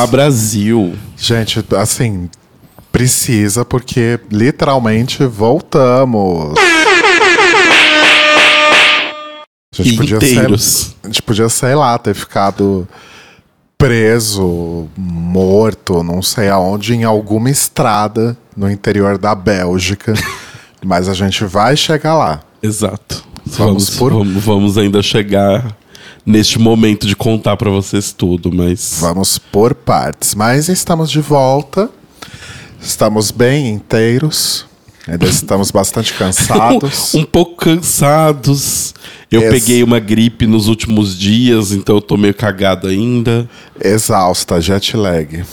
Olá, Brasil! Gente, assim, precisa porque literalmente voltamos. A gente, podia ser, Inteiros. a gente podia, sei lá, ter ficado preso, morto, não sei aonde, em alguma estrada no interior da Bélgica. Mas a gente vai chegar lá. Exato. Vamos Vamos, por- vamos, vamos ainda chegar neste momento de contar pra vocês tudo, mas. Vamos por partes. Mas estamos de volta. Estamos bem inteiros. Ainda estamos bastante cansados. um pouco cansados. Eu Ex- peguei uma gripe nos últimos dias, então eu tô meio cagado ainda. Exausta, jet lag.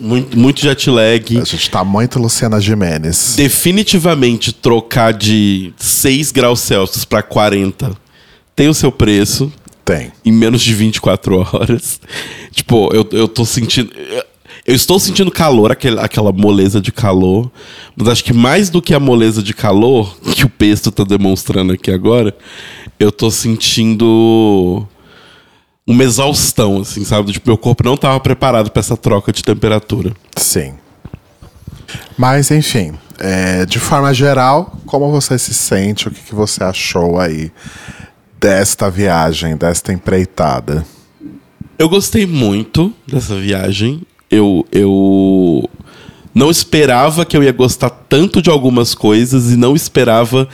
Muito, muito jet lag. A gente tá muito Luciana Jimenez. Definitivamente trocar de 6 graus Celsius pra 40 tem o seu preço. Tem. em menos de 24 horas. Tipo, eu, eu tô sentindo. Eu estou sentindo calor, aquele, aquela moleza de calor. Mas acho que mais do que a moleza de calor, que o pesto tá demonstrando aqui agora, eu tô sentindo uma exaustão, assim, sabe? Tipo, meu corpo não tava preparado pra essa troca de temperatura. Sim. Mas, enfim, é, de forma geral, como você se sente? O que, que você achou aí desta viagem, desta empreitada? Eu gostei muito dessa viagem. Eu, eu não esperava que eu ia gostar tanto de algumas coisas e não esperava.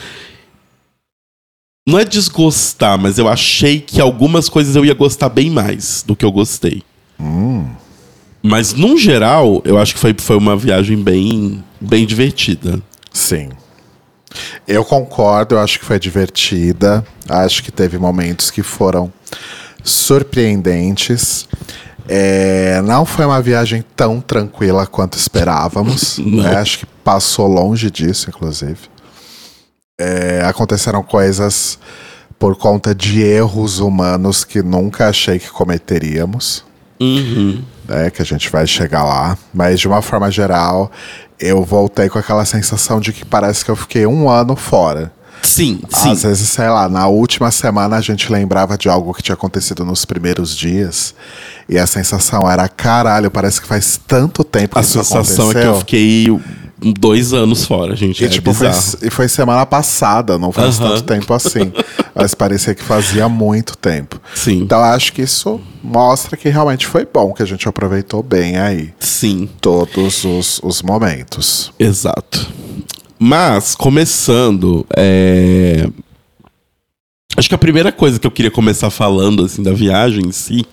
Não é desgostar, mas eu achei que algumas coisas eu ia gostar bem mais do que eu gostei. Mas, num geral, eu acho que foi, foi uma viagem bem, bem divertida. Sim. Eu concordo, eu acho que foi divertida. Acho que teve momentos que foram surpreendentes. É, não foi uma viagem tão tranquila quanto esperávamos. Né? Acho que passou longe disso, inclusive. É, aconteceram coisas por conta de erros humanos que nunca achei que cometeríamos Uhum. né, que a gente vai chegar lá. Mas de uma forma geral, eu voltei com aquela sensação de que parece que eu fiquei um ano fora. Sim, sim. Às vezes, sei lá, na última semana a gente lembrava de algo que tinha acontecido nos primeiros dias. E a sensação era, caralho, parece que faz tanto tempo que A isso sensação é que aconteceu. eu fiquei dois anos fora, gente. E, é tipo, foi, e foi semana passada, não faz tanto tempo assim. Mas parecia que fazia muito tempo. Sim. Então acho que isso mostra que realmente foi bom, que a gente aproveitou bem aí Sim. todos os, os momentos. Exato. Mas, começando, é... acho que a primeira coisa que eu queria começar falando assim da viagem em si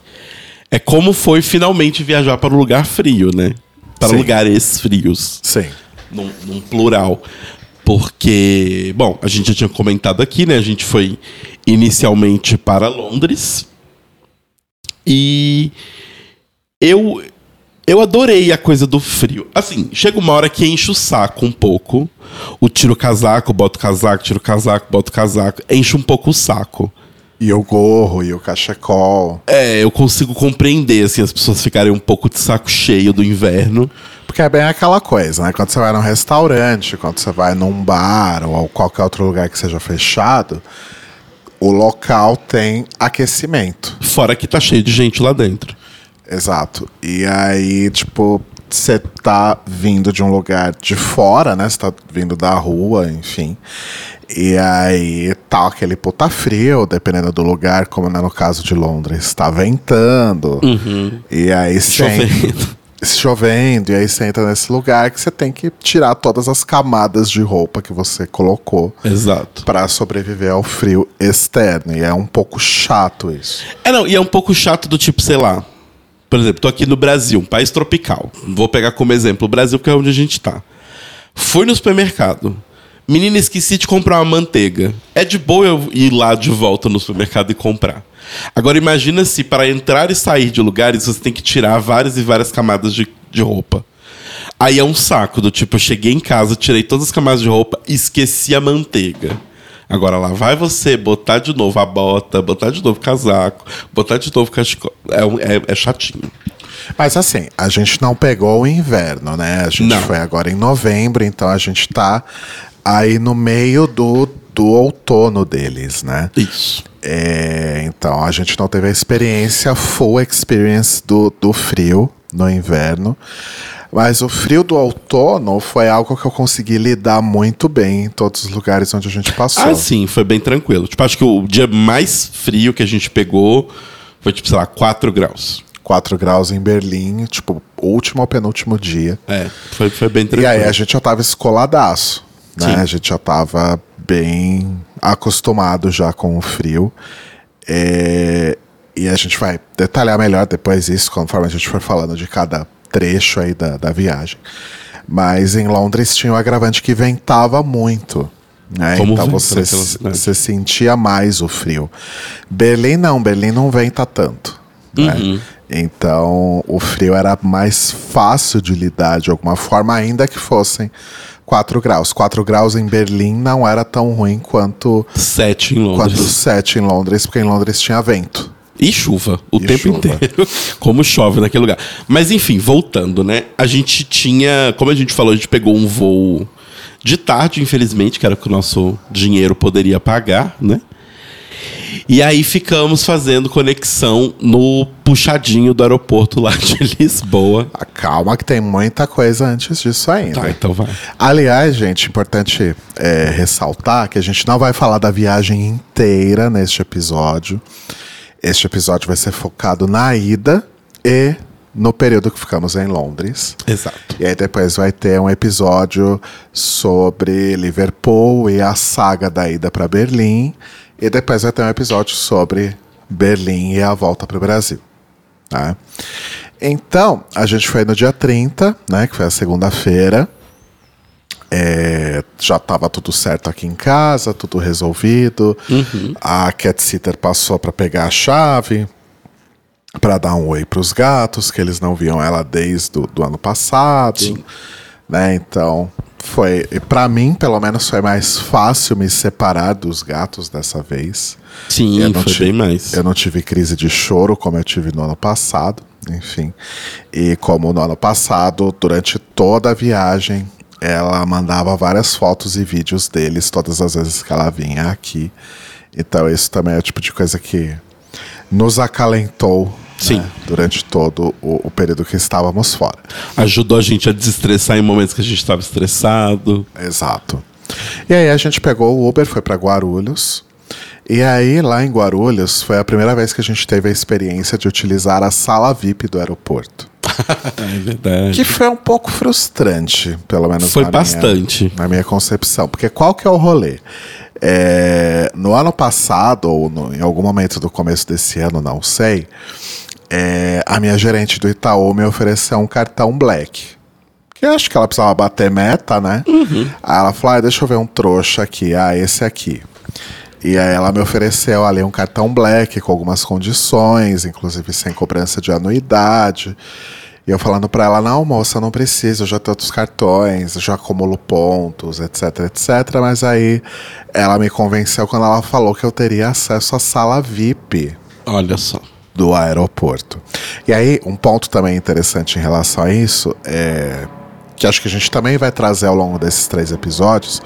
é como foi finalmente viajar para um lugar frio, né? Para Sim. lugares frios, Sim. Num, num plural. Porque, bom, a gente já tinha comentado aqui, né? A gente foi inicialmente para Londres. E eu eu adorei a coisa do frio. Assim, chega uma hora que enche o saco um pouco. O tiro o casaco, bota o casaco, tiro o casaco, bota o casaco. Enche um pouco o saco. E o gorro, e o cachecol. É, eu consigo compreender, assim, as pessoas ficarem um pouco de saco cheio do inverno. Porque é bem aquela coisa, né? Quando você vai num restaurante, quando você vai num bar ou qualquer outro lugar que seja fechado, o local tem aquecimento. Fora que tá cheio de gente lá dentro. Exato. E aí, tipo, você tá vindo de um lugar de fora, né? Você tá vindo da rua, enfim. E aí tá aquele puta frio, dependendo do lugar, como né, no caso de Londres, tá ventando. E aí sempre- Chovendo. chovendo, e aí você entra nesse lugar que você tem que tirar todas as camadas de roupa que você colocou Exato. pra sobreviver ao frio externo. E é um pouco chato isso. É, não, e é um pouco chato do tipo, sei lá. Por exemplo, tô aqui no Brasil, um país tropical. Vou pegar como exemplo o Brasil, que é onde a gente tá. Fui no supermercado. Menina, esqueci de comprar uma manteiga. É de boa eu ir lá de volta no supermercado e comprar. Agora imagina se para entrar e sair de lugares você tem que tirar várias e várias camadas de, de roupa. Aí é um saco do tipo, eu cheguei em casa, tirei todas as camadas de roupa e esqueci a manteiga. Agora lá vai você botar de novo a bota, botar de novo o casaco, botar de novo o cachecol. É, é, é chatinho. Mas assim, a gente não pegou o inverno, né? A gente Não. foi agora em novembro, então a gente tá aí no meio do do outono deles, né? Isso. É, então a gente não teve a experiência, full experience do, do frio no inverno. Mas o frio do outono foi algo que eu consegui lidar muito bem em todos os lugares onde a gente passou. Ah, sim, foi bem tranquilo. Tipo, acho que o dia mais frio que a gente pegou foi, tipo, sei lá, 4 graus. 4 graus em Berlim, tipo, último ou penúltimo dia. É, foi, foi bem E tranquilo. aí a gente já tava escoladaço, né? A gente já tava bem acostumado já com o frio. É, E a gente vai detalhar melhor depois isso, conforme a gente for falando de cada trecho aí da, da viagem. Mas em Londres tinha o agravante que ventava muito. Né? Como então venta você, você sentia mais o frio. Berlim não, Berlim não venta tanto. né? Uhum. Então o frio era mais fácil de lidar de alguma forma, ainda que fossem 4 graus. 4 graus em Berlim não era tão ruim quanto, 7 em quanto Londres. 7 em Londres, porque em Londres tinha vento. E chuva, o E tempo chuva. inteiro. Como chove naquele lugar. Mas enfim, voltando, né? A gente tinha, como a gente falou, a gente pegou um voo de tarde, infelizmente, que era o que o nosso dinheiro poderia pagar, né? E aí ficamos fazendo conexão no puxadinho do aeroporto lá de Lisboa. Ah, Calma que tem muita coisa antes disso ainda. Tá, então vai. Aliás, gente, importante é, ressaltar que a gente não vai falar da viagem inteira neste episódio. Este episódio vai ser focado na ida e no período que ficamos em Londres. Exato. E aí depois vai ter um episódio sobre Liverpool e a saga da ida para Berlim. E depois vai ter um episódio sobre Berlim e a volta para o Brasil. Tá? Então, a gente foi no dia 30, né, que foi a segunda-feira. É, já estava tudo certo aqui em casa, tudo resolvido. A cat sitter passou para pegar a chave, para dar um oi para os gatos, que eles não viam ela desde o ano passado. Sim. Né? Então, foi. Para mim, pelo menos, foi mais fácil me separar dos gatos dessa vez. Sim, Eu não foi tive- bem mais. Eu não tive crise de choro como eu tive no ano passado, enfim. E como no ano passado, durante toda a viagem, ela mandava várias fotos e vídeos deles todas as vezes que ela vinha aqui. Então isso também é o tipo de coisa que nos acalentou Sim. né, durante todo o, o período que estávamos fora. Ajudou a gente a desestressar em momentos que a gente estava estressado. Exato. E aí a gente pegou o Uber, foi para Guarulhos. E aí, lá em Guarulhos, foi a primeira vez que a gente teve a experiência de utilizar a sala VIP do aeroporto. É verdade. Que foi um pouco frustrante, pelo menos Foi na minha- bastante. na minha concepção. Porque qual que é o rolê? É, no ano passado, ou no- em algum momento do começo desse ano, não sei, é, a minha gerente do Itaú me ofereceu um cartão Black. Que acho que ela precisava bater meta, né? Aí ela falou: ah, deixa eu ver um trouxa aqui. Ah, esse aqui. E aí ela me ofereceu ali um cartão Black com algumas condições, inclusive sem cobrança de anuidade. E eu falando pra ela, não, moça, não precisa, eu já tenho outros cartões, eu já acumulo pontos, etc, etc. Mas aí ela me convenceu quando ela falou que eu teria acesso à sala VIP Olha só. Do aeroporto. E aí, um ponto também interessante em relação a isso é que acho que a gente também vai trazer ao longo desses três episódios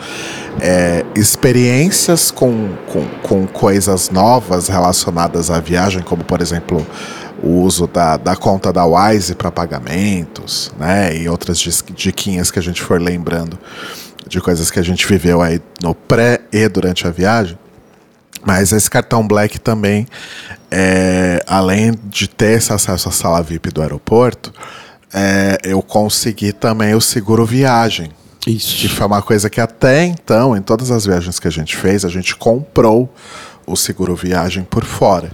é, experiências com, com, com coisas novas relacionadas à viagem, como por exemplo o uso da, da conta da Wise para pagamentos, né? E outras diquinhas que a gente for lembrando de coisas que a gente viveu aí no pré e durante a viagem. Mas esse cartão Black também, é, além de ter esse acesso à sala VIP do aeroporto, é, eu consegui também o seguro viagem. Que Isso. foi uma coisa que até então, em todas as viagens que a gente fez, a gente comprou o seguro viagem por fora.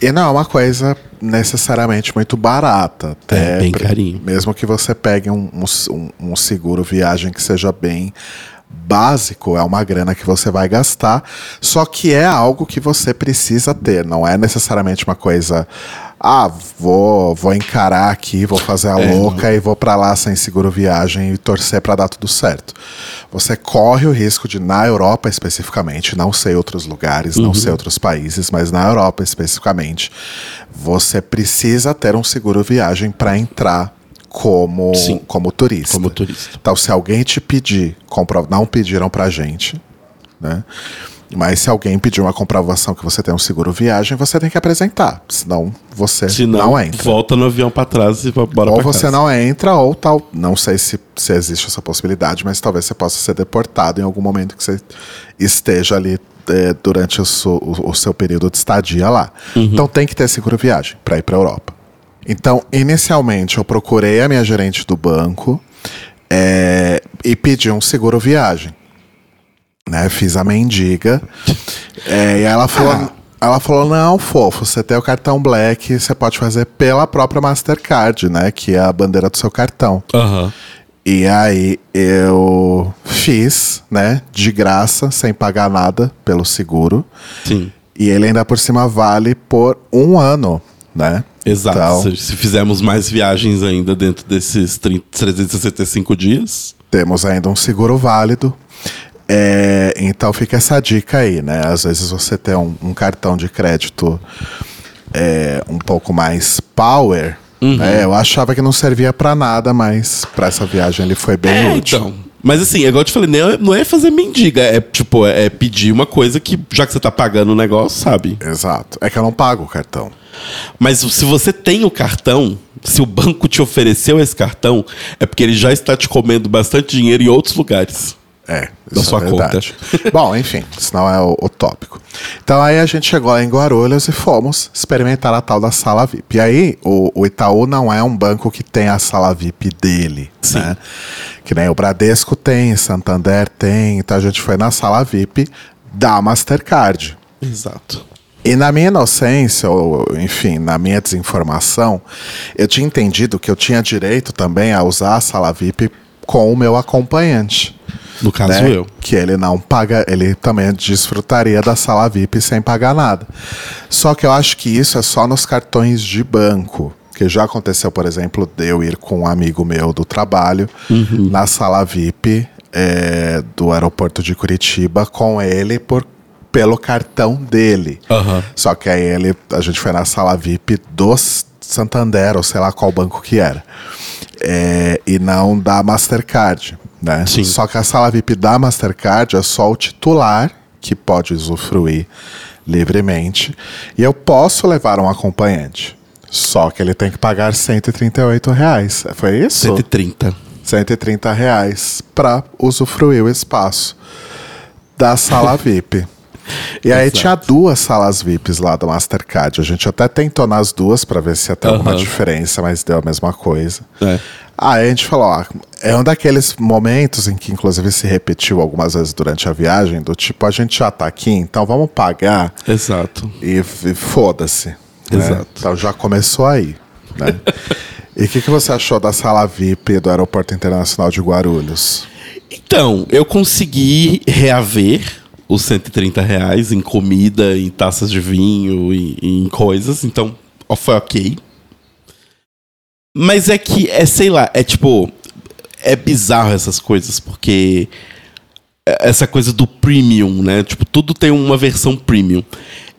E não é uma coisa necessariamente muito barata. Até É, bem carinho. Mesmo que você pegue um- um- um seguro viagem que seja bem básico, é uma grana que você vai gastar, só que é algo que você precisa ter, não é necessariamente uma coisa, ah, vou, vou encarar aqui, vou fazer a É, louca e vou pra lá sem seguro viagem e torcer pra dar tudo certo. Você corre o risco de na Europa especificamente, não sei outros lugares, não sei outros países, mas na Europa especificamente, você precisa ter um seguro viagem pra entrar como, Sim. como turista. Como turista. Então, se alguém te pedir, compro- não pediram pra gente, né? Mas se alguém pedir uma comprovação que você tem um seguro viagem, você tem que apresentar. Senão você Se não, não, entra. volta no avião pra trás e bora ou você casa. não entra, ou tal. Não sei se, se existe essa possibilidade, mas talvez você possa ser deportado em algum momento que você esteja ali eh, durante o, o- o seu período de estadia lá. Então tem que ter seguro viagem para ir para Europa. Então, inicialmente, eu procurei a minha gerente do banco eh, e pedi um seguro viagem. Né? Fiz a mendiga. eh, e ela falou. Ela falou: não, fofo, você tem o cartão Black, você pode fazer pela própria Mastercard, né? Que é a bandeira do seu cartão. Aham. E aí eu fiz, né? De graça, sem pagar nada pelo seguro. Sim. E ele ainda por cima vale por um ano, né? Exato. Então, Se, fizermos mais viagens ainda dentro desses 30, 365 dias. temos ainda um seguro válido. É, então fica essa dica aí, né? Às vezes você tem um, um cartão de crédito é, um pouco mais power. Uhum. né? Eu achava que não servia pra nada, mas pra essa viagem ele foi bem É, útil. então. Mas assim, igual eu te falei, não é, não é fazer mendiga, é tipo, é pedir uma coisa que, já que você tá pagando o negócio, sabe? Exato. É que eu não pago o cartão. Mas se você tem o cartão, se o banco te ofereceu esse cartão, é porque ele já está te comendo bastante dinheiro em outros lugares. É, Da isso sua é verdade. Bom, enfim, isso não é o, o tópico. Então aí a gente chegou lá em Guarulhos e fomos experimentar a tal da sala VIP. E aí o, o Itaú não é um banco que tem a sala VIP dele, Sim. né? Que nem o Bradesco tem, Santander tem. Então a gente foi na sala VIP da Mastercard. Exato. E na minha inocência, ou enfim, na minha desinformação, eu tinha entendido que eu tinha direito também a usar a sala VIP com o meu acompanhante No caso, né? eu. Que ele não paga, ele também desfrutaria da sala VIP sem pagar nada. Só que eu acho que isso é só nos cartões de banco. Que já aconteceu, por exemplo, de eu ir com um amigo meu do trabalho Uhum. na sala VIP é, do aeroporto de Curitiba com ele por, pelo cartão dele. Aham. Só que aí ele, a gente foi na sala VIP do Santander, ou sei lá qual banco que era. É, e não da Mastercard, né? Sim. Só que a sala VIP da Mastercard é só o titular que pode usufruir livremente. E eu posso levar um acompanhante. Só que ele tem que pagar 138 reais. Foi isso? 130. 130 reais para usufruir o espaço da sala VIP. E aí Exato. tinha duas salas VIPs lá do Mastercard. A gente até tentou nas duas para ver se ia ter alguma Aham. diferença, mas deu a mesma coisa. É. Aí a gente falou, ó, é um daqueles momentos em que inclusive se repetiu algumas vezes durante a viagem, do tipo, a gente já tá aqui, então vamos pagar Exato. e, e foda-se. né? Exato. Então já começou aí. Né? e o que, que você achou da sala VIP do Aeroporto Internacional de Guarulhos? Então, eu consegui reaver os 130 reais em comida, em taças de vinho e e em coisas, então foi ok. Mas é que, é sei lá, é tipo. É bizarro essas coisas, porque. é- Essa coisa do premium, né? Tipo, tudo tem uma versão premium.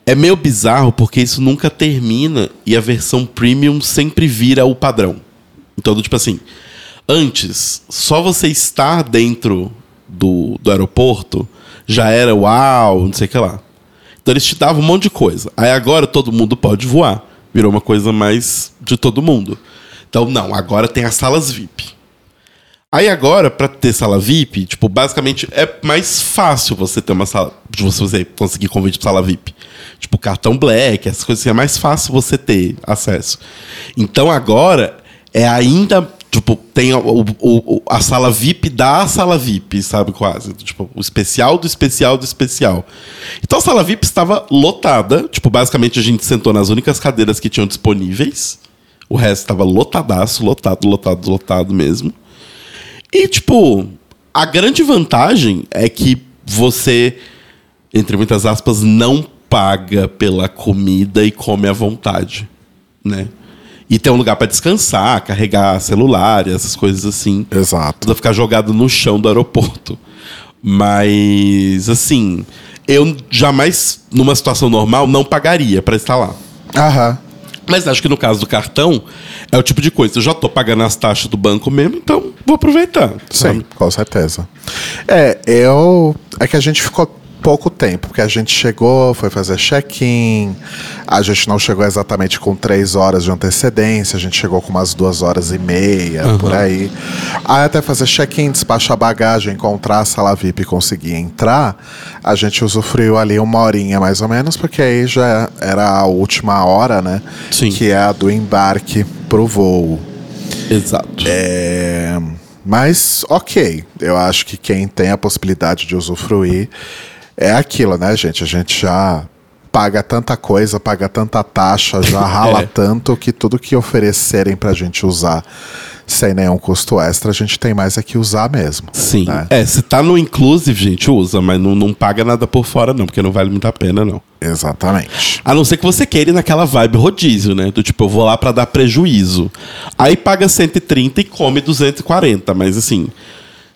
É meio bizarro porque isso nunca termina e a versão premium sempre vira o padrão. Então, tipo assim, antes, só você estar dentro do, do aeroporto já era uau, não sei o que lá. Então eles te davam um monte de coisa. Aí agora todo mundo pode voar. Virou uma coisa mais de todo mundo. Então, não, agora tem as salas VIP. Aí agora, pra ter sala VIP, tipo, basicamente é mais fácil você ter uma sala. De você conseguir convite pra sala VIP. Tipo, cartão black, essas coisas assim, é mais fácil você ter acesso. Então agora é ainda. Tipo, tem o, o- a sala VIP da sala VIP, sabe? Quase. Tipo, o especial do especial do especial. Então a sala VIP estava lotada. Tipo, basicamente a gente sentou nas únicas cadeiras que tinham disponíveis. O resto estava lotadaço, lotado, lotado, lotado mesmo. E, tipo, a grande vantagem é que você, entre muitas aspas, não paga pela comida e come à vontade, né? E tem um lugar pra descansar, carregar celular, essas coisas assim. Exato. Precisa ficar jogado no chão do aeroporto. Mas, assim, eu jamais, numa situação normal, não pagaria pra estar lá. Aham. Mas acho que no caso do cartão, é o tipo de coisa. Eu já tô pagando as taxas do banco mesmo, então vou aproveitar. Sim, sabe? com certeza. É, eu. É que a gente ficou pouco tempo, porque a gente chegou, foi fazer check-in, a gente não chegou exatamente com três horas de antecedência, a gente chegou com umas duas horas e meia, Uhum. por aí. Aí até fazer check-in, despachar bagagem, encontrar a sala VIP e conseguir entrar, a gente usufruiu ali uma horinha mais ou menos, porque aí já era a última hora, né? Sim. Que é a do embarque pro voo. Exato. É, mas, ok. Eu acho que quem tem a possibilidade de usufruir é aquilo, né, gente? A gente já paga tanta coisa, paga tanta taxa, já rala É. tanto que tudo que oferecerem pra gente usar sem nenhum custo extra, a gente tem mais é que usar mesmo. Sim. né? É, se tá no inclusive, gente, usa, mas não, não paga nada por fora, não, porque não vale muito a pena, não. Exatamente. A não ser que você queira ir naquela vibe rodízio, né? Do tipo, eu vou lá pra dar prejuízo. Aí paga 130 e come 240, mas assim.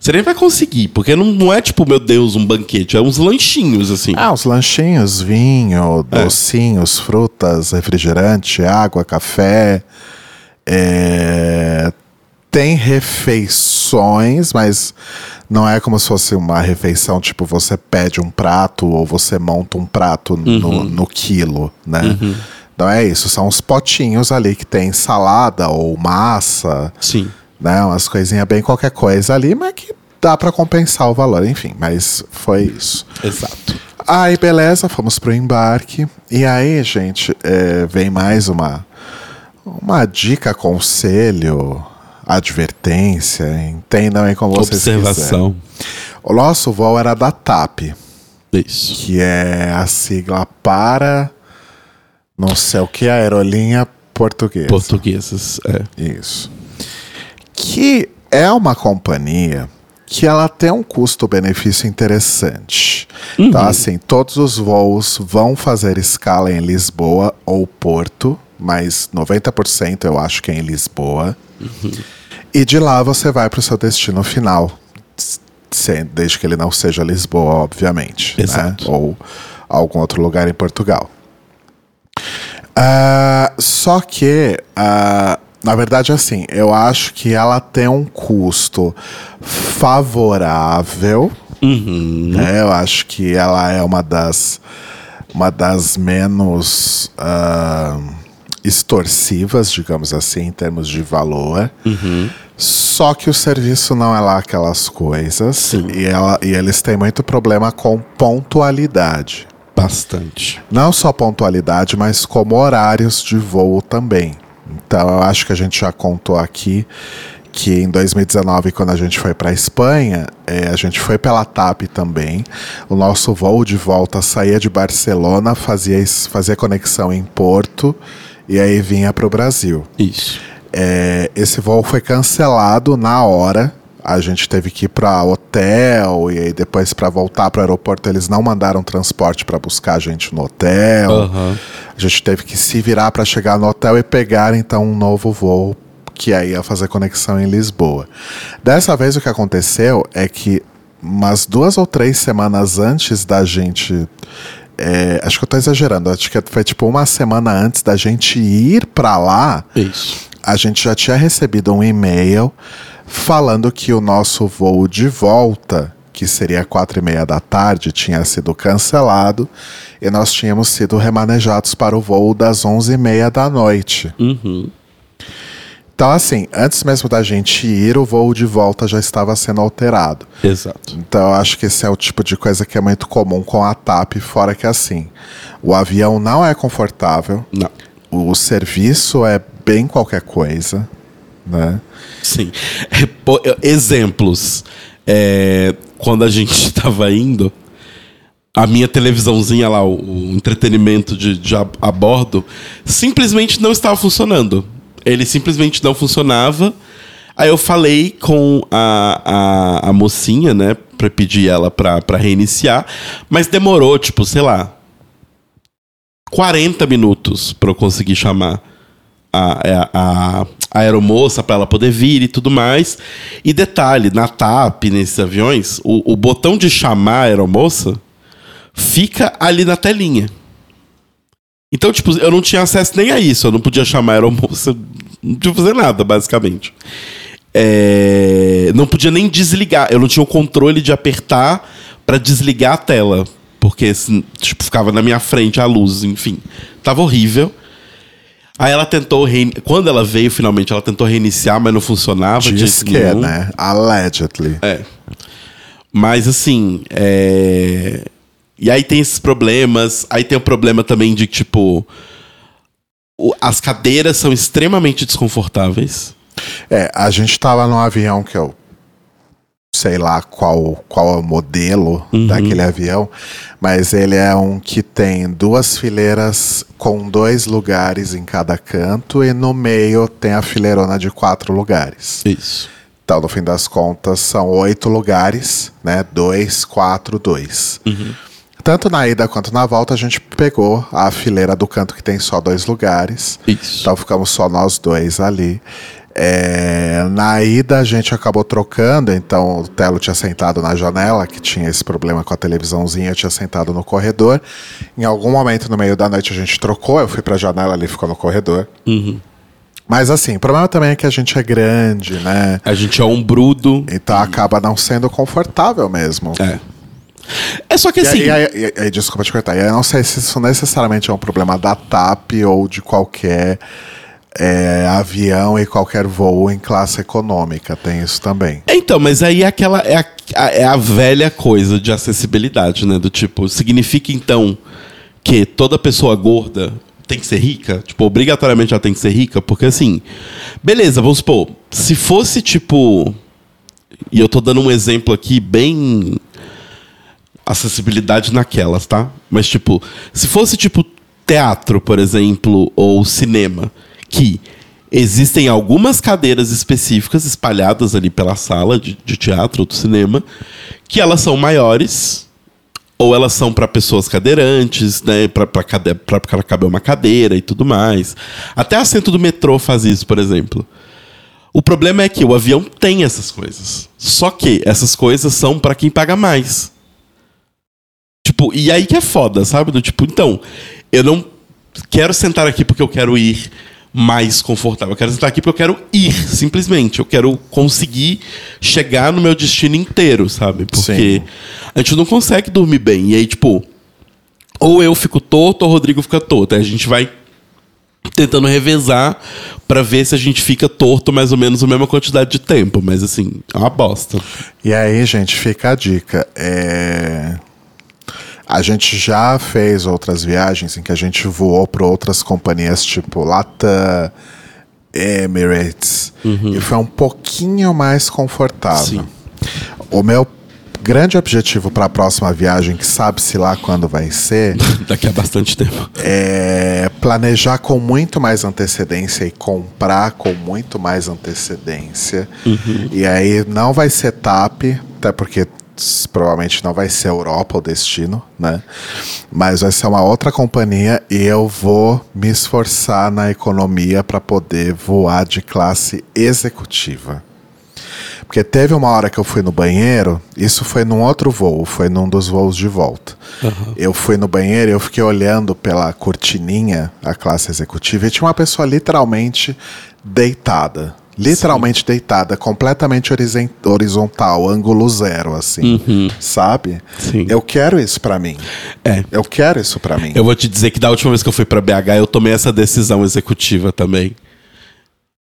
Você nem vai conseguir, porque não, não é tipo, meu Deus, um banquete, é uns lanchinhos, assim. Ah, os lanchinhos, vinho, docinhos, frutas, refrigerante, água, café. É, Tem refeições, mas não é como se fosse uma refeição, tipo, você pede um prato ou você monta um prato no, no quilo, né? Não é isso, são os potinhos ali que tem salada ou massa, Sim. Né? Umas coisinhas bem qualquer coisa ali, mas que dá pra compensar o valor, enfim, mas foi isso. Exato. Aí, beleza, fomos pro embarque. E aí, gente, é, vem mais uma, uma dica, conselho, advertência, entendam aí como vocês Observação. quiserem. O nosso voo era da TAP, Isso. que é a sigla para não sei o que, aerolinha portuguesa. Portuguesas. É. Isso. Que é uma companhia que ela tem um custo-benefício interessante. Então, assim, todos os voos vão fazer escala em Lisboa ou Porto, mas 90% eu acho que é em Lisboa. E de lá você vai para o seu destino final. Desde que ele não seja Lisboa, obviamente. né? Exato. Ou algum outro lugar em Portugal. Ah, só que, ah, na verdade, assim, eu acho que ela tem um custo favorável. né? Eu acho que ela é uma das, uma das menos ah, extorsivas, digamos assim, em termos de valor. Só que o serviço não é lá aquelas coisas. E, ela, e eles têm muito problema com pontualidade. Bastante. Não só pontualidade, mas como horários de voo também. Então eu acho que a gente já contou aqui que em 2019, quando a gente foi para a Espanha, eh, a gente foi pela TAP também. O nosso voo de volta saía de Barcelona, fazia, fazia conexão em Porto e aí vinha para o Brasil. Isso. É, esse voo foi cancelado na hora. A gente teve que ir para hotel e aí depois para voltar para o aeroporto eles não mandaram transporte para buscar a gente no hotel. Aham. A gente teve que se virar para chegar no hotel e pegar então um novo voo que aí ia fazer conexão em Lisboa. Dessa vez o que aconteceu é que umas duas ou três semanas antes da gente é, acho que eu tô exagerando, acho que foi tipo uma semana antes da gente ir para lá, Isso. a gente já tinha recebido um e-mail falando que o nosso voo de volta, que seria quatro e meia da tarde, tinha sido cancelado e nós tínhamos sido remanejados para o voo das onze e meia da noite. Uhum. Então, assim, antes mesmo da gente ir, o voo de volta já estava sendo alterado. Exato. Então, eu acho que esse é o tipo de coisa que é muito comum com a TAP, fora que assim, o avião não é confortável, Não. o serviço é bem qualquer coisa, né? Sim. É, eu- exemplos. É, quando a gente estava indo, a minha televisãozinha lá, o, o entretenimento de, de a, a bordo, simplesmente não estava funcionando. Ele simplesmente não funcionava. Aí eu falei com a, a, a mocinha, né, pra pedir ela pra, pra reiniciar, mas demorou, tipo, sei lá, 40 minutos pra eu conseguir chamar a, a, a aeromoça para ela poder vir e tudo mais. E detalhe, na TAP, nesses aviões, o, o botão de chamar a aeromoça fica ali na telinha. Então, tipo, eu não tinha acesso nem a isso. Eu não podia chamar a aeromoça, não podia fazer nada, basicamente. É, não podia nem desligar. Eu não tinha o controle de apertar para desligar a tela. Porque assim, tipo, ficava na minha frente a luz, enfim. Tava horrível. Aí ela tentou. Rein... Quando ela veio, finalmente, ela tentou reiniciar, mas não funcionava. Diz que, nenhum. né? Allegedly. É. Mas assim, é... E aí tem esses problemas. Aí tem o problema também de, tipo. o- As cadeiras são extremamente desconfortáveis. É, a gente tava num avião que eu sei lá qual, qual é o modelo daquele avião, mas ele é um que tem duas fileiras com dois lugares em cada canto e no meio tem a fileirona de quatro lugares. Isso. Então, no fim das contas, são oito lugares, né? Dois, quatro, dois. Tanto na ida quanto na volta, a gente pegou a fileira do canto que tem só dois lugares. Isso. Então ficamos só nós dois ali. É, na ida a gente acabou trocando, então o Telo tinha sentado na janela, que tinha esse problema com a televisãozinha, tinha sentado no corredor. Em algum momento no meio da noite a gente trocou, eu fui pra janela ali, ficou no corredor. Mas assim, o problema também é que a gente é grande, né? A gente é um brudo. Então acaba não sendo confortável mesmo. É. É só que E assim. aí, e aí- e aí, desculpa te cortar. Eu não sei se isso necessariamente é um problema da TAP ou de qualquer é, avião e qualquer voo em classe econômica. Tem isso também. Então, mas aí é aquela. É a, é a velha coisa de acessibilidade, né? Do tipo, significa então que toda pessoa gorda tem que ser rica? Tipo, obrigatoriamente ela tem que ser rica? Porque assim, beleza, vamos supor, se fosse tipo. E eu tô dando um exemplo aqui bem. Acessibilidade naquelas, tá? Mas, tipo, se fosse tipo teatro, por exemplo, ou cinema, que existem algumas cadeiras específicas espalhadas ali pela sala de, de teatro ou do cinema, que elas são maiores, ou elas são para pessoas cadeirantes, né? Para pra caber uma cadeira e tudo mais. Até assento do metrô faz isso, por exemplo. O problema é que o avião tem essas coisas. Só que essas coisas são para quem paga mais. Tipo, e aí que é foda, sabe? Do tipo, então, eu não quero sentar aqui porque eu quero ir mais confortável. Eu quero sentar aqui porque eu quero ir, simplesmente. Eu quero conseguir chegar no meu destino inteiro, sabe? Porque Sim. a gente não consegue dormir bem. E aí, tipo, ou eu fico torto ou o Rodrigo fica torto. Aí a gente vai tentando revezar pra ver se a gente fica torto mais ou menos a mesma quantidade de tempo. Mas assim, é uma bosta. E aí, gente, fica a dica. É... A gente já fez outras viagens em que a gente voou para outras companhias, tipo Latam, Emirates, e foi um pouquinho mais confortável. Sim. O meu grande objetivo para a próxima viagem, que sabe-se lá quando vai ser, Daqui a bastante tempo. é planejar com muito mais antecedência e comprar com muito mais antecedência. E aí não vai ser TAP, até porque provavelmente não vai ser Europa o destino, né? Mas vai ser uma outra companhia e eu vou me esforçar na economia para poder voar de classe executiva. Porque teve uma hora que eu fui no banheiro, isso foi num outro voo, foi num dos voos de volta. Eu fui no banheiro e eu fiquei olhando pela cortininha, a classe executiva, e tinha uma pessoa literalmente deitada. Literalmente deitada, completamente horizontal, ângulo zero, assim. Sabe? Sim. Eu quero isso pra mim. É. Eu quero isso pra mim. Eu vou te dizer que da última vez que eu fui pra BH, eu tomei essa decisão executiva também.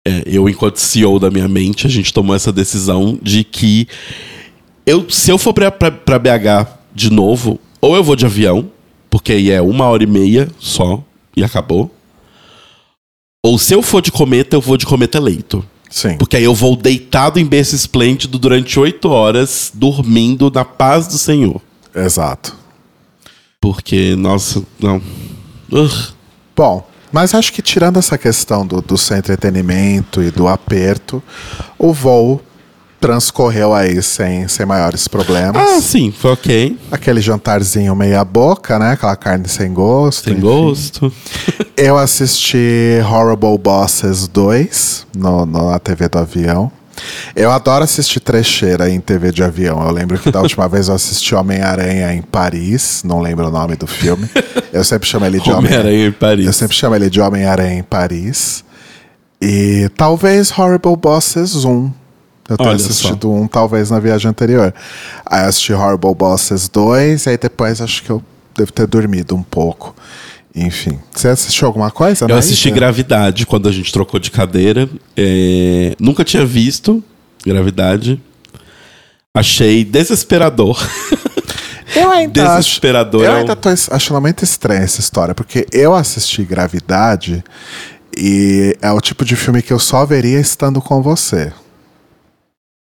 É, eu, enquanto CEO da minha mente, a gente tomou essa decisão de que eu, se eu for pra BH de novo, ou eu vou de avião, porque aí é uma hora e meia só e acabou. Ou se eu for de cometa, eu vou de cometa leito. Sim. Porque aí eu vou deitado em berço esplêndido durante oito horas, dormindo na paz do Senhor. Exato. Porque, nossa, não. Ugh. Bom, mas acho que tirando essa questão do, do seu entretenimento e do aperto, o voo transcorreu aí sem, sem maiores problemas. Ah, sim, foi ok. Aquele jantarzinho meia boca, né? Aquela carne sem gosto. Tem enfim. gosto. Eu assisti Horrible Bosses 2 no, no- na TV do avião. Eu adoro assistir trecheira em TV de avião. Eu lembro que da última vez eu assisti Homem-Aranha em Paris, não lembro o nome do filme. Eu sempre chamo ele de Homem-Aranha. Homem-Aranha em Paris. Eu sempre chamo ele de Homem-Aranha em Paris. E talvez Horrible Bosses 1. Eu tenho Olha assistido um, talvez, na viagem anterior. Aí eu assisti Horrible Bosses 2, e aí depois acho que eu devo ter dormido um pouco. Enfim. Você assistiu alguma coisa? Eu Anaísa? assisti Gravidade quando a gente trocou de cadeira. É, Nunca tinha visto Gravidade. Achei desesperador. Eu ainda acho, Desesperador. eu é ainda tô achando muito estranha essa história, porque eu assisti Gravidade e é o tipo de filme que eu só veria estando com você.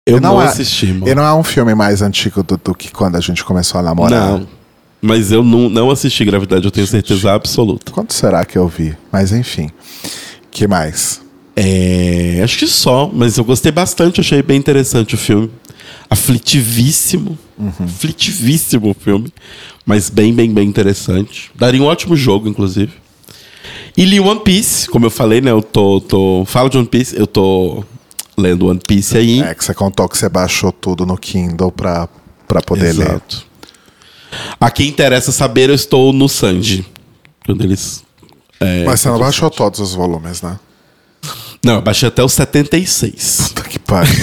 Eu não não, é- assisti, mano. E não é um filme mais antigo do, do que quando a gente começou a namorar. Não. Mas eu não, não assisti Gravidade, eu tenho certeza absoluta. Quanto será que eu vi? Mas enfim. que mais? É, acho que só, mas eu gostei bastante, achei bem interessante o filme. Aflitivíssimo. Aflitivíssimo o filme. Mas bem, bem, bem interessante. Daria um ótimo jogo, inclusive. E li One Piece, como eu falei, né? Eu tô. tô falo de One Piece, eu tô lendo One Piece aí. É que você contou que você baixou tudo no Kindle pra, pra poder ler. Exato. A quem interessa saber, eu estou no Sanji. Quando eles. é, Mas você não baixou todos os volumes, né? Não, eu baixei até o 76. Puta que pariu.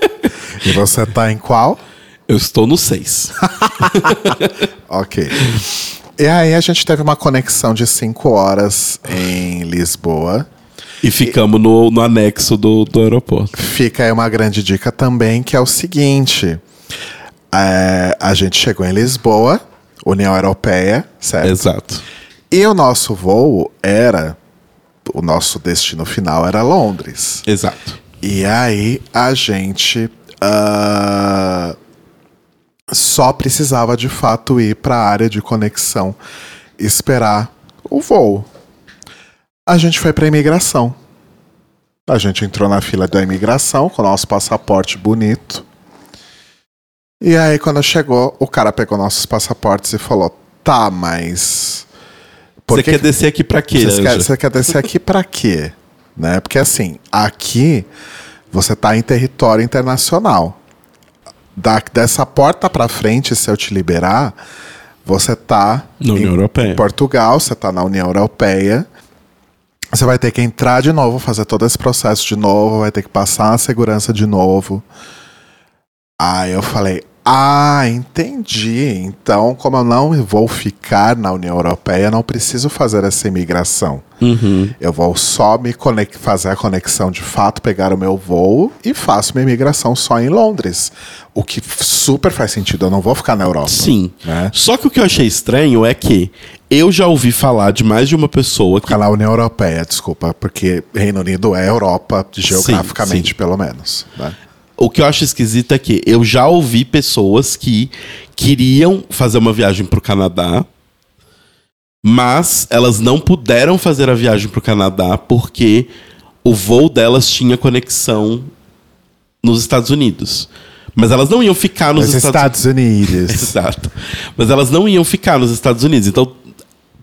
e você tá em qual? Eu estou no 6. Ok. E aí a gente teve uma conexão de 5 horas em Lisboa. E ficamos no, no anexo do, do aeroporto. Fica aí uma grande dica também, que é o seguinte. é, a gente chegou em Lisboa, União Europeia, certo? Exato. E o nosso voo era. O nosso destino final era Londres. Exato. E aí a gente ah, só precisava de fato ir para a área de conexão, esperar o voo. A gente foi para imigração. A gente entrou na fila da imigração com o nosso passaporte bonito. E aí quando chegou, o cara pegou nossos passaportes e falou: "Tá, mas Você que quer que- descer aqui pra quê, você quer, quer descer aqui pra quê? Né? Porque assim, aqui você tá em território internacional. Da, dessa porta pra frente, se eu te liberar, você tá Na União em Europeia. Portugal, você tá na União Europeia. Você vai ter que entrar de novo, fazer todo esse processo de novo, vai ter que passar a segurança de novo. Aí eu falei, ah, entendi. Então, como eu não vou ficar na União Europeia, não preciso fazer essa imigração. Uhum. Eu vou só me fazer a conexão de fato, pegar o meu voo e faço minha imigração só em Londres. O que super faz sentido, eu não vou ficar na Europa. Sim. Né? Só que o que eu achei estranho é que eu já ouvi falar de mais de uma pessoa que. Na União Europeia, desculpa, porque Reino Unido é Europa, geograficamente, sim. pelo menos. Né? O que eu acho esquisito é que eu já ouvi pessoas que queriam fazer uma viagem pro Canadá, mas elas não puderam fazer a viagem pro Canadá porque o voo delas tinha conexão nos Estados Unidos. Mas elas não iam ficar nos Nos Estados, Estados Unidos. Exato. Mas elas não iam ficar nos Estados Unidos. Então,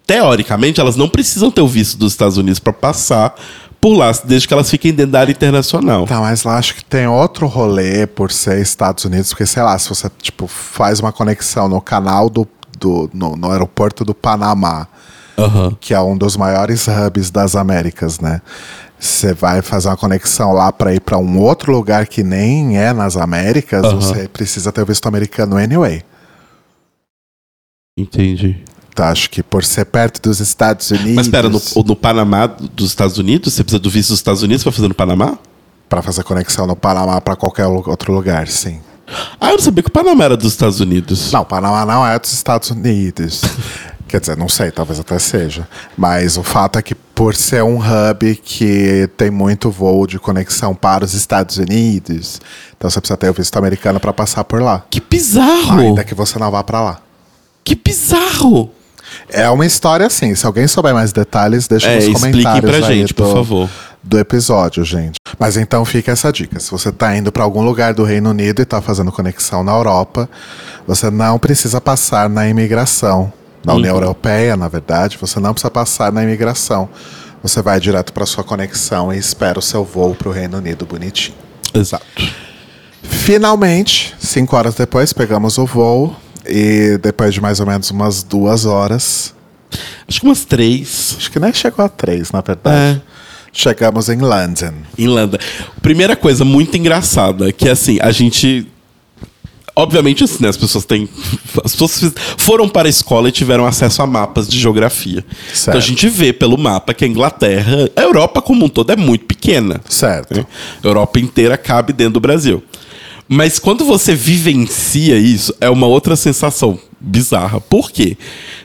teoricamente, elas não precisam ter o visto dos Estados Unidos para passar por lá, desde que elas fiquem dentro da área internacional. Tá, mas lá acho que tem outro rolê por ser Estados Unidos, porque sei lá, se você tipo faz uma conexão no canal do, do no, no aeroporto do Panamá, Aham. que é um dos maiores hubs das Américas, né? Você vai fazer uma conexão lá para ir para um outro lugar que nem é nas Américas, Aham. você precisa ter o visto americano anyway. Entendi. Tá, acho que por ser perto dos Estados Unidos. Mas espera, no, no Panamá dos Estados Unidos, você precisa do visto dos Estados Unidos para fazer no Panamá? Para fazer conexão no Panamá para qualquer outro lugar, sim. Ah, eu não sabia que o Panamá era dos Estados Unidos. Não, Panamá não é dos Estados Unidos. Quer dizer, não sei, talvez até seja. Mas o fato é que por ser um hub que tem muito voo de conexão para os Estados Unidos, então você precisa ter o visto americano para passar por lá. Que bizarro! Ainda que você não vá para lá. Que bizarro! É uma história assim. Se alguém souber mais detalhes, deixa É, nos expliquem comentários pra aí gente, do, por favor. do episódio, gente. Mas então fica essa dica. Se você tá indo para algum lugar do Reino Unido e tá fazendo conexão na Europa, você não precisa passar na imigração. Na União Uhum. Europeia, na verdade, você não precisa passar na imigração. Você vai direto para sua conexão e espera o seu voo para o Reino Unido bonitinho. Exato. Finalmente, cinco horas depois, pegamos o voo e depois de mais ou menos umas duas horas, Acho que umas três. acho que nem chegou a três, na verdade. É. Chegamos em London. Em London. Primeira coisa muito engraçada, que assim, a gente. Obviamente, assim, né, as pessoas têm. As pessoas foram para a escola e tiveram acesso a mapas de geografia. Certo. Então a gente vê pelo mapa que a Inglaterra, a Europa como um todo é muito pequena. Certo. né? A Europa inteira cabe dentro do Brasil. Mas quando você vivencia isso, é uma outra sensação bizarra. Por quê?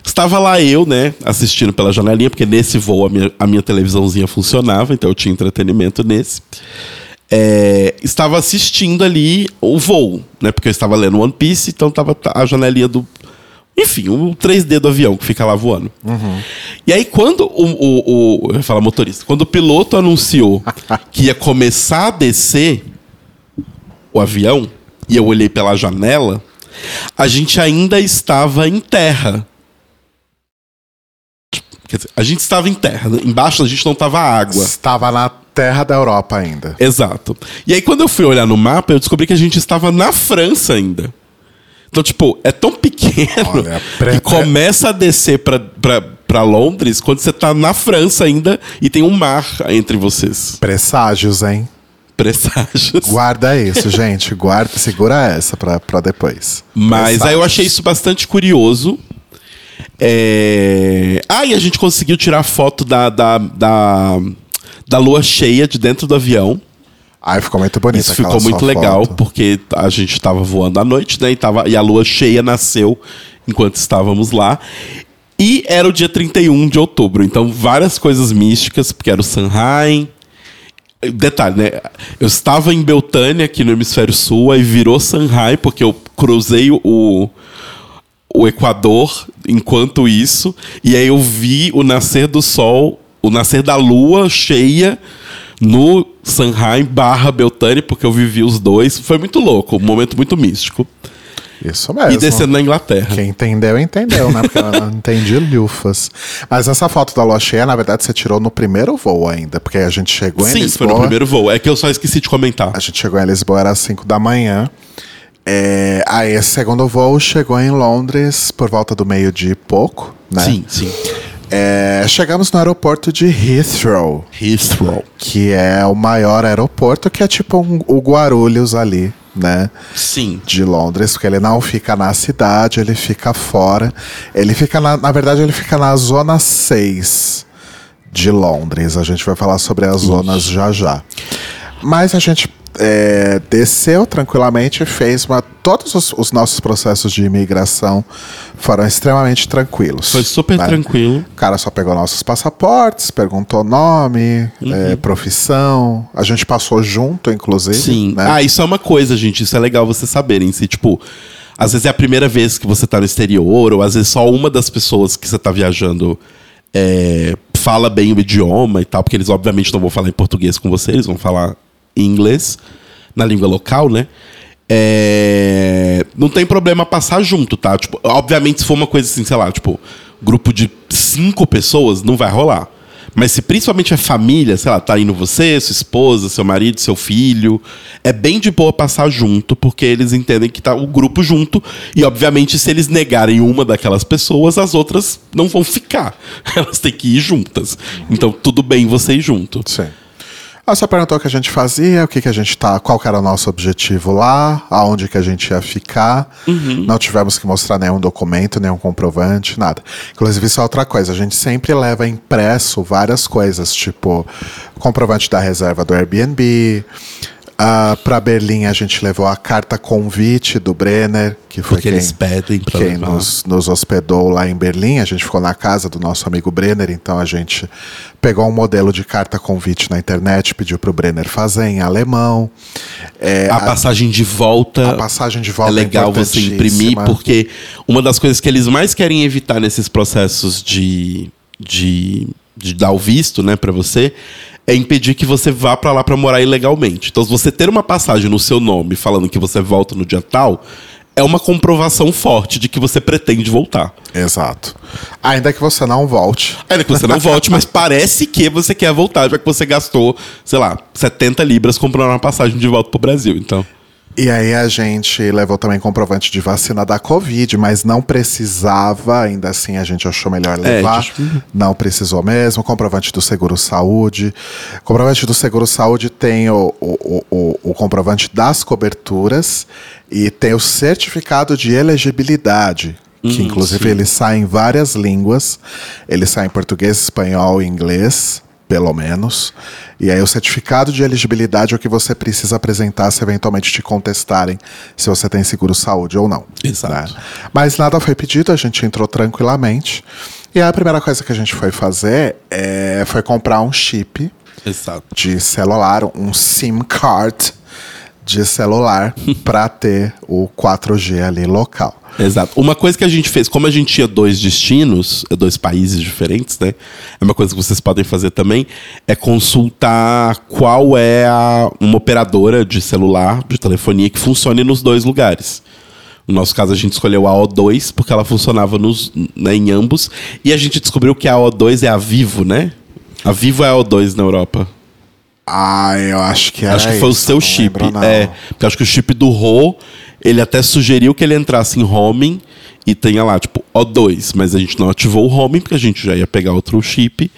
Estava lá eu, né, assistindo pela janelinha, porque nesse voo a minha, a minha televisãozinha funcionava, então eu tinha entretenimento nesse. É, estava assistindo ali o voo, né? Porque eu estava lendo One Piece, então tava a janelinha do. Enfim, o 3D do avião que fica lá voando. E aí, quando o, o, o. Eu ia falar motorista. Quando o piloto anunciou que ia começar a descer o avião, e eu olhei pela janela, a gente ainda estava em terra. Quer dizer, a gente estava em terra. né? Embaixo a gente não estava água. Estava na terra da Europa ainda. Exato. E aí, quando eu fui olhar no mapa, eu descobri que a gente estava na França ainda. Então, tipo, é tão pequeno Olha, pre- que começa a descer pra, pra, pra Londres quando você tá na França ainda e tem um mar entre vocês. Presságios, hein? Presságios. Guarda isso, gente. Guarda, segura essa pra, pra depois. Mas aí eu achei isso bastante curioso. É... Ah, e a gente conseguiu tirar foto da, da, da, da lua cheia de dentro do avião. Ai, ficou muito bonito. Isso ficou muito legal, porque a gente estava voando à noite, né? E, tava, e a lua cheia nasceu enquanto estávamos lá. E era o dia 31 de outubro, então várias coisas místicas, porque era o Sanheim. Detalhe, né? Eu estava em Beltânia, aqui no hemisfério sul, aí virou Sanheim, porque eu cruzei o, o Equador enquanto isso, e aí eu vi o nascer do sol, o nascer da lua cheia no Sanheim barra Beltane, porque eu vivi os dois. Foi muito louco, um momento muito místico. Isso mesmo. E descendo na Inglaterra. Quem entendeu, entendeu, né? Porque eu não entendi lufas. Mas essa foto da lua cheia, na verdade, você tirou no primeiro voo ainda. Porque a gente chegou em Sim, Lisboa. foi no primeiro voo. É que eu só esqueci de comentar. A gente chegou em Lisboa, era às 5 da manhã. É, aí esse segundo voo chegou em Londres por volta do meio-dia e pouco, né? Sim, sim. É, chegamos no aeroporto de Heathrow, Heathrow. que é o maior aeroporto, que é tipo um- o Guarulhos ali, né? Sim. de Londres, porque ele não fica na cidade, ele fica fora. Ele fica, na, na verdade, ele fica na zona 6 de Londres. A gente vai falar sobre as zonas já já. Mas a gente é, desceu tranquilamente e fez uma. Todos os, os nossos processos de imigração foram extremamente tranquilos. Foi super né? tranquilo. O cara só pegou nossos passaportes, perguntou nome, Uhum. é, profissão. A gente passou junto, inclusive. Sim. né? Ah, isso é uma coisa, gente. Isso é legal vocês saberem. Se, tipo, às vezes é a primeira vez que você tá no exterior, ou às vezes só uma das pessoas que você tá viajando é, fala bem o idioma e tal, porque eles obviamente não vão falar em português com você, eles vão falar inglês, na língua local, né? É, Não tem problema passar junto, tá? Tipo, obviamente, se for uma coisa assim, sei lá, tipo, grupo de cinco pessoas, não vai rolar. Mas se principalmente é família, sei lá, tá indo você, sua esposa, seu marido, seu filho, é bem de boa passar junto, porque eles entendem que tá o grupo junto. E, obviamente, se eles negarem uma daquelas pessoas, as outras não vão ficar. Elas têm que ir juntas. Então, tudo bem você ir junto. Sim. Ela só perguntou o que a gente fazia, o que, que a gente tá, qual era o nosso objetivo lá, aonde que a gente ia ficar. Não tivemos que mostrar nenhum documento, nenhum comprovante, nada. Inclusive, isso é outra coisa. A gente sempre leva impresso várias coisas, tipo comprovante da reserva do Airbnb. Ah, para Berlim a gente levou a carta convite do Brenner, que foi Porque quem, eles pedem pra quem levar. nos, nos hospedou lá em Berlim. A gente ficou na casa do nosso amigo Brenner, então a gente pegou um modelo de carta convite na internet, pediu pro Brenner fazer em alemão. É, a passagem de volta. a passagem de volta é legal você imprimir, porque uma das coisas que eles mais querem evitar nesses processos de, de, de dar o visto, né, para você, é impedir que você vá para lá para morar ilegalmente. Então, se você ter uma passagem no seu nome falando que você volta no dia tal, é uma comprovação forte de que você pretende voltar. Exato. Ainda que você não volte. Ainda que você não volte, mas parece que você quer voltar, já que você gastou, sei lá, 70 libras comprando uma passagem de volta pro Brasil. Então, E aí a gente levou também comprovante de vacina da Covid, mas não precisava, ainda assim a gente achou melhor levar. gente- Não precisou mesmo. Comprovante do Seguro Saúde. Comprovante do Seguro Saúde tem o, o, o, o comprovante das coberturas e tem o certificado de elegibilidade. Que Hum, inclusive sim. ele sai em várias línguas. Ele sai em português, espanhol e inglês, pelo menos. E aí o certificado de elegibilidade é o que você precisa apresentar se eventualmente te contestarem se você tem seguro saúde ou não. Exato. né? Mas nada foi pedido, a gente entrou tranquilamente. E aí a primeira coisa que a gente foi fazer é, foi comprar um chip Exato. de celular, um SIM card de celular para ter o 4G ali local. Exato. Uma coisa que a gente fez, como a gente tinha dois destinos, é, dois países diferentes, né? É uma coisa que vocês podem fazer também, é consultar qual é a, uma operadora de celular, de telefonia, que funcione nos dois lugares. No nosso caso, a gente escolheu a O2, porque ela funcionava nos, né, em ambos. E a gente descobriu que a O2 é a Vivo, né? A Vivo é a O2 na Europa. Ah, eu acho que era acho que foi o isso, seu não chip. lembro. É, porque acho que o chip do Rô, ele até sugeriu que ele entrasse em homing e tenha lá, tipo, O2. Mas a gente não ativou o homing, porque a gente já ia pegar outro chip.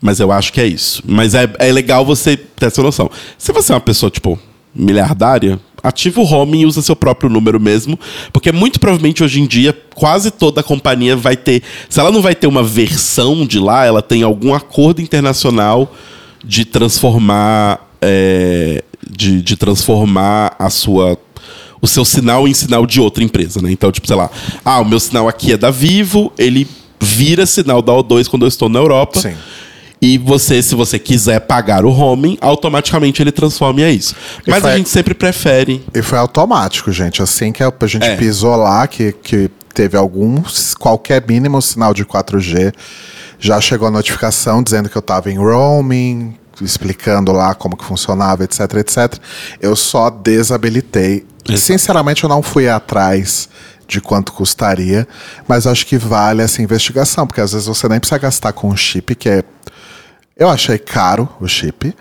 Mas eu acho que é isso. Mas é, é legal você ter essa noção. Se você é uma pessoa, tipo, miliardária, ativa o homing e usa seu próprio número mesmo. Porque muito provavelmente hoje em dia, quase toda companhia vai ter. Se ela não vai ter uma versão de lá, ela tem algum acordo internacional de transformar. é, de, de transformar a sua. O seu sinal em sinal de outra empresa, né? Então, tipo, sei lá, ah, o meu sinal aqui é da Vivo, ele vira sinal da O2 quando eu estou na Europa. Sim. E você, se você quiser pagar o roaming, automaticamente ele transforma e é isso. Mas a foi- gente sempre prefere. E foi automático, gente. Assim que a gente É. pisou lá, que, que teve algum, qualquer mínimo sinal de 4G, já chegou a notificação dizendo que eu tava em roaming, explicando lá como que funcionava, etc, etc. Eu só desabilitei. Exato. Sinceramente, eu não fui atrás de quanto custaria, mas acho que vale essa investigação, porque às vezes você nem precisa gastar com um chip que é eu achei caro o chip,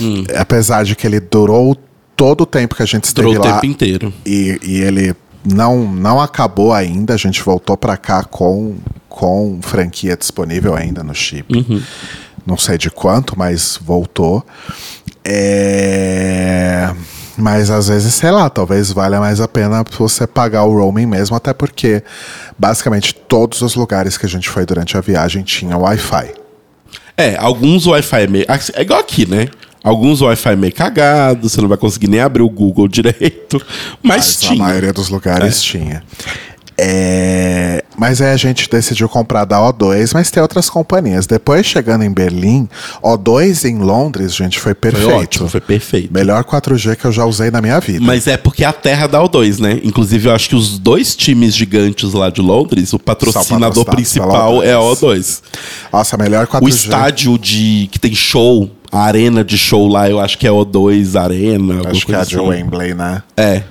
Hum. apesar de que ele durou todo o tempo que a gente esteve Durou o lá tempo inteiro. e, e ele não, não acabou ainda. A gente voltou pra cá com, com franquia disponível ainda no chip. Uhum. Não sei de quanto, mas voltou. É, Mas às vezes, sei lá, talvez valha mais a pena você pagar o roaming mesmo, até porque basicamente todos os lugares que a gente foi durante a viagem tinham Wi-Fi. É, alguns Wi-Fi é meio. É igual aqui, né? Alguns Wi-Fi meio cagado, você não vai conseguir nem abrir o Google direito. Mas, Mas a tinha. maioria dos lugares tinha. É, Mas aí a gente decidiu comprar da O2, mas tem outras companhias. Depois, chegando em Berlim, O2 em Londres, gente, foi Foi perfeito. ótimo, foi perfeito. Melhor 4G que eu já usei na minha vida. Mas é porque é a terra da O2, né? Inclusive, eu acho que os dois times gigantes lá de Londres, o patrocinador principal é a O2. O2. Nossa, melhor 4G. O estádio de que tem show, a arena de show lá, eu acho que é O2 Arena. Acho que é a de assim. Wembley, né? É.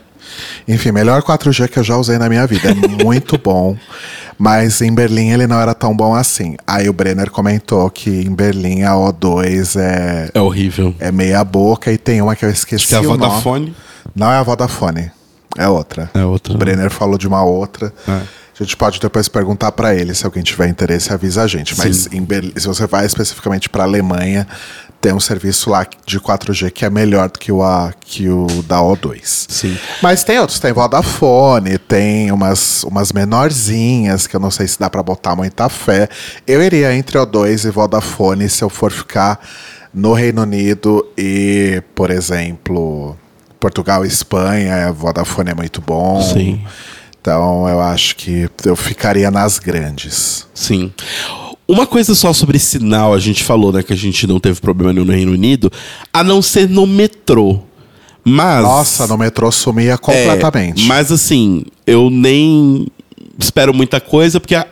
Enfim, melhor 4G que eu já usei na minha vida. É muito bom. Mas em Berlim ele não era tão bom assim. Aí o Brenner comentou que em Berlim a O2 é, É horrível. é meia boca e tem uma que eu esqueci Acho que é a. Vodafone. Não é a Vodafone. É outra. É outra. O Brenner falou de uma outra. É. A gente pode depois perguntar pra ele. Se alguém tiver interesse, avisa a gente. Mas Berlim, se você vai especificamente pra Alemanha, tem um serviço lá de 4G que é melhor do que o, a, que o da O2. Sim. Mas tem outros, tem Vodafone, tem umas, umas menorzinhas que eu não sei se dá pra botar muita fé. Eu iria entre O2 e Vodafone se eu for ficar no Reino Unido e, por exemplo, Portugal e Espanha, a Vodafone é muito bom. Sim. Então eu acho que eu ficaria nas grandes. Sim. Uma coisa só sobre sinal, a gente falou, né, que a gente não teve problema nenhum no Reino Unido, a não ser no metrô. Mas. Nossa, no metrô sumia É, completamente. mas assim, eu nem espero muita coisa, porque a-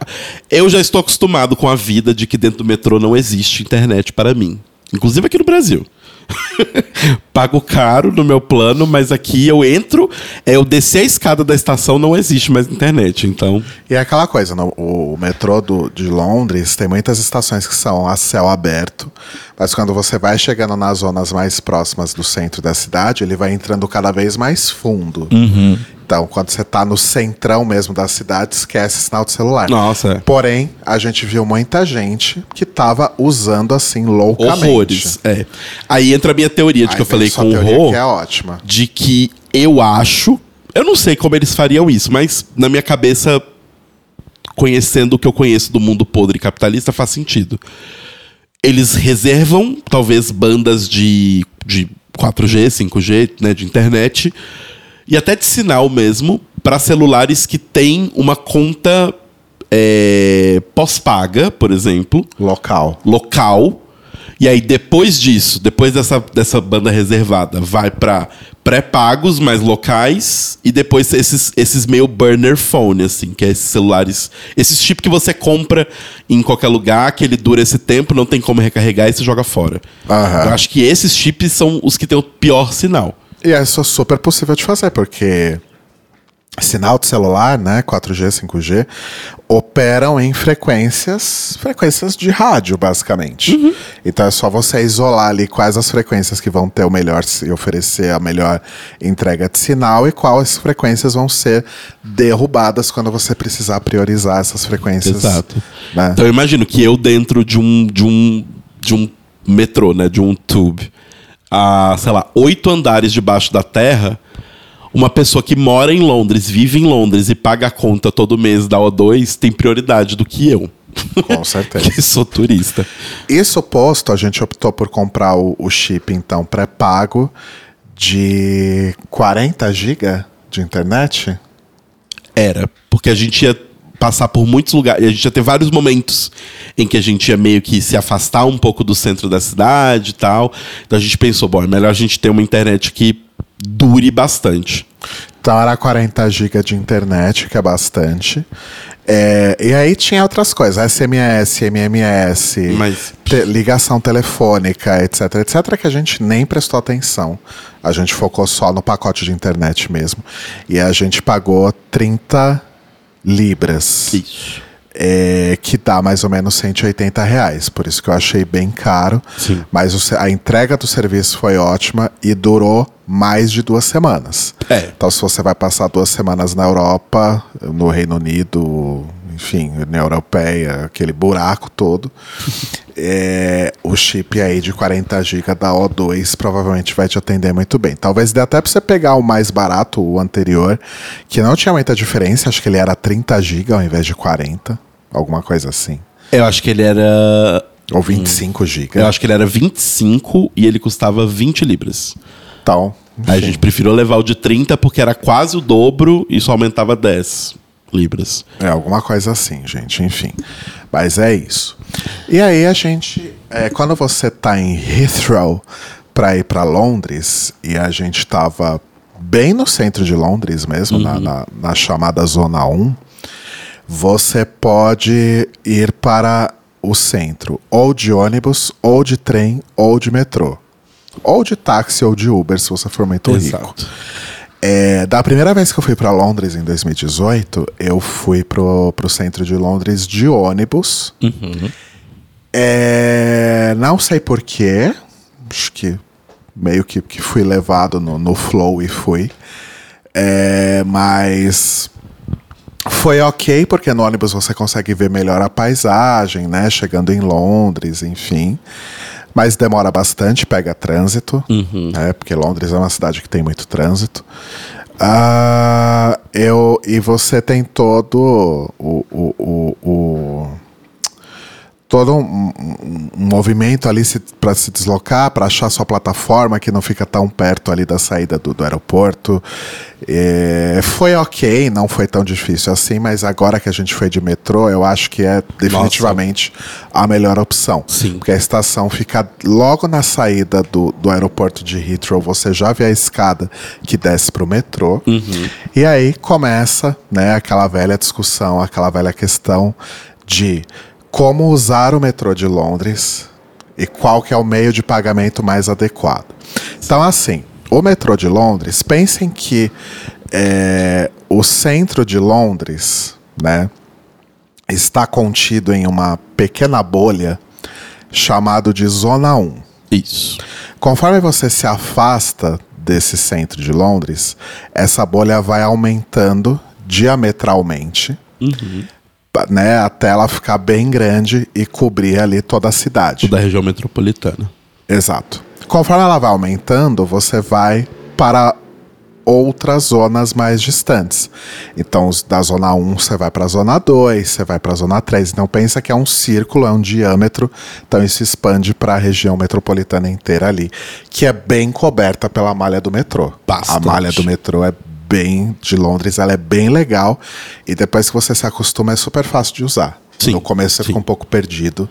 eu já estou acostumado com a vida de que dentro do metrô não existe internet para mim. Inclusive aqui no Brasil. Pago caro no meu plano, mas aqui eu entro, é, eu descer a escada da estação, não existe mais internet, então... E é aquela coisa, no, o metrô do, de Londres tem muitas estações que são a céu aberto, mas quando você vai chegando nas zonas mais próximas do centro da cidade, ele vai entrando cada vez mais fundo. Então, quando você tá no centrão mesmo da cidade, esquece sinal de celular. Nossa, é. Porém, a gente viu muita gente que tava usando assim loucamente. horrores. É. Aí entra a minha teoria de que eu falei com o Rô, que é ótima. de que eu acho, eu não sei como eles fariam isso, mas na minha cabeça, conhecendo o que eu conheço do mundo podre capitalista, faz sentido. Eles reservam, talvez, bandas de, de 4G, 5G, né, de internet, e até de sinal mesmo, para celulares que têm uma conta é, pós-paga, por exemplo, Local. local. E aí, depois disso, depois dessa, dessa banda reservada, vai para pré-pagos mais locais e depois esses, esses meio burner phone, assim, que é esses celulares. Esses chip que você compra em qualquer lugar, que ele dura esse tempo, não tem como recarregar e você joga fora. Aham. Eu acho que esses chips são os que têm o pior sinal. E é só super possível de fazer, porque sinal de celular, né, 4G, 5G, operam em frequências, frequências de rádio, basicamente. Uhum. Então é só você isolar ali quais as frequências que vão ter o melhor e oferecer a melhor entrega de sinal e quais frequências vão ser derrubadas quando você precisar priorizar essas frequências. Exato. né? Então eu imagino que eu dentro de um de um de um metrô, né, de um tube, a, sei lá, oito andares debaixo da terra, uma pessoa que mora em Londres, vive em Londres e paga a conta todo mês da O2 tem prioridade do que eu. Com certeza. que sou turista. Isso posto, a gente optou por comprar o, o chip, então, pré-pago de 40 GB de internet. Era, porque a gente ia passar por muitos lugares, a gente ia ter vários momentos em que a gente ia meio que se afastar um pouco do centro da cidade e tal. Então a gente pensou, bom, é melhor a gente ter uma internet que dure bastante. Então era 40 GB de internet, que é bastante. É, e aí tinha outras coisas, SMS, MMS, Mas- te- ligação telefônica, etc, etc, que a gente nem prestou atenção. A gente focou só no pacote de internet mesmo. E a gente pagou 30 libras. Isso. É, que dá mais ou menos 180 reais. Por isso que eu achei bem caro. Sim. Mas o a entrega do serviço foi ótima e durou mais de duas semanas. É. Então, se você vai passar duas semanas na Europa, no Reino Unido, enfim, União Europeia, aquele buraco todo, é, o chip aí de 40 GB da O2 provavelmente vai te atender muito bem. Talvez dê até para você pegar o mais barato, o anterior, que não tinha muita diferença, acho que ele era 30 GB ao invés de 40, alguma coisa assim. Eu acho que ele era. Ou 25 GB. Eu acho que ele era 25 e ele custava 20 libras. Então, Aí a gente preferiu levar o de 30 porque era quase o dobro e só aumentava 10 libras. É, alguma coisa assim, gente, enfim. Mas é isso. E aí a gente, é, quando você tá em Heathrow para ir para Londres, e a gente tava bem no centro de Londres mesmo, na, na, na chamada Zona 1, você pode ir para o centro ou de ônibus, ou de trem, ou de metrô. Ou de táxi ou de Uber, se você for muito rico. É, da primeira vez que eu fui para Londres em 2018, eu fui pro, pro centro de Londres de ônibus. É, não sei porquê, acho que meio que, que fui levado no, no flow e fui. É, mas foi ok, porque no ônibus você consegue ver melhor a paisagem, né? Chegando em Londres, enfim. Mas demora bastante, pega trânsito, né? Porque Londres é uma cidade que tem muito trânsito. Ah, eu, e você tem todo o, o, o, o- todo um, um- um movimento ali para se deslocar, para achar sua plataforma que não fica tão perto ali da saída do, do aeroporto. É, foi ok, não foi tão difícil assim, mas agora que a gente foi de metrô, eu acho que é definitivamente a melhor opção. Sim. Porque a estação fica logo na saída do, do aeroporto de Heathrow, você já vê a escada que desce para o metrô. E aí começa né, aquela velha discussão, aquela velha questão de como usar o metrô de Londres e qual que é o meio de pagamento mais adequado. Então, assim, o metrô de Londres, pensem que é, o centro de Londres, né, está contido em uma pequena bolha chamado de Zona 1. Isso. Conforme você se afasta desse centro de Londres, essa bolha vai aumentando diametralmente, pa- né, até ela ficar bem grande e cobrir ali toda a cidade. Da região metropolitana. Exato. Conforme ela vai aumentando, você vai para outras zonas mais distantes. Então, da zona 1 você vai para a zona 2, você vai para a zona 3. Então, pensa que é um círculo, é um diâmetro. Então, isso expande para a região metropolitana inteira ali, que é bem coberta pela malha do metrô. Bastante. A malha do metrô é bem de Londres, ela é bem legal e depois que você se acostuma é super fácil de usar. Sim, no começo você sim. fica um pouco perdido,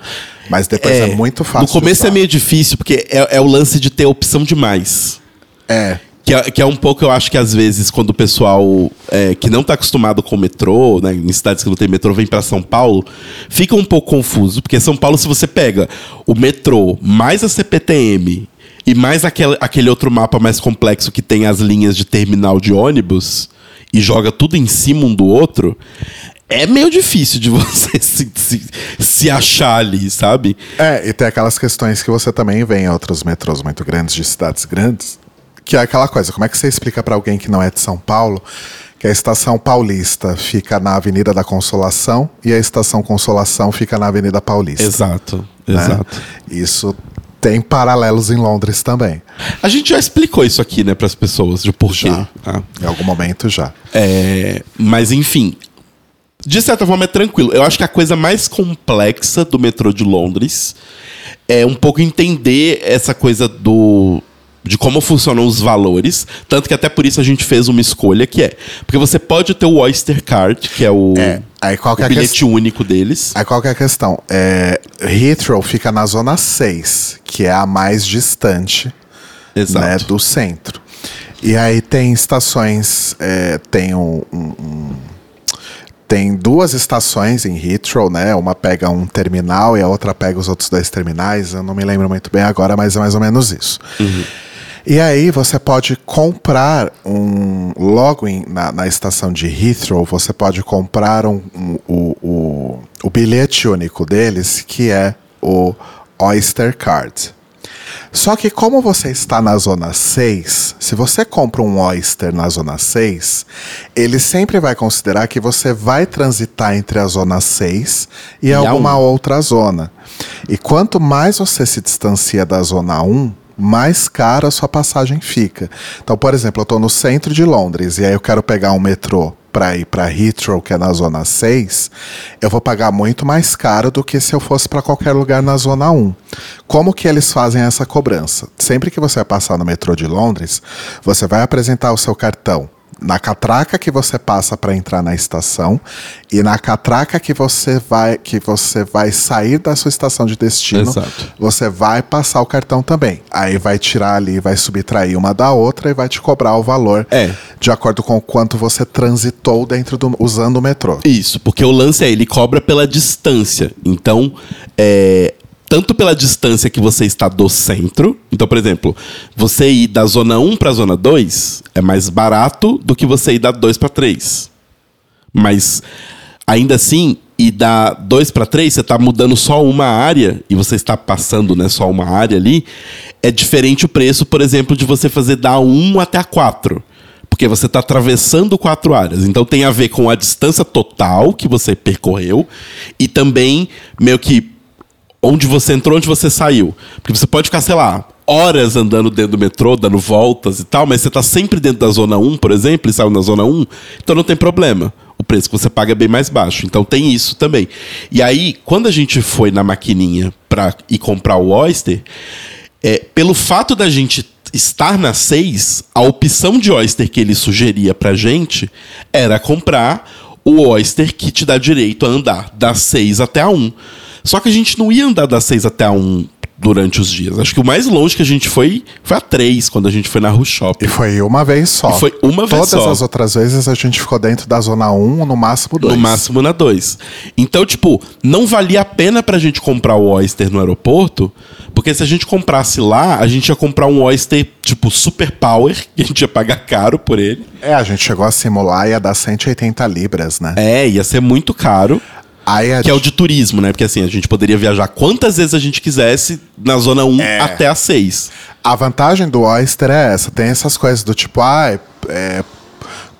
mas depois é, muito fácil. No começo é meio difícil, porque é, é o lance de ter opção demais. É, Que é, que é um pouco, eu acho que às vezes, quando o pessoal é, que não tá acostumado com o metrô, né, em cidades que não tem metrô, vem para São Paulo, fica um pouco confuso. Porque São Paulo, se você pega o metrô mais a CPTM e mais aquele, aquele outro mapa mais complexo que tem as linhas de terminal de ônibus e joga tudo em cima um do outro, é meio difícil de você se, se, se achar ali, sabe? É, e tem aquelas questões que você também vê em outros metrôs muito grandes, de cidades grandes, que é aquela coisa, como é que você explica pra alguém que não é de São Paulo que a estação paulista fica na Avenida da Consolação e a estação Consolação fica na Avenida Paulista? Exato, né? exato. Isso tem paralelos em Londres também. A gente já explicou isso aqui, né, para as pessoas, de porquê. Já. tá? Em algum momento já. É, mas enfim, de certa forma é tranquilo. Eu acho que a coisa mais complexa do metrô de Londres é um pouco entender essa coisa do de como funcionam os valores, tanto que até por isso a gente fez uma escolha que é, porque você pode ter o Oyster Card, que é o, É, aí qual que o é bilhete único deles. Aí qual que é a questão? É, Heathrow fica na zona 6, que é a mais distante Exato. né, do centro. E aí tem estações, é, tem um, um- um- tem duas estações em Heathrow, né? Uma pega um terminal e a outra pega os outros dois terminais. Eu não me lembro muito bem agora, mas é mais ou menos isso. E aí você pode comprar um logo em- na, na estação de Heathrow, você pode comprar um, um- o, o, o bilhete único deles, que é o Oyster Card. Só que como você está na zona 6, se você compra um Oyster na zona 6, ele sempre vai considerar que você vai transitar entre a zona 6 e, E alguma um. outra zona. E quanto mais você se distancia da zona 1, mais cara a sua passagem fica. Então, por exemplo, eu estou no centro de Londres e aí eu quero pegar um metrô para ir para Heathrow, que é na zona 6, eu vou pagar muito mais caro do que se eu fosse para qualquer lugar na zona 1. Como que eles fazem essa cobrança? Sempre que você passar no metrô de Londres, você vai apresentar o seu cartão na catraca que você passa para entrar na estação e na catraca que você vai que você vai sair da sua estação de destino, Exato. você vai passar o cartão também. Aí vai tirar ali, vai subtrair uma da outra e vai te cobrar o valor É. de acordo com o quanto você transitou dentro do usando o metrô. Isso, porque o lance é, ele cobra pela distância. Então, é, tanto pela distância que você está do centro. Então, por exemplo, você ir da zona 1 para a zona 2 é mais barato do que você ir da 2 para 3. Mas, ainda assim, e da 2 para 3, você está mudando só uma área e você está passando né, só uma área ali. É diferente o preço, por exemplo, de você fazer da 1 até a 4. Porque você está atravessando quatro áreas. Então tem a ver com a distância total que você percorreu e também meio que onde você entrou, onde você saiu. Porque você pode ficar, sei lá, horas andando dentro do metrô, dando voltas e tal, mas você tá sempre dentro da zona 1, por exemplo, e saiu na zona 1, então não tem problema. O preço que você paga é bem mais baixo. Então tem isso também. E aí, quando a gente foi na maquininha pra ir comprar o Oyster, é, pelo fato da gente estar na 6, a opção de Oyster que ele sugeria pra gente era comprar o Oyster que te dá direito a andar da 6 até a 1. Só que a gente não ia andar da 6 até a 1 durante os dias. Acho que o mais longe que a gente foi foi a 3, quando a gente foi na Rue Shop. E foi uma vez só. E foi uma vez Todas só. as outras vezes a gente ficou dentro da zona 1, no máximo 2. No máximo na 2. Então, tipo, não valia a pena pra gente comprar o Oyster no aeroporto, Porque se a gente comprasse lá, a gente ia comprar um Oyster, tipo, super power, que a gente ia pagar caro por ele. É, a gente chegou a simular e ia dar 180 libras, né? É, ia ser muito caro. Aí Que é o de turismo, né? Porque assim, a gente poderia viajar quantas vezes a gente quisesse na zona 1 É. até a 6. A vantagem do Oyster é essa, tem essas coisas do tipo, ah, é,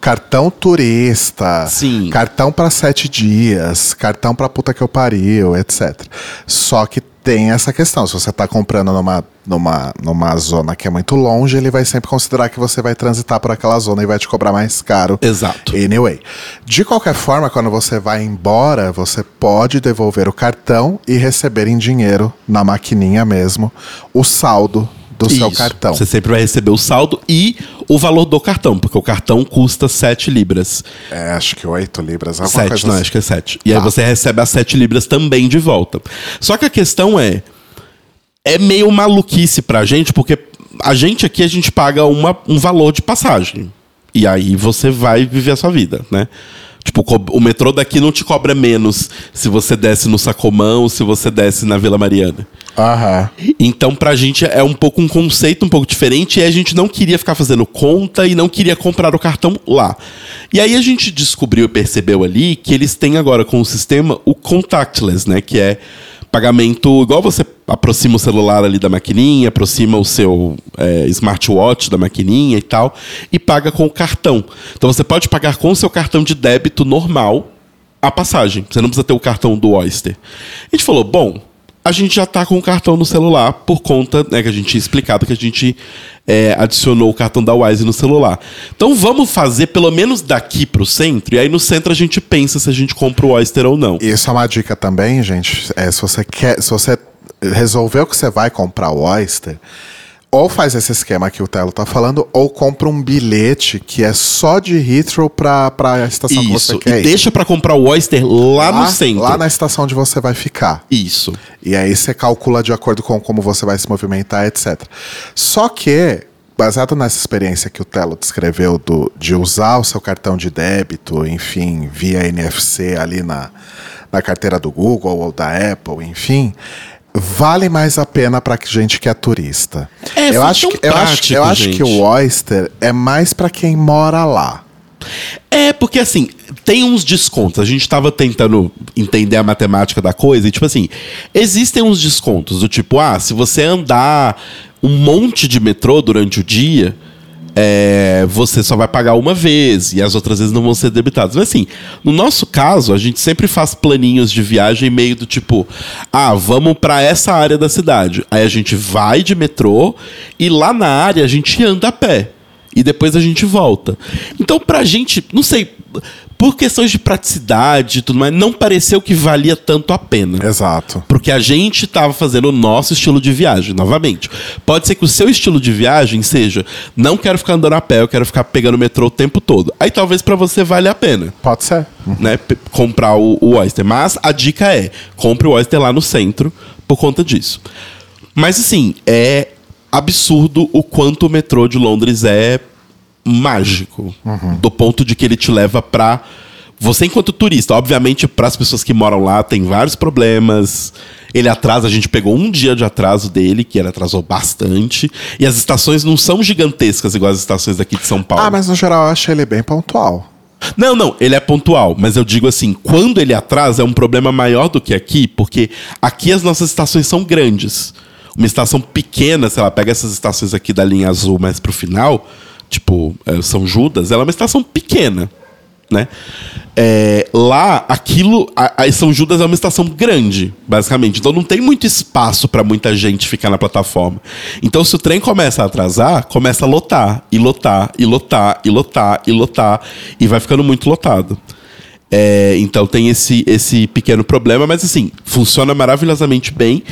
cartão turista, Sim. cartão pra sete dias, cartão pra puta que eu pariu, etc. Só que tem essa questão, se você tá comprando numa, numa, numa zona que é muito longe, ele vai sempre considerar que você vai transitar por aquela zona e vai te cobrar mais caro. Exato. Anyway, de qualquer forma, quando você vai embora, você pode devolver o cartão e receber em dinheiro, na maquininha mesmo, o saldo do seu Isso. cartão. Você sempre vai receber o saldo e o valor do cartão, porque o cartão custa 7 libras. É, acho que 8 libras, alguma 7, coisa não, assim. acho que é 7. E Tá. aí você recebe as 7 libras também de volta. Só que a questão é. É meio maluquice pra gente, porque a gente aqui a gente paga uma, um valor de passagem. E aí você vai viver a sua vida, né? Tipo, o metrô daqui não te cobra menos se você desce no Sacomão ou se você desce na Vila Mariana. Aham. Então, pra gente é um pouco um conceito um pouco diferente e a gente não queria ficar fazendo conta e não queria comprar o cartão lá. E aí a gente descobriu e percebeu ali que eles têm agora com o sistema o contactless, né? Que é pagamento igual você aproxima o celular ali da maquininha, aproxima o seu é, smartwatch da maquininha e tal, e paga com o cartão. Então você pode pagar com o seu cartão de débito normal a passagem. Você não precisa ter o cartão do Oyster. A gente falou, bom, a gente já tá com o cartão no celular por conta, né, que a gente tinha explicado que a gente é, adicionou o cartão da Wise no celular. Então vamos fazer pelo menos daqui pro centro, e aí no centro a gente pensa se a gente compra o Oyster ou não. Isso é uma dica também, gente. É, se você quer, se você resolveu que você vai comprar o Oyster, ou faz esse esquema que o Telo tá falando, ou compra um bilhete que é só de Heathrow pra, pra estação que você Isso, quer e ir. deixa pra comprar o Oyster lá, no centro. Lá na estação onde você vai ficar. Isso. E aí você calcula de acordo com como você vai se movimentar, etc. Só que, baseado nessa experiência que o Telo descreveu do, de usar o seu cartão de débito, enfim, via NFC ali na, na carteira do Google ou da Apple, enfim. Vale mais a pena pra gente que é turista. É, eu acho, que, eu acho, prático, eu acho que gente. o Oyster é mais pra quem mora lá. É, porque assim, tem uns descontos. A gente tava tentando entender a matemática da coisa e, tipo assim, existem uns descontos do tipo, ah, se você andar um monte de metrô durante o dia, é, você só vai pagar uma vez e as outras vezes não vão ser debitadas. Mas assim, no nosso caso, a gente sempre faz planinhos de viagem meio do tipo, ah, vamos pra essa área da cidade. Aí a gente vai de metrô e lá na área a gente anda a pé. E depois a gente volta. Então, pra gente, não sei, por questões de praticidade e tudo mais, não pareceu que valia tanto a pena. Exato. Porque a gente estava fazendo o nosso estilo de viagem, novamente. Pode ser que o seu estilo de viagem seja: não quero ficar andando a pé, eu quero ficar pegando o metrô o tempo todo. Aí talvez pra você valha a pena, Pode ser. né? Comprar o, o Oyster. Mas a dica é: compre o Oyster lá no centro por conta disso. Mas assim, é absurdo o quanto o metrô de Londres é mágico. Do ponto de que ele te leva pra. Você, enquanto turista, obviamente, para as pessoas que moram lá, tem vários problemas. Ele atrasa, a gente pegou um dia de atraso dele, que ele atrasou bastante. E as estações não são gigantescas igual as estações daqui de São Paulo. Ah, mas no geral eu achei ele bem pontual. Não, não, ele é pontual, mas eu digo assim, quando ele atrasa é um problema maior do que aqui, porque aqui as nossas estações são grandes. Uma estação pequena, sei lá, pega essas estações aqui da linha azul mais pro final, tipo, eh, São Judas, ela é uma estação pequena, né? É, lá, aquilo, a, a São Judas é uma estação grande, basicamente. Então não tem muito espaço para muita gente ficar na plataforma. Então se o trem começa a atrasar, começa a lotar, e lotar, e lotar, e lotar, e lotar, e vai ficando muito lotado. É, então tem esse, esse pequeno problema, mas assim, funciona maravilhosamente bem.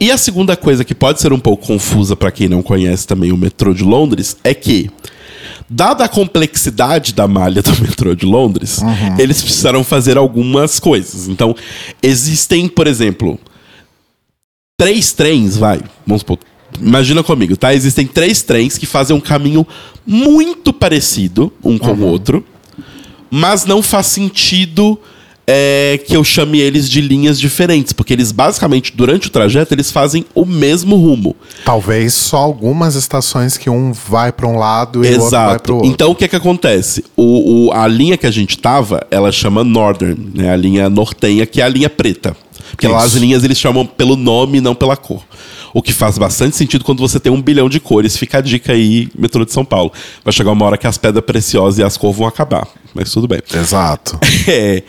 E a segunda coisa que pode ser um pouco confusa para quem não conhece também o metrô de Londres é que, dada a complexidade da malha do metrô de Londres, eles precisaram fazer algumas coisas. Então, existem, por exemplo, três trens, vai, vamos supor. Imagina comigo, tá? Existem três trens que fazem um caminho muito parecido um com o outro, mas não faz sentido é que eu chame eles de linhas diferentes, porque eles basicamente, durante o trajeto, eles fazem o mesmo rumo. Talvez só algumas estações que um vai para um lado e o outro vai para Exato. o outro. Então o que que acontece? O, o- a linha que a gente tava, ela chama Northern, né? A linha nortenha, que é a linha preta. Porque lá as Isso. linhas eles chamam pelo nome e não pela cor. O que faz bastante sentido quando você tem um bilhão de cores. Fica a dica aí, metrô de São Paulo. Vai chegar uma hora que as pedras preciosas e as cores vão acabar. Mas tudo bem. Exato. É.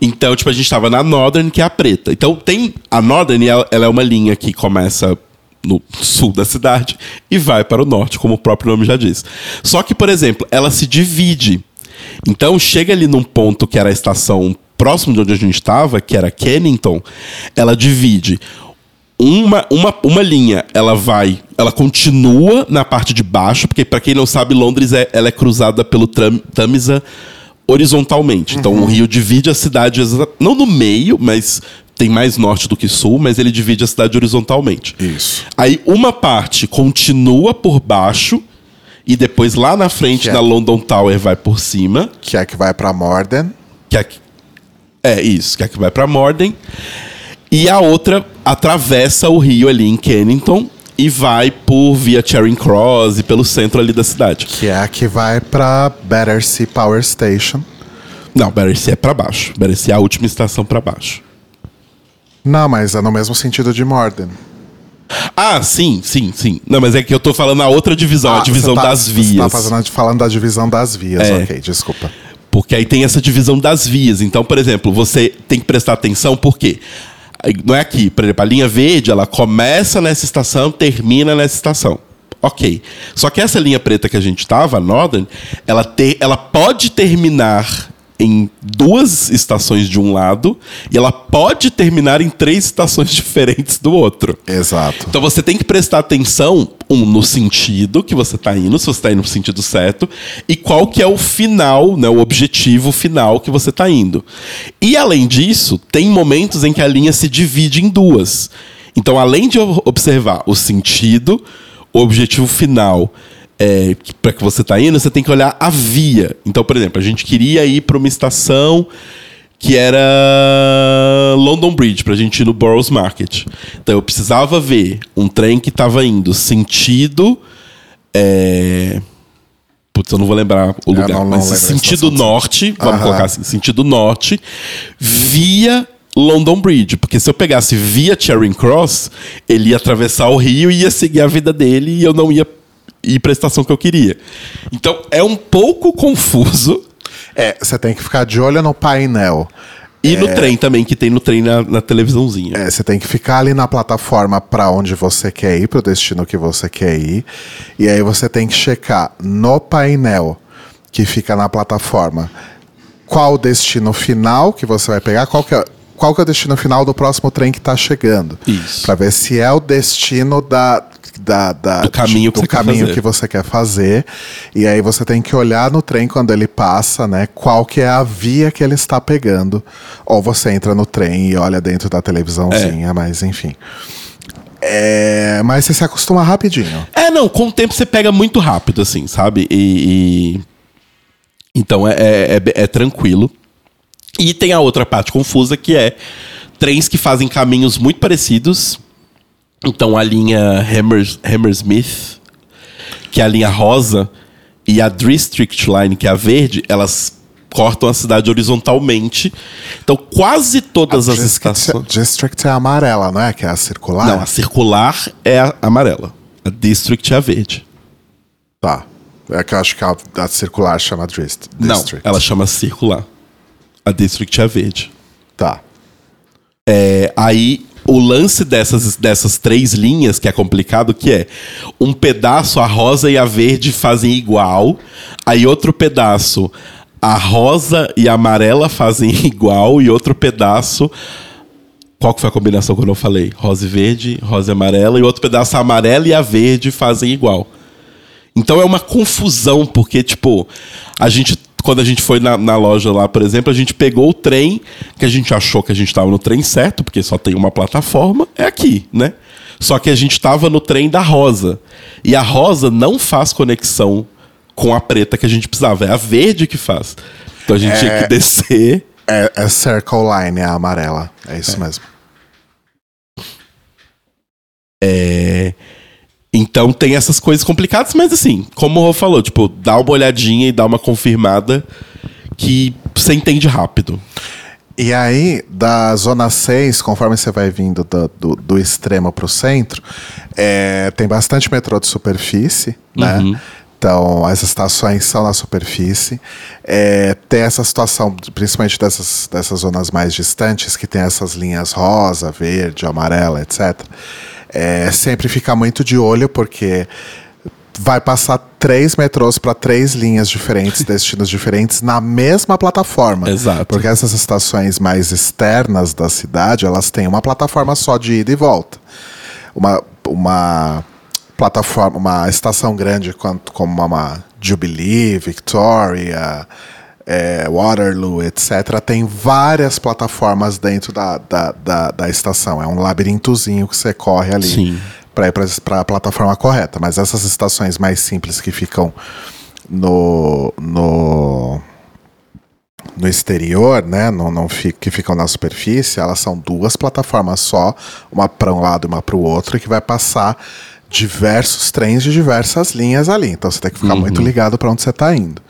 Então, tipo, a gente tava na Northern, que é a preta. Então, tem. A Northern, ela, ela é uma linha que começa no sul da cidade e vai para o norte, como o próprio nome já diz. Só que, por exemplo, ela se divide. Então, chega ali num ponto que era a estação próximo de onde a gente estava, que era Kennington, ela divide uma, uma, uma linha, ela vai, ela continua na parte de baixo, porque para quem não sabe, Londres é, ela é cruzada pelo Tram- Tamisa horizontalmente. Então o rio divide a cidade não no meio, mas tem mais norte do que sul, mas ele divide a cidade horizontalmente. Isso. Aí uma parte continua por baixo e depois lá na frente Que é- na London Tower vai por cima. Que é que vai para Morden. Que é, é isso, que é que vai pra Morden. E a outra atravessa o rio ali em Kennington e vai por via Charing Cross e pelo centro ali da cidade. Que é a que vai para Battersea Power Station. Não, Battersea é pra baixo. Battersea é a última estação pra baixo. Não, mas é no mesmo sentido de Morden. Ah, sim, sim, sim. Não, mas é que eu tô falando a outra divisão, a Ah, divisão você tá- das Você vias. tá fazendo, falando da divisão das vias, É. ok, desculpa. Porque aí tem essa divisão das vias. Então, por exemplo, você tem que prestar atenção porque não é aqui, por exemplo, a linha verde, ela começa nessa estação, termina nessa estação. Ok. Só que essa linha preta que a gente tava, a Northern, ela, te, ela pode terminar em duas estações de um lado e ela pode terminar em três estações diferentes do outro. Exato. Então você tem que prestar atenção, um, no sentido que você está indo, se você está indo no sentido certo, e qual que é o final, né, o objetivo final que você está indo. E além disso, tem momentos em que a linha se divide em duas. Então, além de ob- observar o sentido, o objetivo final é, para que você está indo, você tem que olhar a via. Então, por exemplo, a gente queria ir para uma estação que era London Bridge, pra gente ir no Boroughs Market. Então eu precisava ver um trem que tava indo sentido. É... Putz, eu não vou lembrar o lugar, não- não mas a sentido norte, vamos Aham. colocar assim, sentido norte, via London Bridge. Porque se eu pegasse via Charing Cross, ele ia atravessar o rio e ia seguir a vida dele e eu não ia ir pra estação que eu queria. Então é um pouco confuso. É, você tem que ficar de olho no painel. E no trem também, que tem no trem na, na televisãozinha. É, você tem que ficar ali na plataforma para onde você quer ir, para o destino que você quer ir. E aí você tem que checar no painel que fica na plataforma qual o destino final que você vai pegar, qual que é, qual que é o destino final do próximo trem que está chegando. Isso. Para ver se é o destino da, da, da- Do caminho que do você quer caminho fazer. que você quer fazer. E aí você tem que olhar no trem quando ele passa, né? Qual que é a via que ele está pegando. Ou você entra no trem e olha dentro da televisãozinha, mas enfim. É, mas você se acostuma rapidinho. É, não, com o tempo você pega muito rápido, assim, sabe? E. e- Então é, é, é- é tranquilo. E tem a outra parte confusa que é trens que fazem caminhos muito parecidos. Então a linha Hammer, Hammersmith, que é a linha rosa, e a District Line, que é a verde, elas cortam a cidade horizontalmente. Então quase todas as District, estações. District é a amarela, não é? Que é a circular? Não, a circular é a amarela. A District é a verde. Tá. É que eu acho que a, a circular chama Dist, Não, District. ela chama circular. A District é a verde. Tá. É, aí o lance dessas, dessas três linhas, que é complicado, que é um pedaço a rosa e a verde fazem igual, aí outro pedaço a rosa e a amarela fazem igual, e outro pedaço. Qual que foi a combinação que eu não falei? Rosa e verde, rosa e amarela, e outro pedaço a amarela e a verde fazem igual. Então é uma confusão, porque, tipo, a gente. Quando a gente foi na, na loja lá, por exemplo, a gente pegou o trem, que a gente achou que a gente estava no trem certo, porque só tem uma plataforma, é aqui, né? Só que a gente estava no trem da rosa. E a rosa não faz conexão com a preta que a gente precisava, é a verde que faz. Então a gente tinha que descer. É, é Circle Line, é a amarela. É isso mesmo. É, Então tem essas coisas complicadas, mas assim, como o Rô falou, tipo, dá uma olhadinha e dá uma confirmada que você entende rápido. E aí, da zona 6, conforme você vai vindo do, do, do extremo para o centro, é, tem bastante metrô de superfície, né? Uhum. Então, as estações são na superfície. É, tem essa situação, principalmente dessas, dessas zonas mais distantes, que tem essas linhas rosa, verde, amarela, etc. É, sempre ficar muito de olho, porque vai passar três metrôs para três linhas diferentes, destinos diferentes, na mesma plataforma. Exato. Porque essas estações mais externas da cidade, elas têm uma plataforma só de ida e volta. Uma, uma plataforma, uma estação grande quanto, como uma Jubilee, Victoria, é, Waterloo, etc., tem várias plataformas dentro da, da, da, da estação. É um labirintozinho que você corre ali para ir para a plataforma correta. Mas essas estações mais simples que ficam no, no, no exterior, né, não, não fi- que ficam na superfície, elas são duas plataformas só, uma para um lado e uma para o outro, e que vai passar diversos trens de diversas linhas ali. Então você tem que ficar muito ligado para onde você está indo.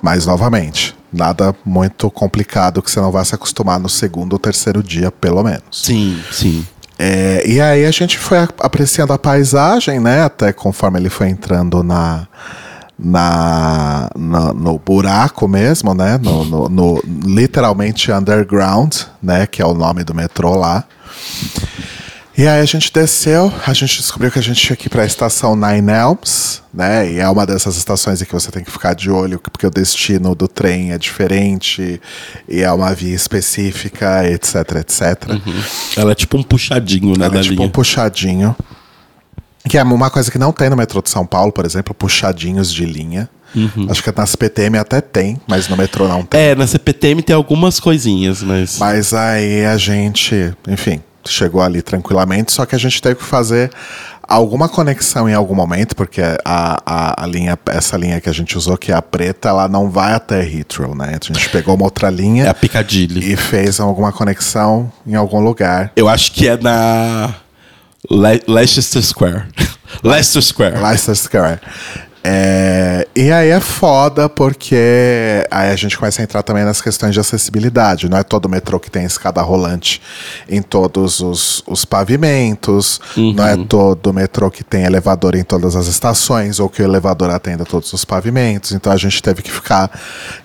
Mas novamente, nada muito complicado que você não vai se acostumar no segundo ou terceiro dia, pelo menos. Sim, sim. É, e aí a gente foi apreciando a paisagem, né? Até conforme ele foi entrando na, na, na- no buraco mesmo, né? No, no- no- literalmente underground, né? Que é o nome do metrô lá. E aí a gente desceu, a gente descobriu que a gente tinha que ir para a estação Nine Elms, né? E é uma dessas estações em que você tem que ficar de olho, porque o destino do trem é diferente e é uma via específica, etc, etc. Ela é tipo um puxadinho, né, Ela é tipo linha. um puxadinho. Que é uma coisa que não tem no metrô de São Paulo, por exemplo, puxadinhos de linha. Acho que nas PTM até tem, mas no metrô não tem. É, na CPTM tem algumas coisinhas, mas... Mas aí a gente, enfim, chegou ali tranquilamente, só que a gente teve que fazer alguma conexão em algum momento, porque a, a, a linha, essa linha que a gente usou, que é a preta, ela não vai até Heathrow, né? A gente pegou uma outra linha É a Piccadilly. e fez alguma conexão em algum lugar. Eu acho que é na Le Leicester Square. Leicester Square. Leicester Square. É, e aí é foda porque aí a gente começa a entrar também nas questões de acessibilidade. Não é todo metrô que tem escada rolante em todos os, os pavimentos, não é todo metrô que tem elevador em todas as estações ou que o elevador atenda todos os pavimentos. Então a gente teve que ficar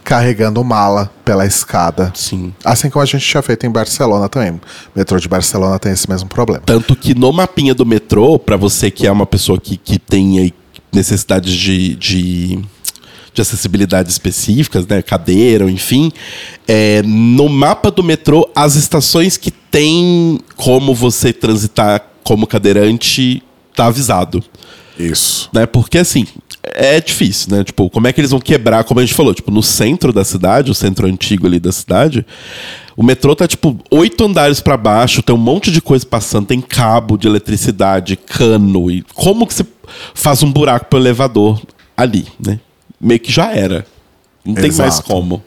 carregando mala pela escada. Sim. Assim como a gente tinha feito em Barcelona também. O metrô de Barcelona tem esse mesmo problema. Tanto que no mapinha do metrô, pra você que é uma pessoa que, que tem aí necessidades de, de, de acessibilidade específicas, né? Cadeira, enfim. é, no mapa do metrô, as estações que tem como você transitar como cadeirante, tá avisado. Isso. né? Porque assim, é difícil, né? Tipo, como é que eles vão quebrar, como a gente falou, tipo, no centro da cidade, o centro antigo ali da cidade, o metrô tá tipo oito andares pra baixo, tem um monte de coisa passando, tem cabo de eletricidade, cano e como que você faz um buraco pro elevador ali, né? Meio que já era. Não tem mais Exato. como.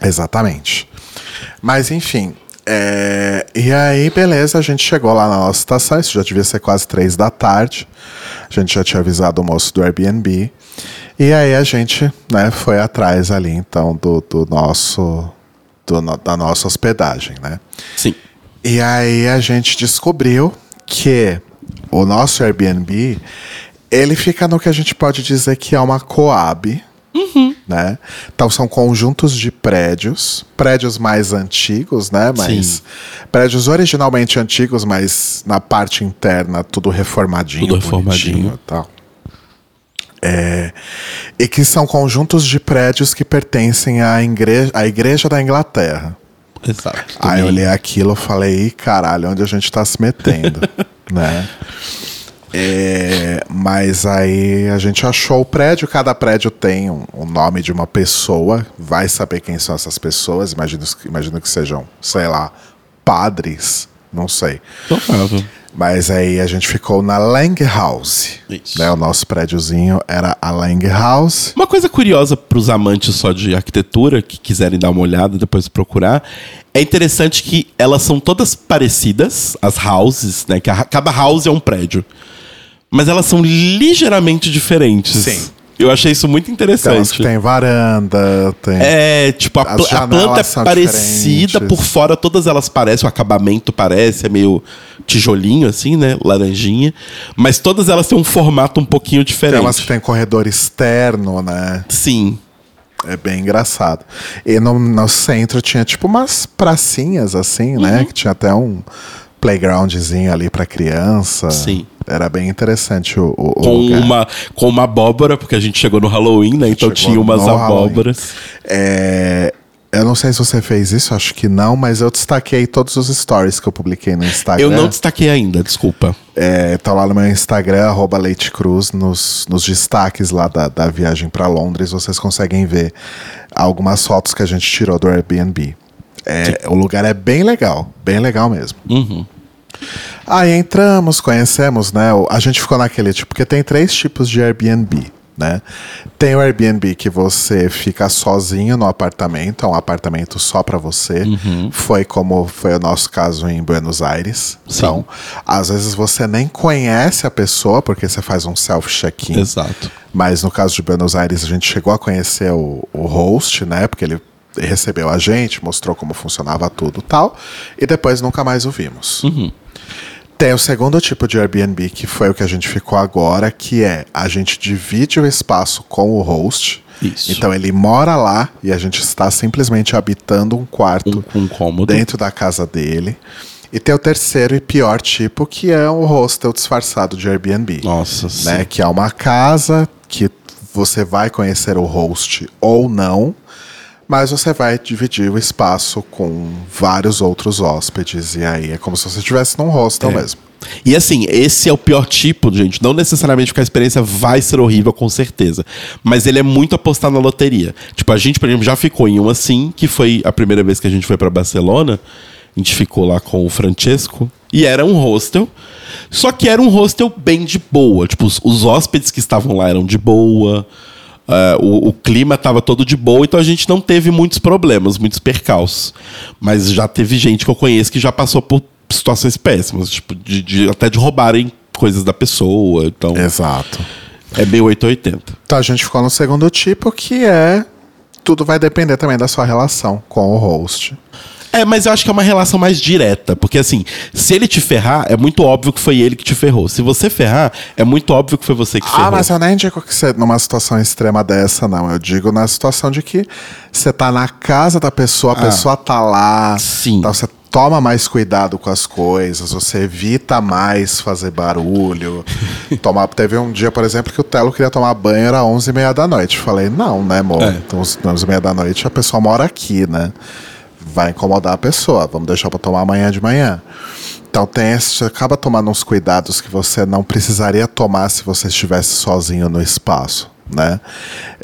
Exatamente. Mas enfim. é, E aí, beleza, a gente chegou lá na nossa estação, isso já devia ser quase três da tarde. A gente já tinha avisado o moço do Airbnb. E aí a gente né, foi atrás ali, então, do, do nosso. Do da nossa hospedagem, né? Sim. E aí a gente descobriu que o nosso Airbnb, ele fica no que a gente pode dizer que é uma coab, né? Então são conjuntos de prédios, prédios mais antigos, né? Mas Sim. prédios originalmente antigos, mas na parte interna tudo reformadinho, Tudo reformadinho. e tal. É, e que são conjuntos de prédios que pertencem à igreja, à igreja da Inglaterra. Exato. Aí eu olhei aquilo e falei, "Ih, caralho, onde a gente tá se metendo, né? É, mas aí a gente achou o prédio, cada prédio tem um, um nome de uma pessoa, vai saber quem são essas pessoas, imagino, imagino que sejam, sei lá, padres, não sei. Tocava. Mas aí a gente ficou na Lang House. Isso. Né? O nosso prédiozinho era a Lang House. Uma coisa curiosa para os amantes só de arquitetura, que quiserem dar uma olhada depois procurar, é interessante que elas são todas parecidas, as houses, né? Que a- cada house é um prédio. Mas elas são ligeiramente diferentes. Sim. Eu achei isso muito Tem interessante. tem varanda, tem. É, tipo, a, pla- a planta é parecida, diferentes. por fora todas elas parecem, o acabamento parece, é meio tijolinho assim, né? Laranjinha. Mas todas elas têm um formato um pouquinho Tem diferente. umas que tem corredor externo, né? Sim. É bem engraçado. E no, no centro tinha tipo umas pracinhas assim, Uhum. né? Que tinha até um playgroundzinho ali pra criança. Sim. Era bem interessante o, o, Com lugar. uma, com uma abóbora, porque a gente chegou no Halloween, né? Então tinha umas abóboras. É, eu não sei se você fez isso, acho que não, mas eu destaquei todos os stories que eu publiquei no Instagram. Eu não destaquei ainda, desculpa. É, tá lá no meu Instagram, arroba Leite Cruz, nos, nos destaques lá da, da viagem pra Londres, vocês conseguem ver algumas fotos que a gente tirou do Airbnb. É, o lugar é bem legal, bem legal mesmo. Uhum. Aí entramos, conhecemos, né? A gente ficou naquele tipo, porque tem três tipos de Airbnb, né? Tem o Airbnb que você fica sozinho no apartamento, é um apartamento só pra você. Foi como foi o nosso caso em Buenos Aires. Então, às vezes você nem conhece a pessoa, porque você faz um self-check-in. Exato. Mas no caso de Buenos Aires, a gente chegou a conhecer o, o host, né? Porque ele recebeu a gente, mostrou como funcionava tudo e tal. E depois nunca mais o vimos. Tem o segundo tipo de Airbnb, que foi o que a gente ficou agora, que é a gente divide o espaço com o host. Isso. Então ele mora lá e a gente está simplesmente habitando um quarto Um, um cômodo. dentro da casa dele. E tem o terceiro e pior tipo, que é o hostel disfarçado de Airbnb Nossa, sim. né? Que é uma casa que você vai conhecer o host ou não, mas você vai dividir o espaço com vários outros hóspedes. E aí é como se você estivesse num hostel É. mesmo. E assim, esse é o pior tipo, gente. Não necessariamente porque a experiência vai ser horrível, com certeza. Mas ele é muito apostado na loteria. Tipo, a gente, por exemplo, já ficou em um assim, que foi a primeira vez que a gente foi pra Barcelona. A gente ficou lá com o Francesco. E era um hostel. Só que era um hostel bem de boa. Tipo, os, os hóspedes que estavam lá eram de boa. Ah, o, o clima estava todo de boa, então a gente não teve muitos problemas, muitos percalços. Mas já teve gente que eu conheço que já passou por situações péssimas, tipo, de, de- até de roubarem coisas da pessoa. Então, Exato. é meio 880. Então a gente ficou no segundo tipo, que é. Tudo vai depender também da sua relação com o host. É, mas eu acho que é uma relação mais direta. Porque, assim, se ele te ferrar, é muito óbvio que foi ele que te ferrou. Se você ferrar, é muito óbvio que foi você que ferrou. Ah, mas eu nem digo que você numa situação extrema dessa, não. Eu digo na situação de que você tá na casa da pessoa, a pessoa tá lá. Sim. Então você toma mais cuidado com as coisas, você evita mais fazer barulho. tomar, teve um dia, por exemplo, que o Telo queria tomar banho, era 11h30 da noite. Falei, não, né, amor? É. Então, 11h30 da noite a pessoa mora aqui, né? Vai incomodar a pessoa, vamos deixar pra tomar amanhã de manhã. Então tem esse, você acaba tomando uns cuidados que você não precisaria tomar se você estivesse sozinho no espaço, né?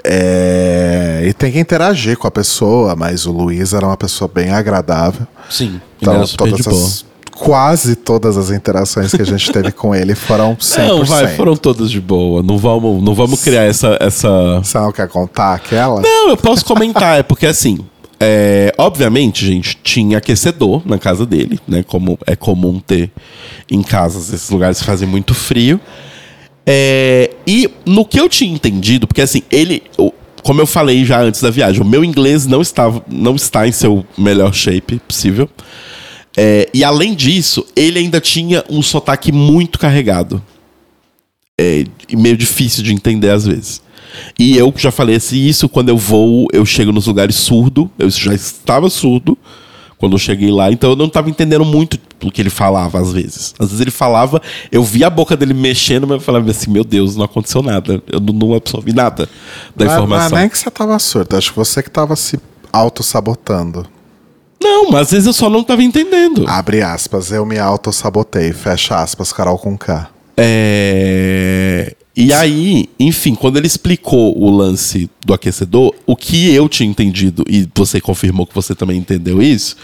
É, e tem que interagir com a pessoa, mas o Luiz era uma pessoa bem agradável. Sim, Então todas as, quase todas as interações que a gente teve com ele foram 100%. Não, vai, foram todas de boa. Não vamos, não vamos criar essa, essa. Você não quer contar aquela? Não, eu posso comentar, é porque assim. É, obviamente, gente, tinha aquecedor na casa dele, né? Como é comum ter em casas, esses lugares fazem muito frio. É, e no que eu tinha entendido, porque assim, ele. Como eu falei já antes da viagem, o meu inglês não, estava, não está em seu melhor shape possível. É, e além disso, ele ainda tinha um sotaque muito carregado. É, meio difícil de entender às vezes. E eu já falei assim, isso quando eu vou, eu chego nos lugares surdo, eu já estava surdo quando eu cheguei lá, então eu não estava entendendo muito o que ele falava às vezes. Às vezes ele falava, eu via a boca dele mexendo, mas eu falava assim, meu Deus, não aconteceu nada. Eu não, absorvi nada da é- informação. Não é que você tava surdo, acho que você que tava se auto-sabotando. Não, mas às vezes eu só não estava entendendo. Abre aspas, eu me auto-sabotei. Fecha aspas, Carol com K. É, E aí, enfim, quando ele explicou o lance do aquecedor, o que eu tinha entendido, e você confirmou que você também entendeu isso,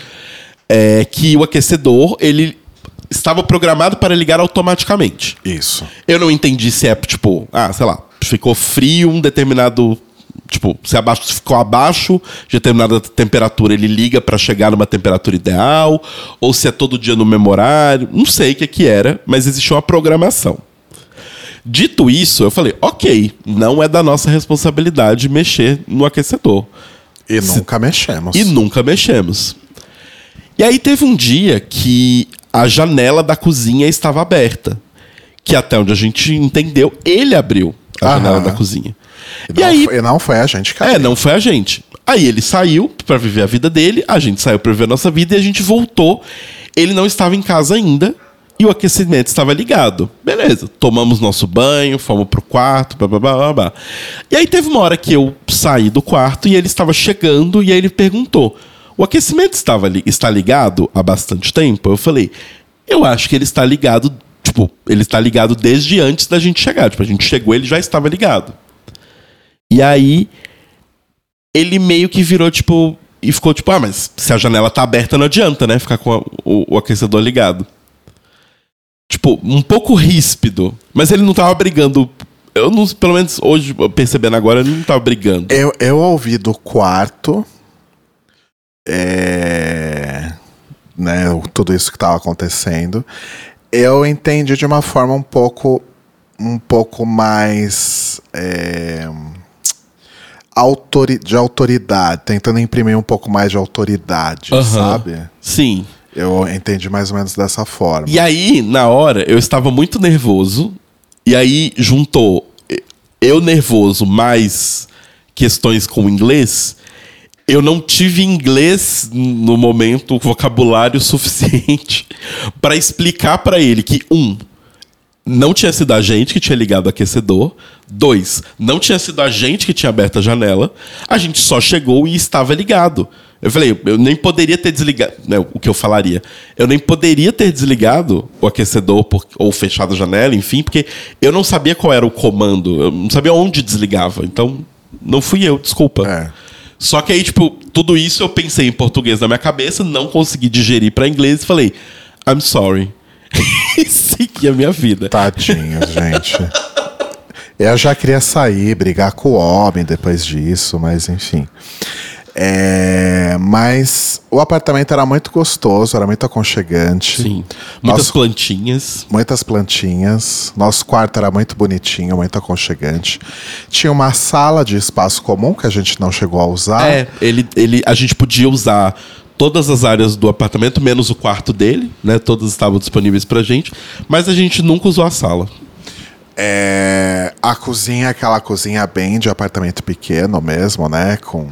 é que o aquecedor, ele estava programado para ligar automaticamente. Isso. Eu não entendi se é, tipo, ah, sei lá, ficou frio um determinado. Tipo, se abaixo, se ficou abaixo de determinada temperatura, ele liga para chegar numa temperatura ideal, ou se é todo dia no mesmo horário. Não sei o que, que era, mas existia uma programação. Dito isso, eu falei, ok, não é da nossa responsabilidade mexer no aquecedor. E nunca mexemos. E nunca mexemos. E aí teve um dia que a janela da cozinha estava aberta. Que até onde a gente entendeu, ele abriu a Aham. janela da cozinha. E, E, não, aí. foi, não foi a gente que É, não foi a gente. Aí ele saiu pra viver a vida dele, a gente saiu pra viver a nossa vida e a gente voltou. Ele não estava em casa ainda e o aquecimento estava ligado. Beleza, tomamos nosso banho, fomos pro quarto, blá blá blá blá. E aí teve uma hora que eu saí do quarto e ele estava chegando e aí ele perguntou: "O aquecimento estava li está ligado há bastante tempo?" Eu falei: "Eu acho que ele está ligado, tipo, ele está ligado desde antes da gente chegar. Tipo, a gente chegou, ele já estava ligado." E aí ele meio que virou, tipo, e ficou tipo, ah, mas se a janela tá aberta, não adianta, né? Ficar com a- o, o aquecedor ligado. Tipo, um pouco ríspido. Mas ele não tava brigando. Eu não, pelo menos hoje, percebendo agora, ele não tava brigando. Eu, eu ouvi do quarto. É, né, tudo isso que estava acontecendo. Eu entendi de uma forma um pouco. Um pouco mais. é, autori- de autoridade, tentando imprimir um pouco mais de autoridade, Aham. sabe? Sim. Eu entendi mais ou menos dessa forma. E aí, na hora, eu estava muito nervoso. E aí juntou eu nervoso mais questões com inglês. Eu não tive inglês no momento, vocabulário suficiente para explicar para ele que um não tinha sido a gente que tinha ligado o aquecedor. Dois, não tinha sido a gente que tinha aberto a janela. A gente só chegou e estava ligado. Eu falei, eu nem poderia ter desligado. Né, o que eu falaria? Eu nem poderia ter desligado o aquecedor por- ou fechado a janela, enfim, porque eu não sabia qual era o comando. Eu não sabia onde desligava. Então, não fui eu, desculpa. É. Só que aí, tipo, tudo isso eu pensei em português na minha cabeça, não consegui digerir para inglês e falei, I'm sorry. e segui a minha vida. Tadinho, gente. Eu já queria sair, brigar com o homem depois disso, mas enfim. É, mas o apartamento era muito gostoso, era muito aconchegante. Sim. Muitas Nosso- plantinhas. Muitas plantinhas. Nosso quarto era muito bonitinho, muito aconchegante. Tinha uma sala de espaço comum que a gente não chegou a usar. É, ele, ele, a gente podia usar todas as áreas do apartamento, menos o quarto dele, né? Todas estavam disponíveis pra gente, mas a gente nunca usou a sala. É, a cozinha, aquela cozinha bem de apartamento pequeno mesmo, né? Com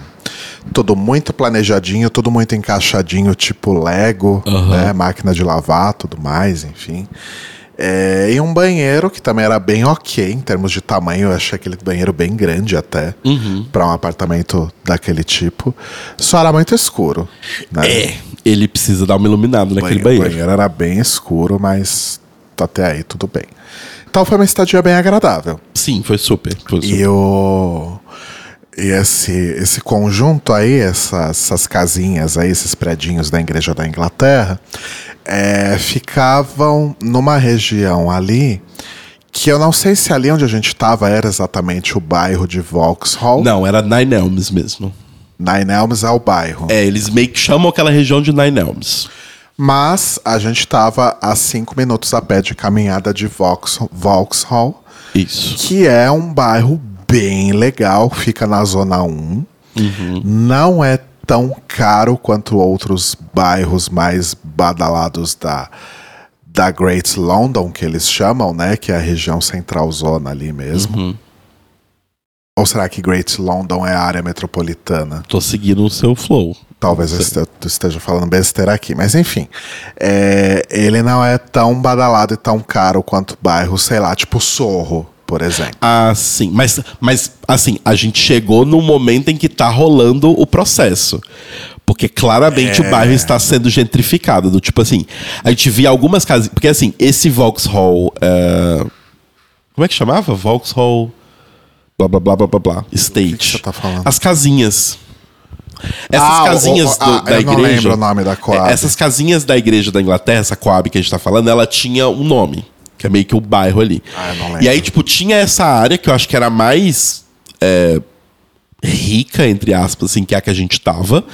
tudo muito planejadinho, tudo muito encaixadinho, tipo Lego, né? Máquina de lavar, tudo mais, enfim. É, e um banheiro que também era bem ok em termos de tamanho. Eu achei aquele banheiro bem grande até para um apartamento daquele tipo. Só era muito escuro. Né? É, ele precisa dar uma iluminada naquele O banheiro. banheiro era bem escuro, mas até aí tudo bem. Então foi uma estadia bem agradável. Sim, foi super. Foi super. E o. E esse, esse conjunto aí, essas, essas casinhas aí, esses predinhos da Igreja da Inglaterra, é, ficavam numa região ali que eu não sei se ali onde a gente estava era exatamente o bairro de Vauxhall. Não, era Nine Elms mesmo. Nine Elms é o bairro. É, eles meio que chamam aquela região de Nine Elms. Mas a gente estava a cinco minutos a pé de caminhada de Vauxhall, Vauxhall Isso. que é um bairro bem legal, fica na Zona 1. Não é tão caro quanto outros bairros mais badalados da, da Great London, que eles chamam, né? Que é a região central zona ali mesmo. Ou será que Great London é a área metropolitana? Tô seguindo o seu flow. Talvez eu esteja falando besteira aqui, mas enfim. É, ele não é tão badalado e tão caro quanto bairro, sei lá, tipo Sorro, por exemplo. Ah, sim. Mas, mas, assim, a gente chegou no momento em que tá rolando o processo. Porque claramente o bairro está sendo gentrificado. Do tipo assim, a gente via algumas casas. Porque assim, esse Vauxhall. é, Como é que chamava? Vauxhall. Blá blá blá blá blá blá. State. que você tá falando? As casinhas. Essas Ah, o- casinhas o- do- ah, da eu igreja. não lembro o nome da Coab. É, Essas casinhas da igreja da Inglaterra, essa Coab que a gente tá falando, ela tinha um nome, que é meio que o bairro ali. Ah, eu não lembro. E aí, tipo, tinha essa área que eu acho que era mais. é, rica, entre aspas, assim, que é a que a gente tava.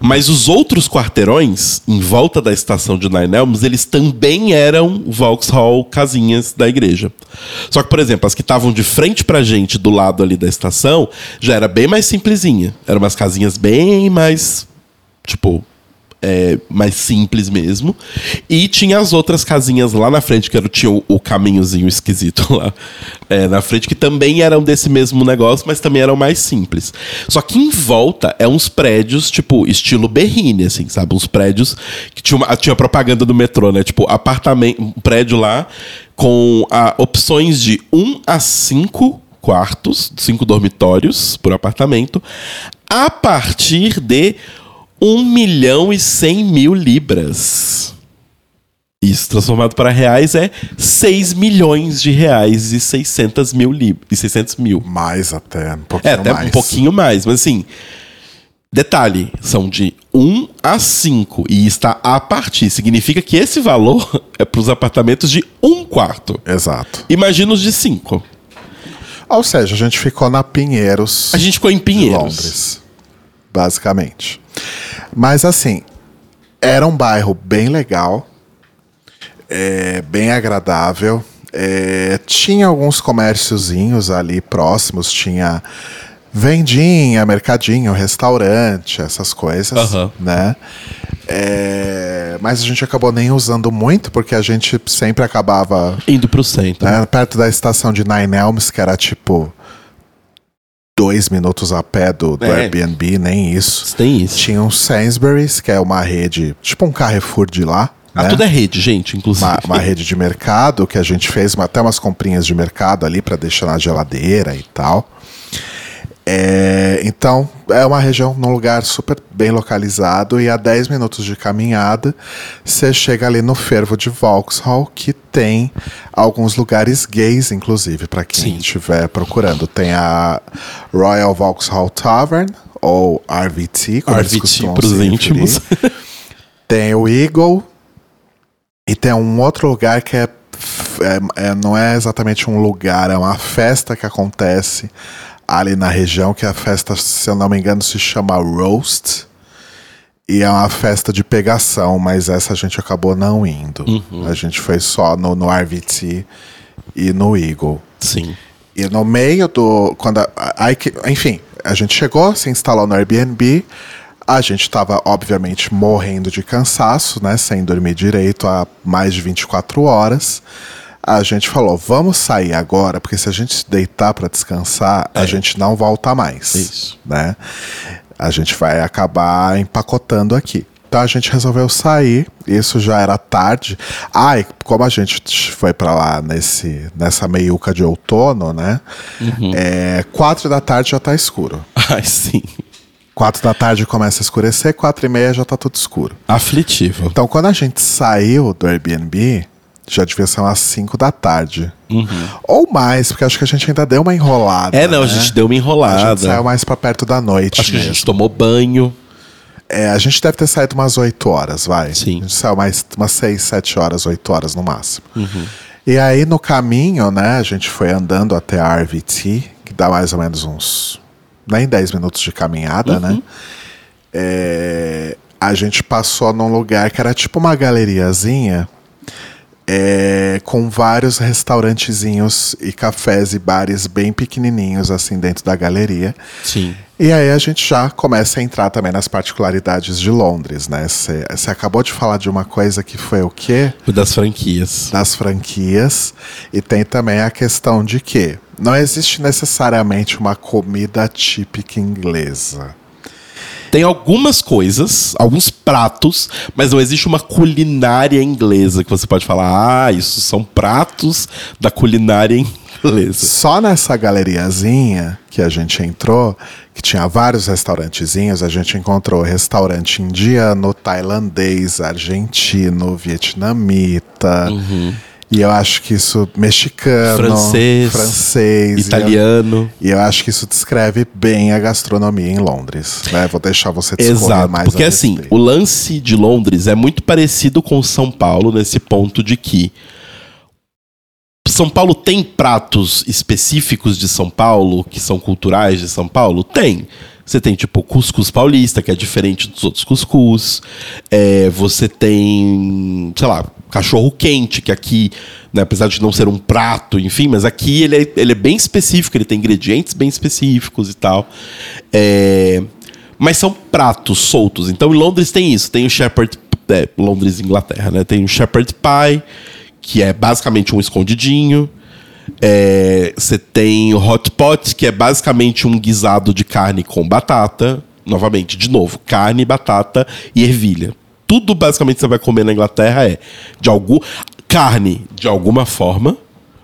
Mas os outros quarteirões, em volta da estação de Nine Elms, eles também eram Vauxhall casinhas da igreja. Só que, por exemplo, as que estavam de frente pra gente, do lado ali da estação, já era bem mais simplesinha. Eram umas casinhas bem mais, tipo... é, mais simples mesmo. E tinha as outras casinhas lá na frente, que era, tinha o, o caminhozinho esquisito lá é, na frente, que também eram desse mesmo negócio, mas também eram mais simples. Só que em volta é uns prédios, tipo, estilo Berrine, assim, sabe? Uns prédios que tinha, uma, tinha propaganda do metrô, né? Tipo, apartamento, um prédio lá com ah, opções de 1 a 5 quartos, cinco dormitórios por apartamento, a partir de 1 milhão e 100 mil libras. Isso transformado para reais é 6 milhões de reais e 600 mil libras. E 600 mil. Mais até, um pouquinho É, até mais. um pouquinho mais, mas assim. Detalhe, são de 1 a 5 e está a partir. Significa que esse valor é para os apartamentos de um quarto. Exato. Imagina os de 5. Ou seja, a gente ficou na Pinheiros. A gente ficou em Pinheiros. Londres, basicamente. Mas assim, era um bairro bem legal, é, bem agradável. é, tinha alguns comérciozinhos ali próximos, tinha vendinha, mercadinho, restaurante, essas coisas, Aham. né? É, mas a gente acabou nem usando muito, porque a gente sempre acabava Indo pro centro. né, perto da estação de Nine Elms, que era tipo dois minutos a pé do, do É. Airbnb, nem isso. Tem isso. Tinha um Sainsbury's, que é uma rede, tipo um Carrefour de lá. Ah, né? tudo é rede, gente, inclusive. uma, uma rede de mercado que a gente fez até umas comprinhas de mercado ali para deixar na geladeira e tal. É, então, é uma região num lugar super bem localizado e a 10 minutos de caminhada você chega ali no fervo de Vauxhall, que tem alguns lugares gays, inclusive, para quem estiver procurando. Tem a Royal Vauxhall Tavern, ou RVT, como RVT referir. íntimos. Tem o Eagle. E tem um outro lugar que é, é- é- não é exatamente um lugar, é uma festa que acontece ali na região, que a festa, se eu não me engano, se chama Roast. E é uma festa de pegação, mas essa a gente acabou não indo. A gente foi só no, no RVT e no Eagle. Sim. E no meio do. Quando a, a- que- enfim, a gente chegou, se instalou no Airbnb. A gente estava, obviamente, morrendo de cansaço, né? Sem dormir direito há mais de 24 horas. A gente falou, vamos sair agora, porque se a gente se deitar para descansar, a gente não volta mais. Isso. Né? A gente vai acabar empacotando aqui. Então a gente resolveu sair, isso já era tarde. Ah, e como a gente foi pra lá nesse, nessa meiuca de outono, né? É, quatro da tarde já tá escuro. Ai, sim. Quatro da tarde começa a escurecer, quatro e meia já tá tudo escuro. Aflitivo. Então quando a gente saiu do Airbnb, já devia ser umas cinco da tarde. Ou mais, porque acho que a gente ainda deu uma enrolada. Uhum. É, não, a né? gente deu uma A enrolada. gente saiu mais pra perto da noite. Acho que a mesmo. gente tomou banho. É, a gente deve ter saído umas 8 horas, vai. Sim. A gente saiu mais umas 6, 7 horas, 8 horas no máximo. Uhum. E aí no caminho, né, a gente foi andando até a RVT, que dá mais ou menos uns nem 10 minutos de caminhada, né? Uhum. É, a gente passou num lugar que era tipo uma galeriazinha é, com vários restaurantezinhos e cafés e bares bem pequenininhos assim dentro da galeria. Sim. E aí a gente já começa a entrar também nas particularidades de Londres, né? Você acabou de falar de uma coisa que foi o quê? O das franquias. Das franquias. E tem também a questão de que não existe necessariamente uma comida típica inglesa. Tem algumas coisas, alguns pratos, mas não existe uma culinária inglesa que você pode falar, ah, isso são pratos da culinária inglesa. Só nessa galeriazinha que a gente entrou, que tinha vários restaurantezinhos, a gente encontrou restaurante indiano, tailandês, argentino, vietnamita. E eu acho que isso mexicano, Francês, francês Italiano. E eu, e eu acho que isso descreve bem a gastronomia em Londres. Né? Vou deixar você Exato, mais porque assim, o lance de Londres é muito parecido com São Paulo nesse ponto de que São Paulo tem pratos específicos de São Paulo, que são culturais de São Paulo? Tem. Você tem, tipo, cuscuz paulista, que é diferente dos outros cuscuz. É, você tem, sei lá, cachorro quente, que aqui, né, apesar de não ser um prato, enfim, mas aqui ele é, ele é bem específico, ele tem ingredientes bem específicos e tal. É, mas são pratos soltos. Então em Londres tem isso. Tem o Shepherd. É, Londres, Inglaterra, né? Tem o Shepherd Pie, que é basicamente um escondidinho. É, Você tem o Hot Pot, que é basicamente um guisado de carne com batata. Novamente, de novo, carne, batata e ervilha. Tudo basicamente que você vai comer na Inglaterra é de algum carne de alguma forma,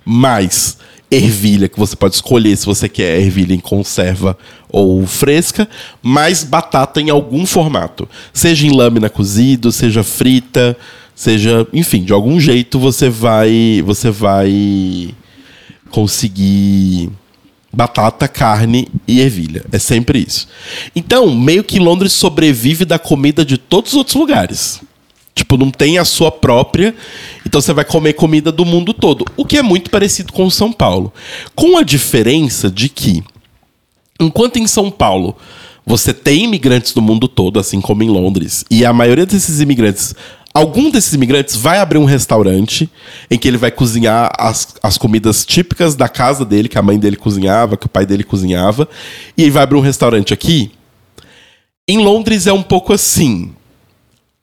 mais ervilha que você pode escolher se você quer ervilha em conserva ou fresca, mais batata em algum formato, seja em lâmina cozido, seja frita, seja, enfim, de algum jeito você vai você vai conseguir batata, carne e ervilha. É sempre isso. Então, meio que Londres sobrevive da comida de todos os outros lugares. Tipo, não tem a sua própria. Então você vai comer comida do mundo todo. O que é muito parecido com São Paulo. Com a diferença de que, enquanto em São Paulo você tem imigrantes do mundo todo, assim como em Londres, e a maioria desses imigrantes. Algum desses imigrantes vai abrir um restaurante em que ele vai cozinhar as, as comidas típicas da casa dele, que a mãe dele cozinhava, que o pai dele cozinhava, e ele vai abrir um restaurante aqui. Em Londres é um pouco assim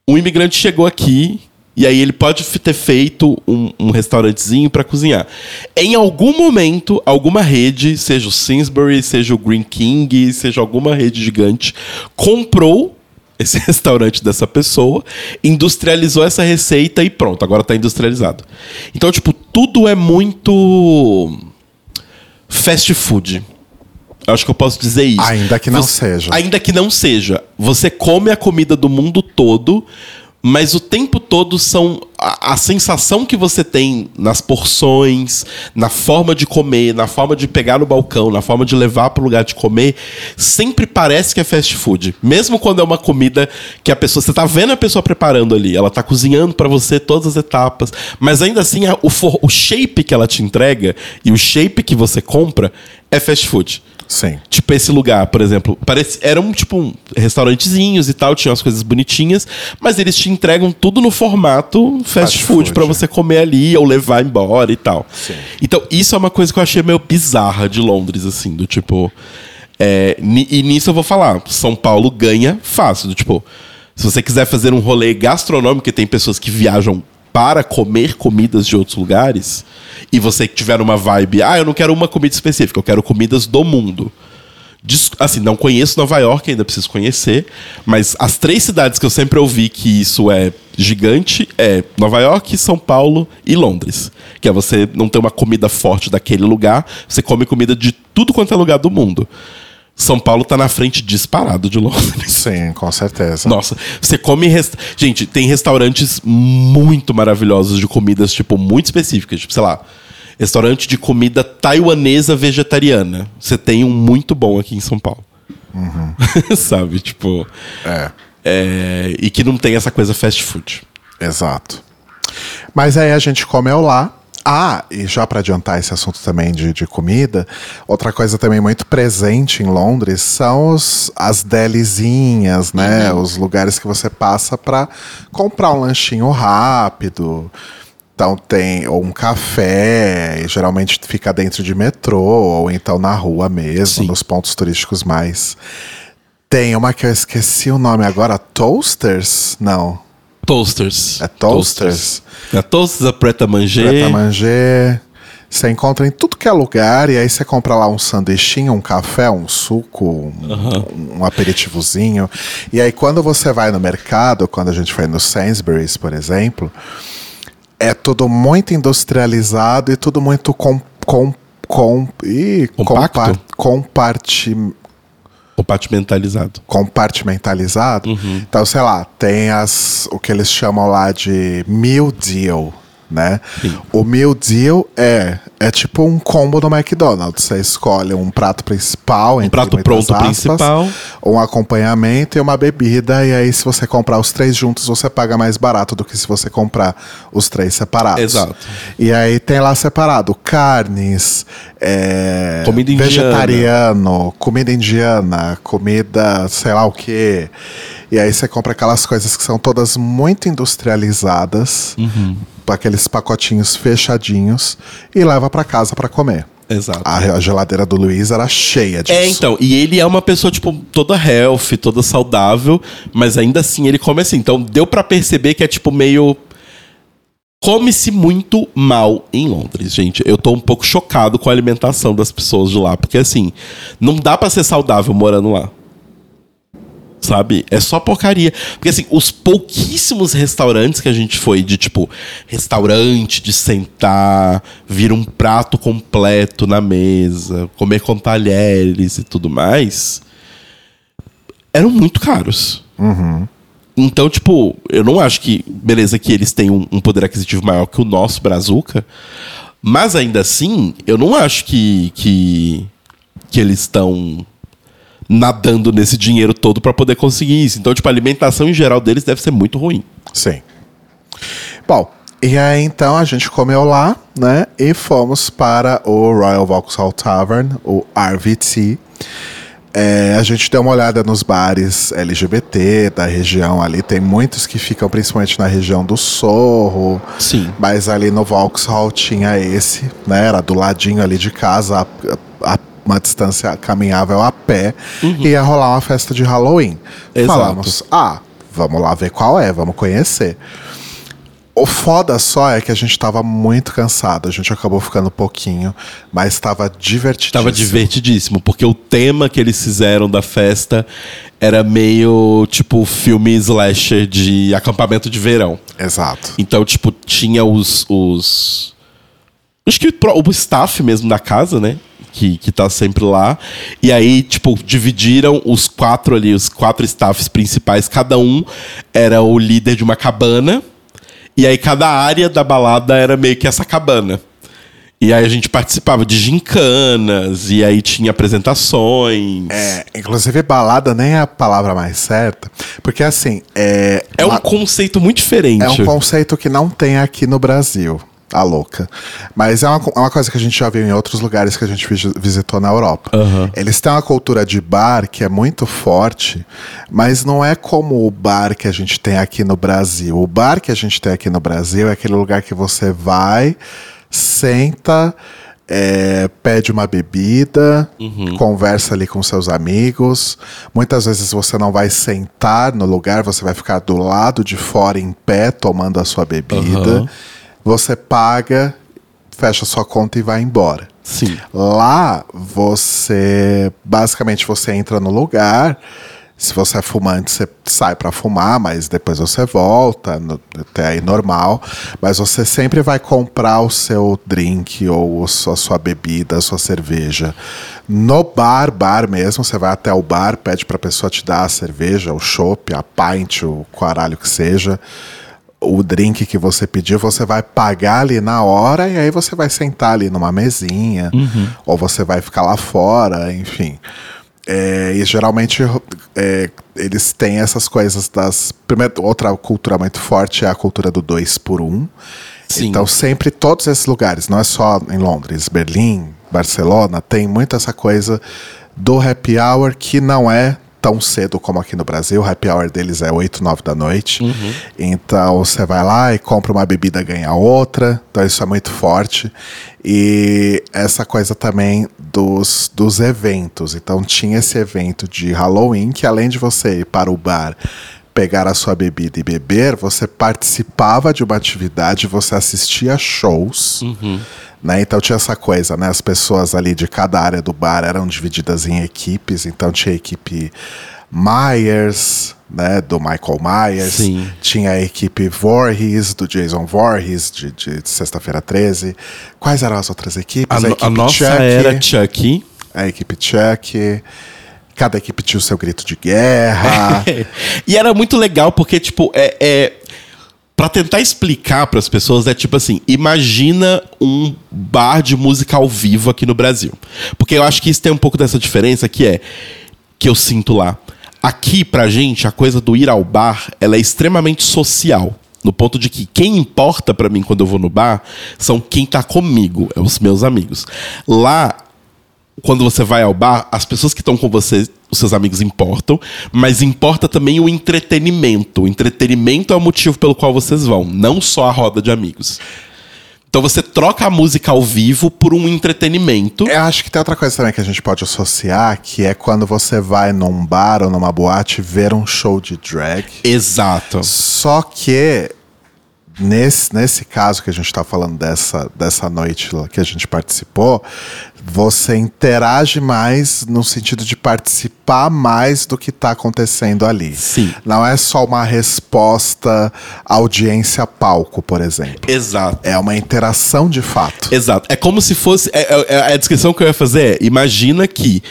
um imigrante chegou aqui e aí ele pode ter feito um, um restaurantezinho para cozinhar. Em algum momento, alguma rede, seja o Sainsbury, seja o Green King, seja alguma rede gigante, comprou esse restaurante dessa pessoa, industrializou essa receita e pronto, agora está industrializado. Então, tipo, tudo é muito fast food. Eu Acho que eu posso dizer isso. Ainda que não seja. Ainda que não seja. Você come a comida do mundo todo, mas o tempo todo são. A, a sensação que você tem nas porções, na forma de comer, na forma de pegar no balcão, na forma de levar para o lugar de comer, sempre parece que é fast food. Mesmo quando é uma comida que a pessoa. Você tá vendo a pessoa preparando ali, ela tá cozinhando para você todas as etapas, mas ainda assim a- o, for- o shape que ela te entrega e o shape que você compra é fast food. Sim. Tipo, esse lugar, por exemplo, parece, eram tipo um, restaurantezinhos e tal, tinham as coisas bonitinhas, mas eles te entregam tudo no formato fast, Fast food, pra você comer ali ou levar embora e tal. Sim. Então, isso é uma coisa que eu achei meio bizarra de Londres, assim, do tipo. é, e nisso eu vou falar, São Paulo ganha fácil, do tipo. Se você quiser fazer um rolê gastronômico, que tem pessoas que viajam para comer comidas de outros lugares, e você que tiver uma vibe, ah, eu não quero uma comida específica, eu quero comidas do mundo. Assim, não conheço Nova York, ainda preciso conhecer, mas as três cidades que eu sempre ouvi que isso é gigante é Nova York, São Paulo e Londres. Que é você não ter uma comida forte daquele lugar, você come comida de tudo quanto é lugar do mundo. São Paulo tá na frente disparado de Londres. Sim, com certeza. Nossa, você come. Gente, tem restaurantes muito maravilhosos de comidas, tipo, muito específicas. Tipo, sei lá, restaurante de comida taiwanesa vegetariana. Você tem um muito bom aqui em São Paulo. Sabe? Tipo. É, é, E que não tem essa coisa fast food. exato. Mas aí a gente comeu lá. Ah, e já para adiantar esse assunto também de, de comida, outra coisa também muito presente em Londres são os, as delizinhas, né? Os lugares que você passa para comprar um lanchinho rápido. Então tem ou um café, e geralmente fica dentro de metrô, ou então na rua mesmo, Sim. nos pontos turísticos mais. Tem uma que eu esqueci o nome agora, Toasters? Não. Toasters. É Toasters. A Toasters, a Preta Manger. Preta manger. Você encontra em tudo que é lugar, e aí você compra lá um sanduichinho, um café, um suco, um, um aperitivozinho. E aí quando você vai no mercado, quando a gente foi no Sainsbury's, por exemplo, é tudo muito industrializado e tudo muito com, com, com, ih, Compacto? compa- comparti, Compartimentalizado. compartimentalizado. Uhum. Então, sei lá, tem as o que eles chamam lá de meal deal. Né? O meal deal é é tipo um combo do McDonald's. Você escolhe um prato principal, um prato pronto aspas, principal, um acompanhamento e uma bebida. E aí, se você comprar os três juntos, você paga mais barato do que se você comprar os três separados. Exato. E aí tem lá separado carnes, é, comida vegetariano, comida indiana, comida sei lá o que. E aí você compra aquelas coisas que são todas muito industrializadas. Uhum aqueles pacotinhos fechadinhos e leva para casa para comer. Exato. A, geladeira do Luiz era cheia disso. É, então. E ele é uma pessoa, tipo, toda healthy, toda saudável, mas ainda assim ele come assim. Então deu para perceber que é, tipo, meio. Come-se muito mal em Londres, gente. Eu tô um pouco chocado com a alimentação das pessoas de lá, porque assim, não dá para ser saudável morando lá sabe? É só porcaria. Porque, assim, os pouquíssimos restaurantes que a gente foi, de tipo, restaurante, de sentar, vir um prato completo na mesa, comer com talheres e tudo mais, eram muito caros. Uhum. Então, tipo, eu não acho que, beleza, que eles têm um, um poder aquisitivo maior que o nosso Brazuca, mas ainda assim, eu não acho que, que, que eles estão nadando nesse dinheiro todo para poder conseguir isso. Então, tipo, a alimentação em geral deles deve ser muito ruim. Sim. Bom, e aí então a gente comeu lá, né? E fomos para o Royal Vauxhall Tavern, o RVT. É, a gente deu uma olhada nos bares LGBT da região ali. Tem muitos que ficam principalmente na região do Sorro. Sim. Mas ali no Vauxhall tinha esse, né? Era do ladinho ali de casa, a, a uma distância caminhável a pé uhum. e ia rolar uma festa de Halloween. Exato. Falamos, ah, vamos lá ver qual é, vamos conhecer. O foda só é que a gente tava muito cansado, a gente acabou ficando pouquinho, mas estava divertidíssimo. Tava divertidíssimo, porque o tema que eles fizeram da festa era meio tipo filme slasher de acampamento de verão. Exato. Então, tipo, tinha os. os... Acho que o staff mesmo da casa, né? Que, que tá sempre lá. E aí, tipo, dividiram os quatro ali, os quatro staffs principais, cada um era o líder de uma cabana. E aí cada área da balada era meio que essa cabana. E aí a gente participava de gincanas, e aí tinha apresentações. É, inclusive balada nem é a palavra mais certa, porque assim, é... É um conceito muito diferente. É um conceito que não tem aqui no Brasil a louca. Mas é uma, é uma coisa que a gente já viu em outros lugares que a gente visitou na Europa. Uhum. Eles têm uma cultura de bar que é muito forte, mas não é como o bar que a gente tem aqui no Brasil. O bar que a gente tem aqui no Brasil é aquele lugar que você vai, senta. É, pede uma bebida, uhum. conversa ali com seus amigos. Muitas vezes você não vai sentar no lugar, você vai ficar do lado de fora em pé tomando a sua bebida. Uhum você paga, fecha sua conta e vai embora. Sim. Lá, você. Basicamente, você entra no lugar. Se você é fumante, você sai para fumar, mas depois você volta, no, até aí normal. Mas você sempre vai comprar o seu drink ou a sua, sua bebida, a sua cerveja. No bar, bar mesmo, você vai até o bar, pede pra pessoa te dar a cerveja, o chopp, a pint, o caralho que seja o drink que você pediu, você vai pagar ali na hora e aí você vai sentar ali numa mesinha, uhum. ou você vai ficar lá fora, enfim. É, e geralmente é, eles têm essas coisas das. Primeiro, outra cultura muito forte é a cultura do dois por um. Sim. Então, sempre todos esses lugares, não é só em Londres, Berlim, Barcelona, tem muito essa coisa do happy hour que não é tão cedo como aqui no Brasil. O happy hour deles é 8, 9 da noite. Uhum. Então você vai lá e compra uma bebida ganha outra. Então isso é muito forte. E essa coisa também dos, dos eventos. Então tinha esse evento de Halloween que além de você ir para o bar pegar a sua bebida e beber, você participava de uma atividade, você assistia shows. Uhum. Né? Então tinha essa coisa, né? As pessoas ali de cada área do bar eram divididas em equipes, então tinha a equipe Myers, né, do Michael Myers. Sim. Tinha a equipe Voorhees, do Jason Voorhees, de, de, Sexta-feira 13. Quais eram as outras equipes? A, a, equipe a nossa Chuck, era Chucky. A equipe Chuck. Cada equipe tinha o seu grito de guerra. e era muito legal porque, tipo, é, é Pra tentar explicar para as pessoas, é tipo assim: imagina um bar de música ao vivo aqui no Brasil. Porque eu acho que isso tem um pouco dessa diferença que é que eu sinto lá. Aqui, pra gente, a coisa do ir ao bar, ela é extremamente social. No ponto de que quem importa para mim quando eu vou no bar são quem tá comigo, é os meus amigos. Lá, quando você vai ao bar, as pessoas que estão com você, os seus amigos importam, mas importa também o entretenimento. O entretenimento é o motivo pelo qual vocês vão, não só a roda de amigos. Então você troca a música ao vivo por um entretenimento. Eu acho que tem outra coisa também que a gente pode associar, que é quando você vai num bar ou numa boate ver um show de drag. Exato. Só que nesse, nesse caso que a gente está falando dessa, dessa noite que a gente participou, você interage mais no sentido de participar mais do que está acontecendo ali. Sim. Não é só uma resposta audiência-palco, por exemplo. Exato. É uma interação de fato. Exato. É como se fosse. É, é- é- a descrição que eu ia fazer é: imagina que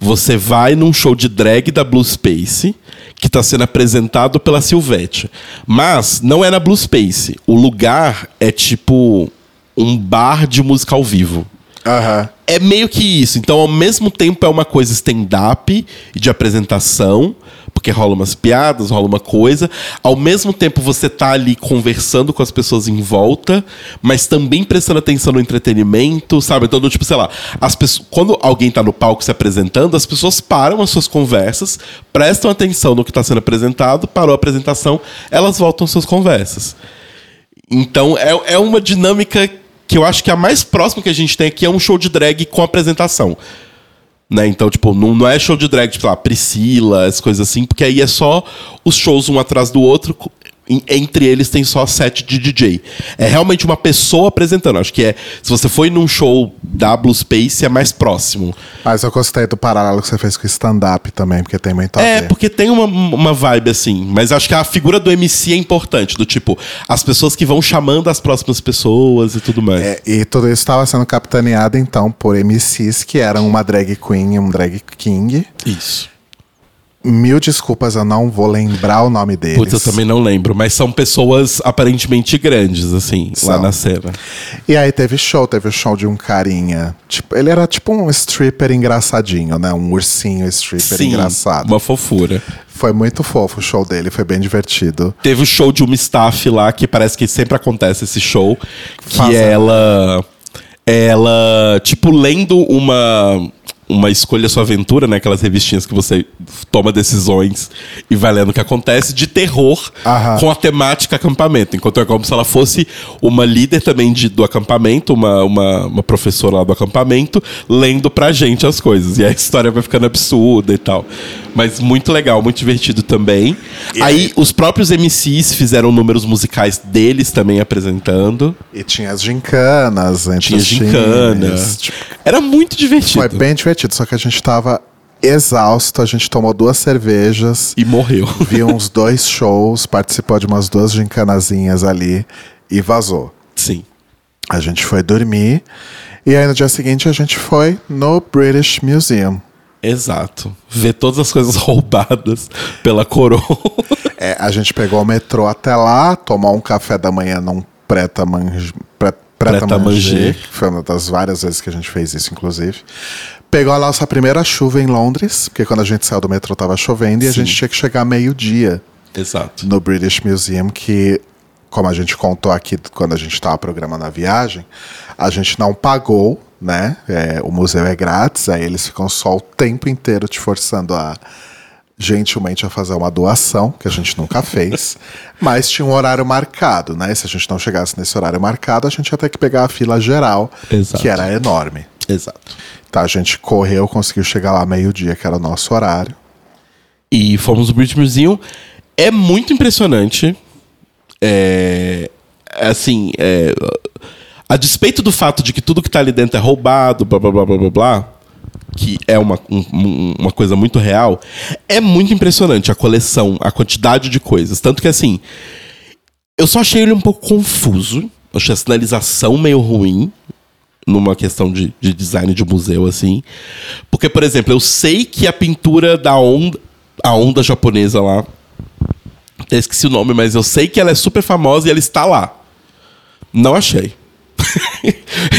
você vai num show de drag da Blue Space que está sendo apresentado pela Silvete. Mas não é na Blue Space. O lugar é tipo um bar de música ao vivo. Aham. É meio que isso. Então, ao mesmo tempo, é uma coisa stand-up e de apresentação, porque rola umas piadas, rola uma coisa. Ao mesmo tempo, você tá ali conversando com as pessoas em volta, mas também prestando atenção no entretenimento, sabe? Então, tipo, sei lá, as pessoas, quando alguém tá no palco se apresentando, as pessoas param as suas conversas, prestam atenção no que está sendo apresentado, parou a apresentação, elas voltam às suas conversas. Então, é, é uma dinâmica que eu acho que a mais próxima que a gente tem aqui é um show de drag com apresentação. Né? Então, tipo, não, não é show de drag, tipo, lá, Priscila, as coisas assim, porque aí é só os shows um atrás do outro. Entre eles tem só set de DJ. É realmente uma pessoa apresentando. Acho que é. Se você foi num show da Blue Space, é mais próximo. Mas eu gostei do paralelo que você fez com o stand-up também, porque tem muito É, porque tem uma, uma vibe assim. Mas acho que a figura do MC é importante. Do tipo, as pessoas que vão chamando as próximas pessoas e tudo mais. É, e tudo isso estava sendo capitaneado, então, por MCs que eram uma drag queen e um drag king. Isso. Mil desculpas, eu não vou lembrar o nome deles. Putz, eu também não lembro, mas são pessoas aparentemente grandes, assim, lá São. na cena. E aí teve show, teve o show de um carinha. Tipo, ele era tipo um stripper engraçadinho, né? Um ursinho stripper engraçado. uma fofura. Foi muito fofo o show dele, foi bem divertido. Teve o show de uma staff lá, que parece que sempre acontece esse show, que Faz- é ela. Ela, tipo, lendo uma. Uma escolha sua aventura, né? Aquelas revistinhas que você toma decisões e vai lendo o que acontece, de terror Aham. com a temática acampamento. Enquanto é como se ela fosse uma líder também de, do acampamento, uma, uma, uma professora lá do acampamento, lendo pra gente as coisas. E a história vai ficando absurda e tal. Mas muito legal, muito divertido também. Aí os próprios MCs fizeram números musicais deles também apresentando. E tinha as gincanas entre Tinha os gincana. times. Tipo, Era muito divertido. foi bem divertido, só que a gente tava exausto, a gente tomou duas cervejas, E morreu. viu uns dois shows, participou de umas duas gincanazinhas ali e vazou. Sim. A gente foi dormir e aí no dia seguinte a gente foi no British Museum. Exato. Ver todas as coisas roubadas pela coroa. É, a gente pegou o metrô até lá, tomou um café da manhã num preta manj... pre- preta Preta manger, manger. foi uma das várias vezes que a gente fez isso, inclusive. Pegou a nossa primeira chuva em Londres, porque quando a gente saiu do metrô tava chovendo e a Sim. gente tinha que chegar meio-dia Exato. no British Museum, que, como a gente contou aqui quando a gente estava programando a viagem, a gente não pagou, né? É, o museu é grátis, aí eles ficam só o tempo inteiro te forçando a gentilmente a fazer uma doação, que a gente nunca fez, mas tinha um horário marcado, né? Se a gente não chegasse nesse horário marcado, a gente ia ter que pegar a fila geral, Exato. que era enorme. Exato. Tá, a gente correu, conseguiu chegar lá meio-dia, que era o nosso horário. E fomos no British Museum. É muito impressionante. É, assim, é, a despeito do fato de que tudo que tá ali dentro é roubado, blá blá blá blá blá, blá que é uma, um- um- uma coisa muito real, é muito impressionante a coleção, a quantidade de coisas. Tanto que assim, eu só achei ele um pouco confuso. Achei a sinalização meio ruim numa questão de, de design de museu, assim. Porque, por exemplo, eu sei que a pintura da onda, a onda japonesa lá, Eu esqueci o nome, mas eu sei que ela é super famosa e ela está lá. Não achei.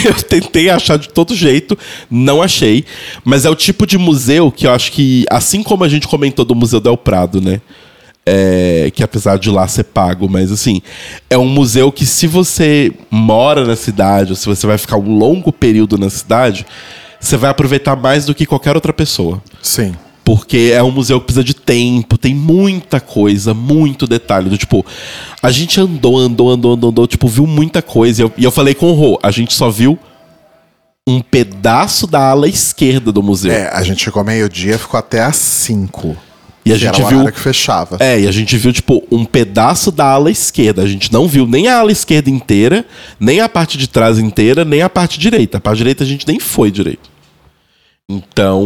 eu tentei achar de todo jeito, não achei. Mas é o tipo de museu que eu acho que, assim como a gente comentou do Museu Del Prado, né? É, que apesar de lá ser pago, mas assim, é um museu que se você mora na cidade, ou se você vai ficar um longo período na cidade, você vai aproveitar mais do que qualquer outra pessoa. Sim. Porque é um museu que precisa de tempo, tem muita coisa, muito detalhe. Do, tipo, a gente andou, andou, andou, andou, andou, tipo, viu muita coisa. E eu, e eu falei com o Rô, a gente só viu um pedaço da ala esquerda do museu. É, a gente chegou meio-dia, ficou até às 5. E a que gente viu. que fechava. É, e a gente viu, tipo, um pedaço da ala esquerda. A gente não viu nem a ala esquerda inteira, nem a parte de trás inteira, nem a parte direita. A parte direita a gente nem foi direito. Então.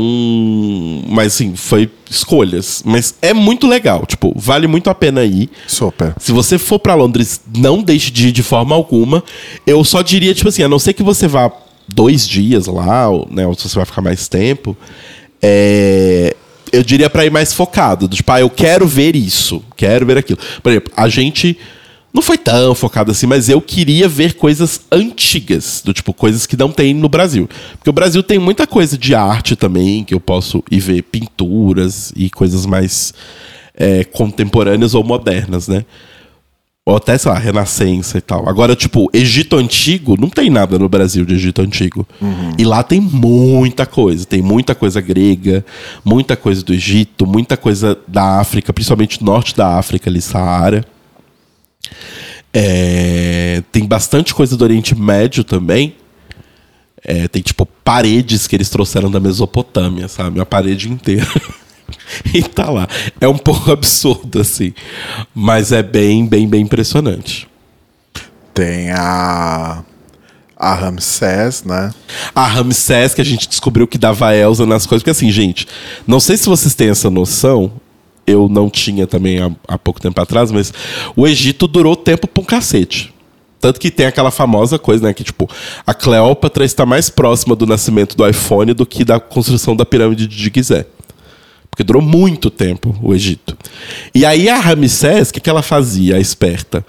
Mas assim, foi escolhas. Mas é muito legal. Tipo, vale muito a pena ir. Super. Se você for pra Londres, não deixe de ir de forma alguma. Eu só diria, tipo assim, a não ser que você vá dois dias lá, ou, né, ou se você vai ficar mais tempo, é, eu diria pra ir mais focado. do Tipo, ah, eu quero ver isso, quero ver aquilo. Por exemplo, a gente não foi tão focado assim, mas eu queria ver coisas antigas, do tipo, coisas que não tem no Brasil. Porque o Brasil tem muita coisa de arte também, que eu posso ir ver pinturas e coisas mais é, contemporâneas ou modernas, né? Ou até, sei lá, Renascença e tal. Agora, tipo, Egito Antigo, não tem nada no Brasil de Egito Antigo. E lá tem muita coisa. Tem muita coisa grega, muita coisa do Egito, muita coisa da África, principalmente norte da África, ali, Saara. É, tem bastante coisa do Oriente Médio também. É, tem, tipo, paredes que eles trouxeram da Mesopotâmia, sabe? Uma parede inteira. e tá lá. É um pouco absurdo, assim. Mas é bem, bem, bem impressionante. Tem a. A Ramsés, né? A Ramsés, que a gente descobriu que dava Elsa nas coisas. Porque assim, gente, não sei se vocês têm essa noção. Eu não tinha também há, há pouco tempo atrás, mas o Egito durou tempo pra um cacete. Tanto que tem aquela famosa coisa, né? Que, tipo, a Cleópatra está mais próxima do nascimento do iPhone do que da construção da pirâmide de Gizé. Porque durou muito tempo o Egito. E aí a Ramsés, o que, que ela fazia, a esperta?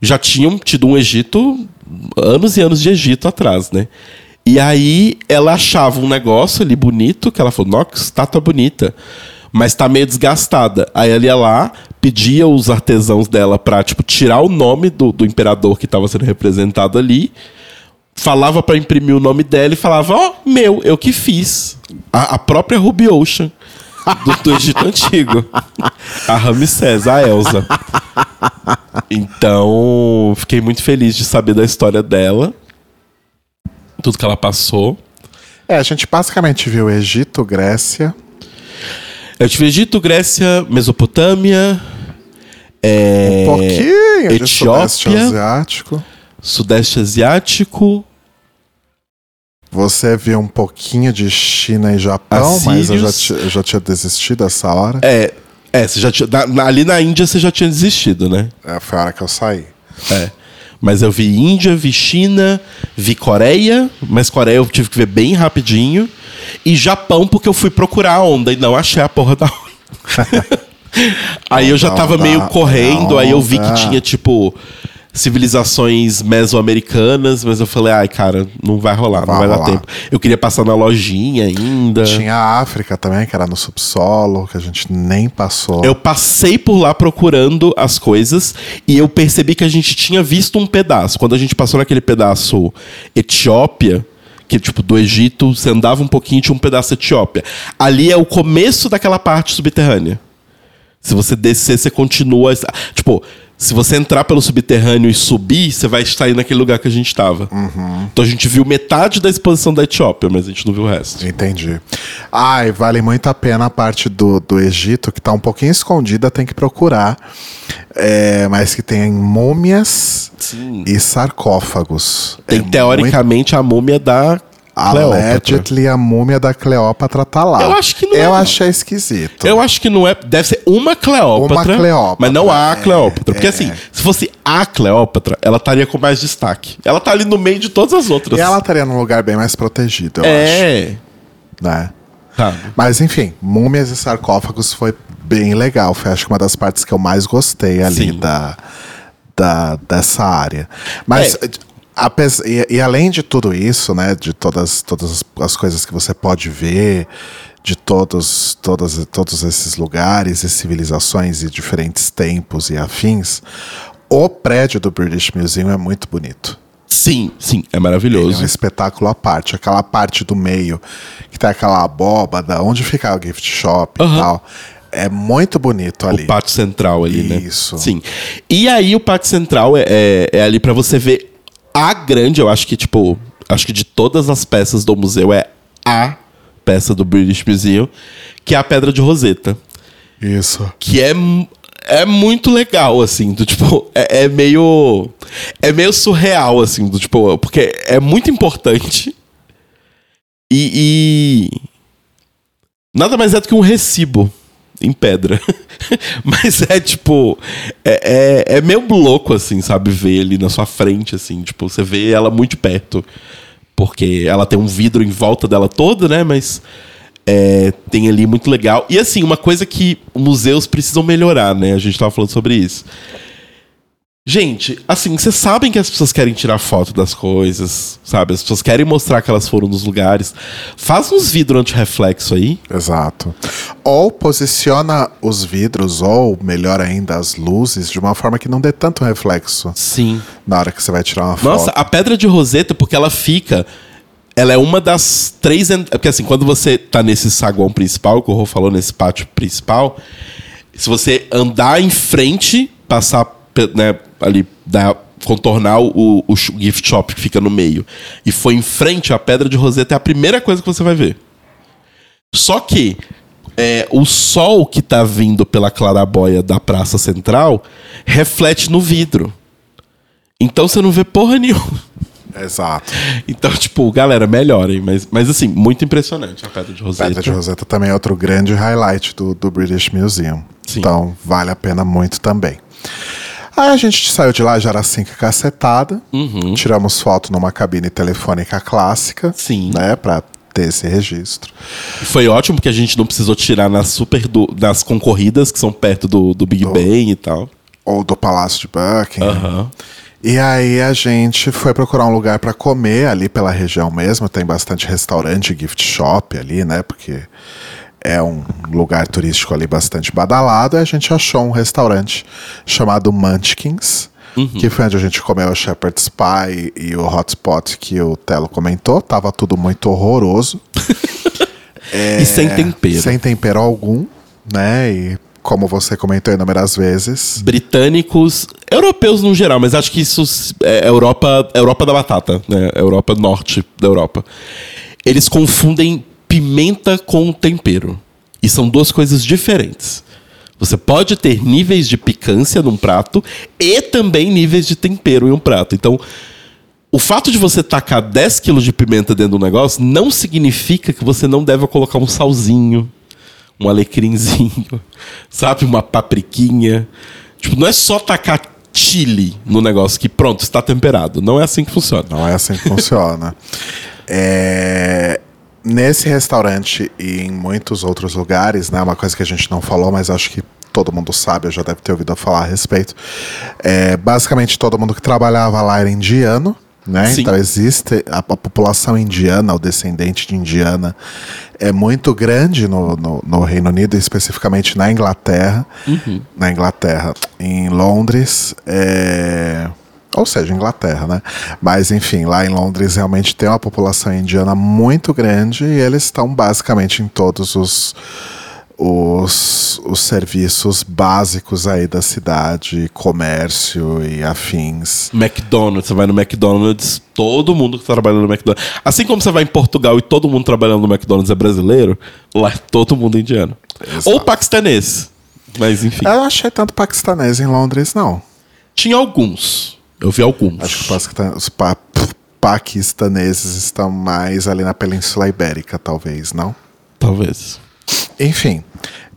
Já tinham tido um Egito, anos e anos de Egito atrás, né? E aí ela achava um negócio ali bonito, que ela falou, nossa, estátua bonita. Mas tá meio desgastada. Aí ela ia lá, pedia os artesãos dela pra, tipo, tirar o nome do, do imperador que estava sendo representado ali falava pra imprimir o nome dela e falava, ó, meu, eu que fiz. A, a própria Ruby Ocean do, Egito Antigo. A Ramsés, a Elsa. Então, fiquei muito feliz de saber da história dela. Tudo que ela passou. É, a gente basicamente viu Egito, Grécia. Eu tive Egito, Grécia, Mesopotâmia, é, Um pouquinho de Sudeste Etiópia, Asiático. Sudeste Asiático, Você viu um pouquinho de China e Japão, mas eu já, Assírios. eu já tinha desistido essa hora. É, é você já tinha, na- ali na Índia você já tinha desistido, né? É, foi a hora que eu saí. É. Mas eu vi Índia, vi China, vi Coreia, mas Coreia eu tive que ver bem rapidinho. E Japão, porque eu fui procurar a onda e não achei a porra da onda. aí eu já tava meio correndo, aí eu vi que tinha, tipo, civilizações mesoamericanas, mas eu falei, ai, cara, não vai rolar, não Vai vai dar rolar. tempo. Eu queria passar na lojinha ainda. Tinha a África também, que era no subsolo, que a gente nem passou. Eu passei por lá procurando as coisas e eu percebi que a gente tinha visto um pedaço. Quando a gente passou naquele pedaço Etiópia, que tipo do Egito, você andava um pouquinho e tinha um pedaço Etiópia. Ali é o começo daquela parte subterrânea. Se você descer, você continua. Tipo, se você entrar pelo subterrâneo e subir, você vai estar aí naquele lugar que a gente estava. Então a gente viu metade da exposição da Etiópia, mas a gente não viu o resto. Entendi. Ai, vale muito a pena a parte do, do Egito, que tá um pouquinho escondida, tem que procurar. É, mas que tem múmias Sim. e sarcófagos. Tem É teoricamente a múmia da muito- Cleópatra. Allegedly, a múmia da Cleópatra tá lá. Eu acho que não é, Eu não. achei esquisito. Eu acho que não é. Deve ser uma Cleópatra. Uma Cleópatra, Mas não a é, Cleópatra. Porque é. assim, se fosse a Cleópatra, ela estaria com mais destaque. Ela tá ali no meio de todas as outras. E ela estaria num lugar bem mais protegido, eu é. acho. Né? Tá. Mas enfim, múmias e sarcófagos foi bem legal. Foi acho que uma das partes que eu mais gostei ali Sim. da, da, dessa área. Mas. É. apes- e, e além de tudo isso, né? De todas, todas as- as coisas que você pode ver, de todos, todas, todos esses lugares e civilizações e diferentes tempos e afins, o prédio do British Museum é muito bonito. Sim, sim, é Ele é um maravilhoso. espetáculo à parte. Aquela parte do meio, que tem aquela abóbada, onde fica o gift shop Aham. e tal. É muito bonito ali. O pátio central ali, né? Isso. Sim. E aí o pátio central é, é, é ali pra você ver a grande, eu acho que, tipo, acho que de todas as peças do museu é a peça do British Museum, que é a Pedra de Roseta. Isso. que é, é muito legal, assim, do tipo, é, é meio. É meio surreal, assim, do tipo, porque é muito importante. E. e nada mais é do que um recibo em pedra. Mas é tipo. É, é, é meio louco, assim, sabe? Ver ali na sua frente, assim, tipo, você vê ela muito perto. Porque ela tem um vidro em volta dela toda, né? Mas é, tem ali muito legal. E assim, uma coisa que museus precisam melhorar, né? A gente tava falando sobre isso. Gente, assim, vocês sabem que as pessoas querem tirar foto das coisas, sabe? As pessoas querem mostrar que elas foram nos lugares. Faz uns vidros anti-reflexo aí. Exato. Ou posiciona os vidros, ou melhor ainda, as luzes, de uma forma que não dê tanto reflexo Sim. na hora que você vai tirar uma Nossa, foto. a pedra de Roseta, porque ela fica. Ela é uma das três. en- Porque assim, quando você tá nesse saguão principal, que o Rô falou, nesse pátio principal, se você andar em frente, passar né, ali, dar, contornar o, o gift shop que fica no meio, e for em frente, a pedra de Roseta é a primeira coisa que você vai ver. Só que é, o sol que tá vindo pela clarabóia da praça central reflete no vidro. Então você não vê porra nenhuma. Exato. Então, tipo, galera, melhorem. Mas, mas assim, muito impressionante a Pedra de Roseta. Pedra de Roseta também é outro grande highlight do, do British Museum. Sim. Então, vale a pena muito também. Aí a gente saiu de lá, já era 5 cacetada. Uhum. Tiramos foto numa cabine telefônica clássica. Sim. Né, pra ter esse registro. Foi ótimo porque a gente não precisou tirar nas super do, das concorridas, que são perto do, do Big Ben e tal. Ou do Palácio de Buckingham. Aham. E aí a gente foi procurar um lugar pra comer ali pela região mesmo. Tem bastante restaurante, gift shop ali, né? Porque é um lugar turístico ali bastante badalado. A gente achou um restaurante chamado Munchkins. Que foi onde a gente comeu o Shepherd's Pie e o Hotspot que o Telo comentou. Tava tudo muito horroroso. E sem tempero. É, Sem tempero algum, né? E como você comentou inúmeras vezes. Britânicos, europeus no geral, mas acho que isso é Europa, Europa da batata, né? Europa norte da Europa. Eles confundem pimenta com tempero. E são duas coisas diferentes. Você pode ter níveis de picância num prato e também níveis de tempero em um prato. Então, o fato de você tacar 10 quilos de pimenta dentro do negócio não significa que você não deve colocar um salzinho, um alecrimzinho, sabe? Uma papriquinha. Tipo, não é só tacar chile no negócio que pronto, está temperado. Não é assim que funciona. Não é assim que funciona. É, Nesse restaurante e em muitos outros lugares, né? Uma coisa que a gente não falou, mas acho que todo mundo sabe, eu já deve ter ouvido falar a respeito. É, basicamente, todo mundo que trabalhava lá era indiano. Né? Então existe a, a população indiana, o descendente de indiana, é muito grande no, no, no Reino Unido, especificamente na Inglaterra. Na Inglaterra, em Londres, é, ou seja, Inglaterra, né? Mas enfim, lá em Londres realmente tem uma população indiana muito grande e eles estão basicamente em todos os, os, os serviços básicos aí da cidade, comércio e afins. McDonald's, você vai no McDonald's, todo mundo que tá trabalhando no McDonald's. Assim como você vai em Portugal e todo mundo trabalhando no McDonald's é brasileiro, lá é todo mundo indiano. Exato. Ou paquistanês. Mas enfim. Eu não achei tanto paquistanês em Londres, não. Tinha alguns. Eu vi alguns. Acho que os paquistan- os pa- paquistaneses estão mais ali na Península Ibérica, talvez, não? Talvez. Enfim.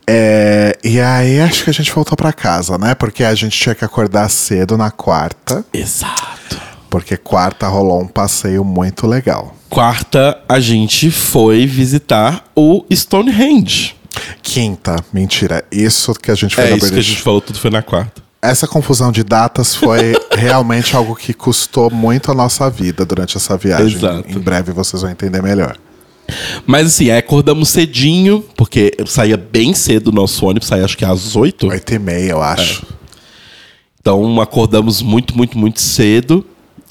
é, e aí acho que a gente voltou pra casa, né? Porque a gente tinha que acordar cedo na quarta. Exato. Porque quarta rolou um passeio muito legal. Quarta, a gente foi visitar o Stonehenge. Quinta, mentira. Isso que a gente foi É, na isso que a gente falou, tudo foi na quarta. Essa confusão de datas foi realmente algo que custou muito a nossa vida durante essa viagem. Exato. Em breve vocês vão entender melhor. Mas assim, aí acordamos cedinho, porque saía bem cedo do nosso ônibus, saía acho que às 8. Oito e meia, eu acho. Então acordamos muito, muito, muito cedo.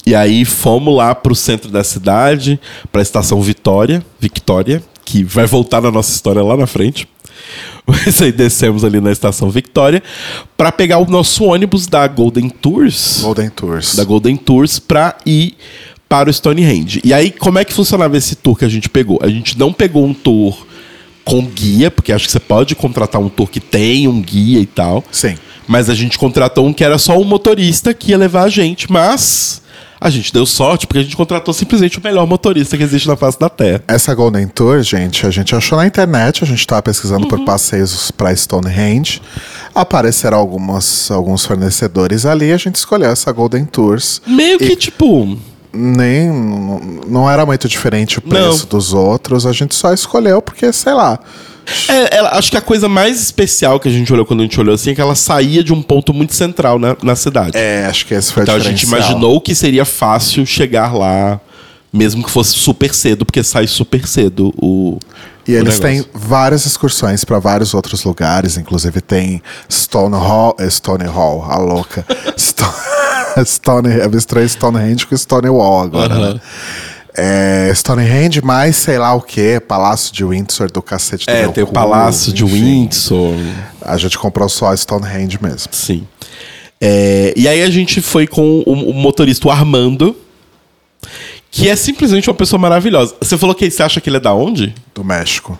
E aí fomos lá pro centro da cidade, pra estação Vitória, Victória, que vai voltar na nossa história lá na frente. Mas aí descemos ali na estação Victória pra pegar o nosso ônibus da Golden Tours. Golden Tours. da Golden Tours pra ir para o Stonehenge. E aí, como é que funcionava esse tour que a gente pegou? A gente não pegou um tour com guia, porque acho que você pode contratar um tour que tem um guia e tal. Sim. Mas a gente contratou um que era só um motorista que ia levar a gente, mas a gente deu sorte porque a gente contratou simplesmente o melhor motorista que existe na face da Terra. Essa Golden Tour, gente, a gente achou na internet, a gente estava pesquisando Uhum. por passeios para Stonehenge. Apareceram algumas, alguns fornecedores ali, a gente escolheu essa Golden Tours. Meio que, tipo, Nem. Não era muito diferente o preço Não. dos outros, a gente só escolheu porque, sei lá. É, ela- acho que a coisa mais especial que a gente olhou quando a gente olhou assim é que ela saía de um ponto muito central na, na cidade. É, acho que esse foi então o a gente imaginou que seria fácil chegar lá, mesmo que fosse super cedo, porque sai super cedo o. E eles negócio. têm várias excursões para vários outros lugares, inclusive tem Stone Hall, eh, Stone Hall, a louca. Stone, Stone, eu misturei Stonehenge com Stonewall agora, Aham. né? É, Stonehenge mais sei lá o que, Palácio de Windsor do cacete É, tem o Palácio de enfim. Windsor. A gente comprou só Stonehenge mesmo. Sim. É, e aí a gente foi com o, o motorista o Armando, que é simplesmente uma pessoa maravilhosa. Você falou que você acha que ele é da onde? Do México.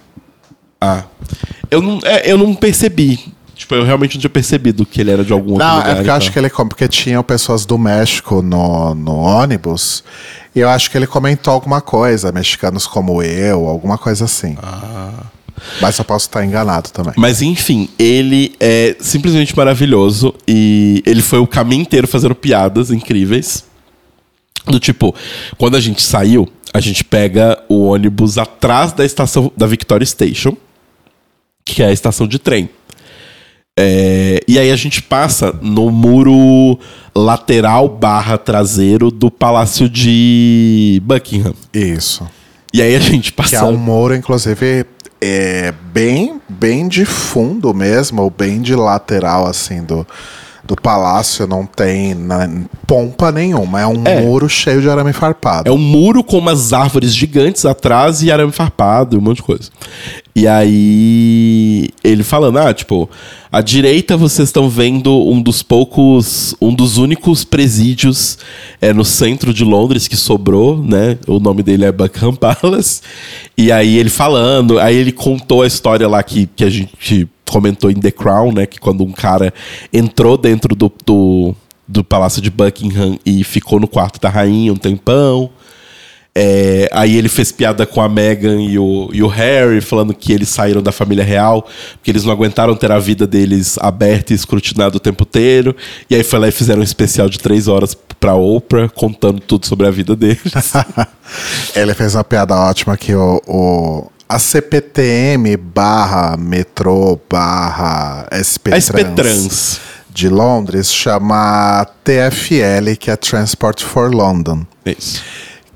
Ah. Eu não, é, eu não percebi. Tipo, eu realmente não tinha percebido que ele era de algum outro Não, lugar. é porque eu acho que ele porque tinham pessoas do México no, no ônibus. E eu acho que ele comentou alguma coisa, mexicanos como eu, alguma coisa assim. Ah. Mas eu posso estar enganado também. Mas enfim, ele é simplesmente maravilhoso e ele foi o caminho inteiro fazendo piadas incríveis. Do tipo, quando a gente saiu, a gente pega o ônibus atrás da estação da Victoria Station, que é a estação de trem. É, e aí a gente passa no muro lateral barra traseiro do Palácio de Buckingham. Isso. E aí a gente passa. Que é um muro, inclusive, é bem, bem de fundo mesmo, ou bem de lateral, assim, do, do palácio. Não tem na- pompa nenhuma. É um É. muro cheio de arame farpado. É um muro com umas árvores gigantes atrás e arame farpado e um monte de coisa. E aí ele falando, ah, tipo, à direita vocês estão vendo um dos poucos, um dos únicos presídios é, no centro de Londres que sobrou, né? O nome dele é Buckingham Palace. E aí ele falando, aí ele contou a história lá que, que a gente comentou em The Crown, né? Que quando um cara entrou dentro do, do, do Palácio de Buckingham e ficou no quarto da rainha um tempão. É, aí ele fez piada com a Meghan e o, e o Harry, falando que eles saíram da família real, porque eles não aguentaram ter a vida deles aberta e escrutinada o tempo inteiro. E aí foi lá e fizeram um especial de três horas pra Oprah, contando tudo sobre a vida deles. Ele fez uma piada ótima que o, o- a CPTM barra metrô barra SP a SP Trans. de Londres chama TFL, que é Transport for London. Isso.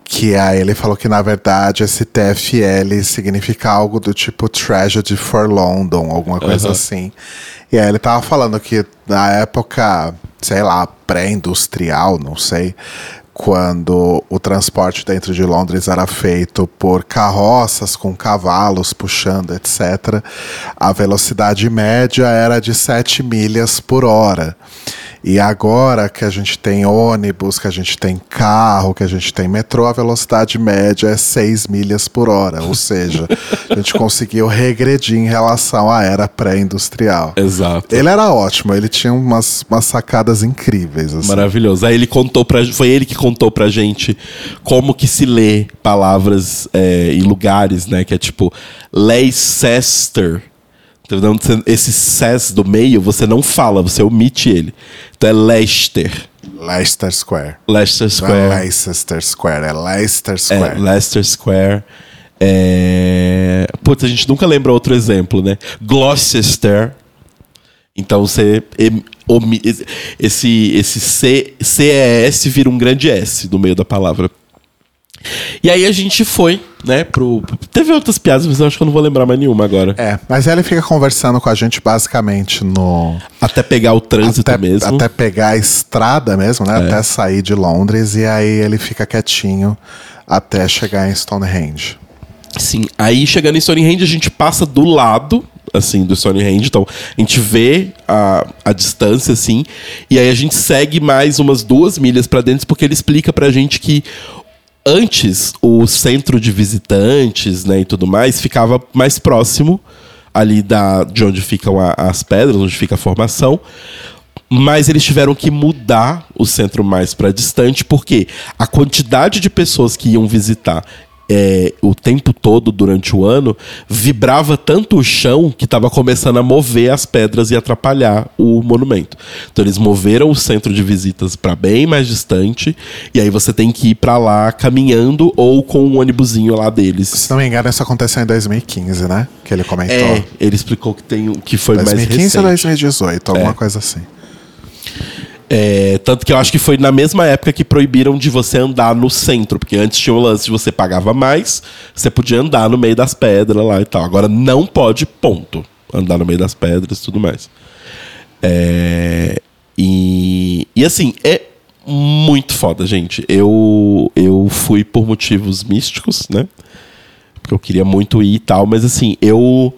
Que aí ele falou que, na verdade, esse TFL significa algo do tipo Tragedy for London, alguma coisa Aham. assim. E aí ele tava falando que na época, sei lá, pré-industrial, não sei, quando o transporte dentro de Londres era feito por carroças com cavalos puxando, etc., a velocidade média era de 7 milhas por hora. E agora que a gente tem ônibus, que a gente tem carro, que a gente tem metrô, a velocidade média é 6 milhas por hora. Ou seja, a gente conseguiu regredir em relação à era pré-industrial. Exato. Ele era ótimo, ele tinha umas, umas sacadas incríveis. Assim. Maravilhoso. Aí ele contou pra foi ele que contou pra gente como que se lê palavras é, em lugares, né? Que é tipo Leicester. Entendeu? Esse ses do meio você não fala, você omite ele. Então é Leicester. Leicester Square. Leicester Não é Square. Leicester Square, é Leicester É, Square. Leicester Square. É... Putz, a gente nunca lembra outro exemplo, né? Gloucester. Então você. Esse, esse C, CES vira um grande S no meio da palavra. E aí a gente foi, né, pro. Teve outras piadas, mas eu acho que eu não vou lembrar mais nenhuma agora. É, mas ele fica conversando com a gente basicamente no. Até pegar o trânsito Até, mesmo. até pegar a estrada mesmo, né? Até sair de Londres e aí ele fica quietinho até chegar em Stonehenge. Sim, aí chegando em Stonehenge, a gente passa do lado, assim, do Stonehenge. Então, a gente vê a, a distância, assim, e aí a gente segue mais umas duas milhas pra dentro, porque ele explica pra gente que antes o centro de visitantes, né, e tudo mais, ficava mais próximo ali da, de onde ficam a- as pedras, onde fica a formação. Mas eles tiveram que mudar o centro mais para distante, porque a quantidade de pessoas que iam visitar é, o tempo todo durante o ano vibrava tanto o chão que estava começando a mover as pedras e atrapalhar o monumento. Então eles moveram o centro de visitas para bem mais distante, e aí você tem que ir para lá caminhando ou com um ônibusinho lá deles. Se não me engano, isso aconteceu em 2015, né? Que ele comentou. É, ele explicou que tem que foi mais 2015 recente. ou 2018, alguma É. coisa assim. É, tanto que eu acho que foi na mesma época que proibiram de você andar no centro, porque antes tinha o lance de você pagava mais, você podia andar no meio das pedras lá e tal. Agora não pode, ponto. Andar no meio das pedras e tudo mais. É, e, e assim, é muito foda, gente. Eu, eu fui por motivos místicos, né? Porque eu queria muito ir e tal, mas assim, eu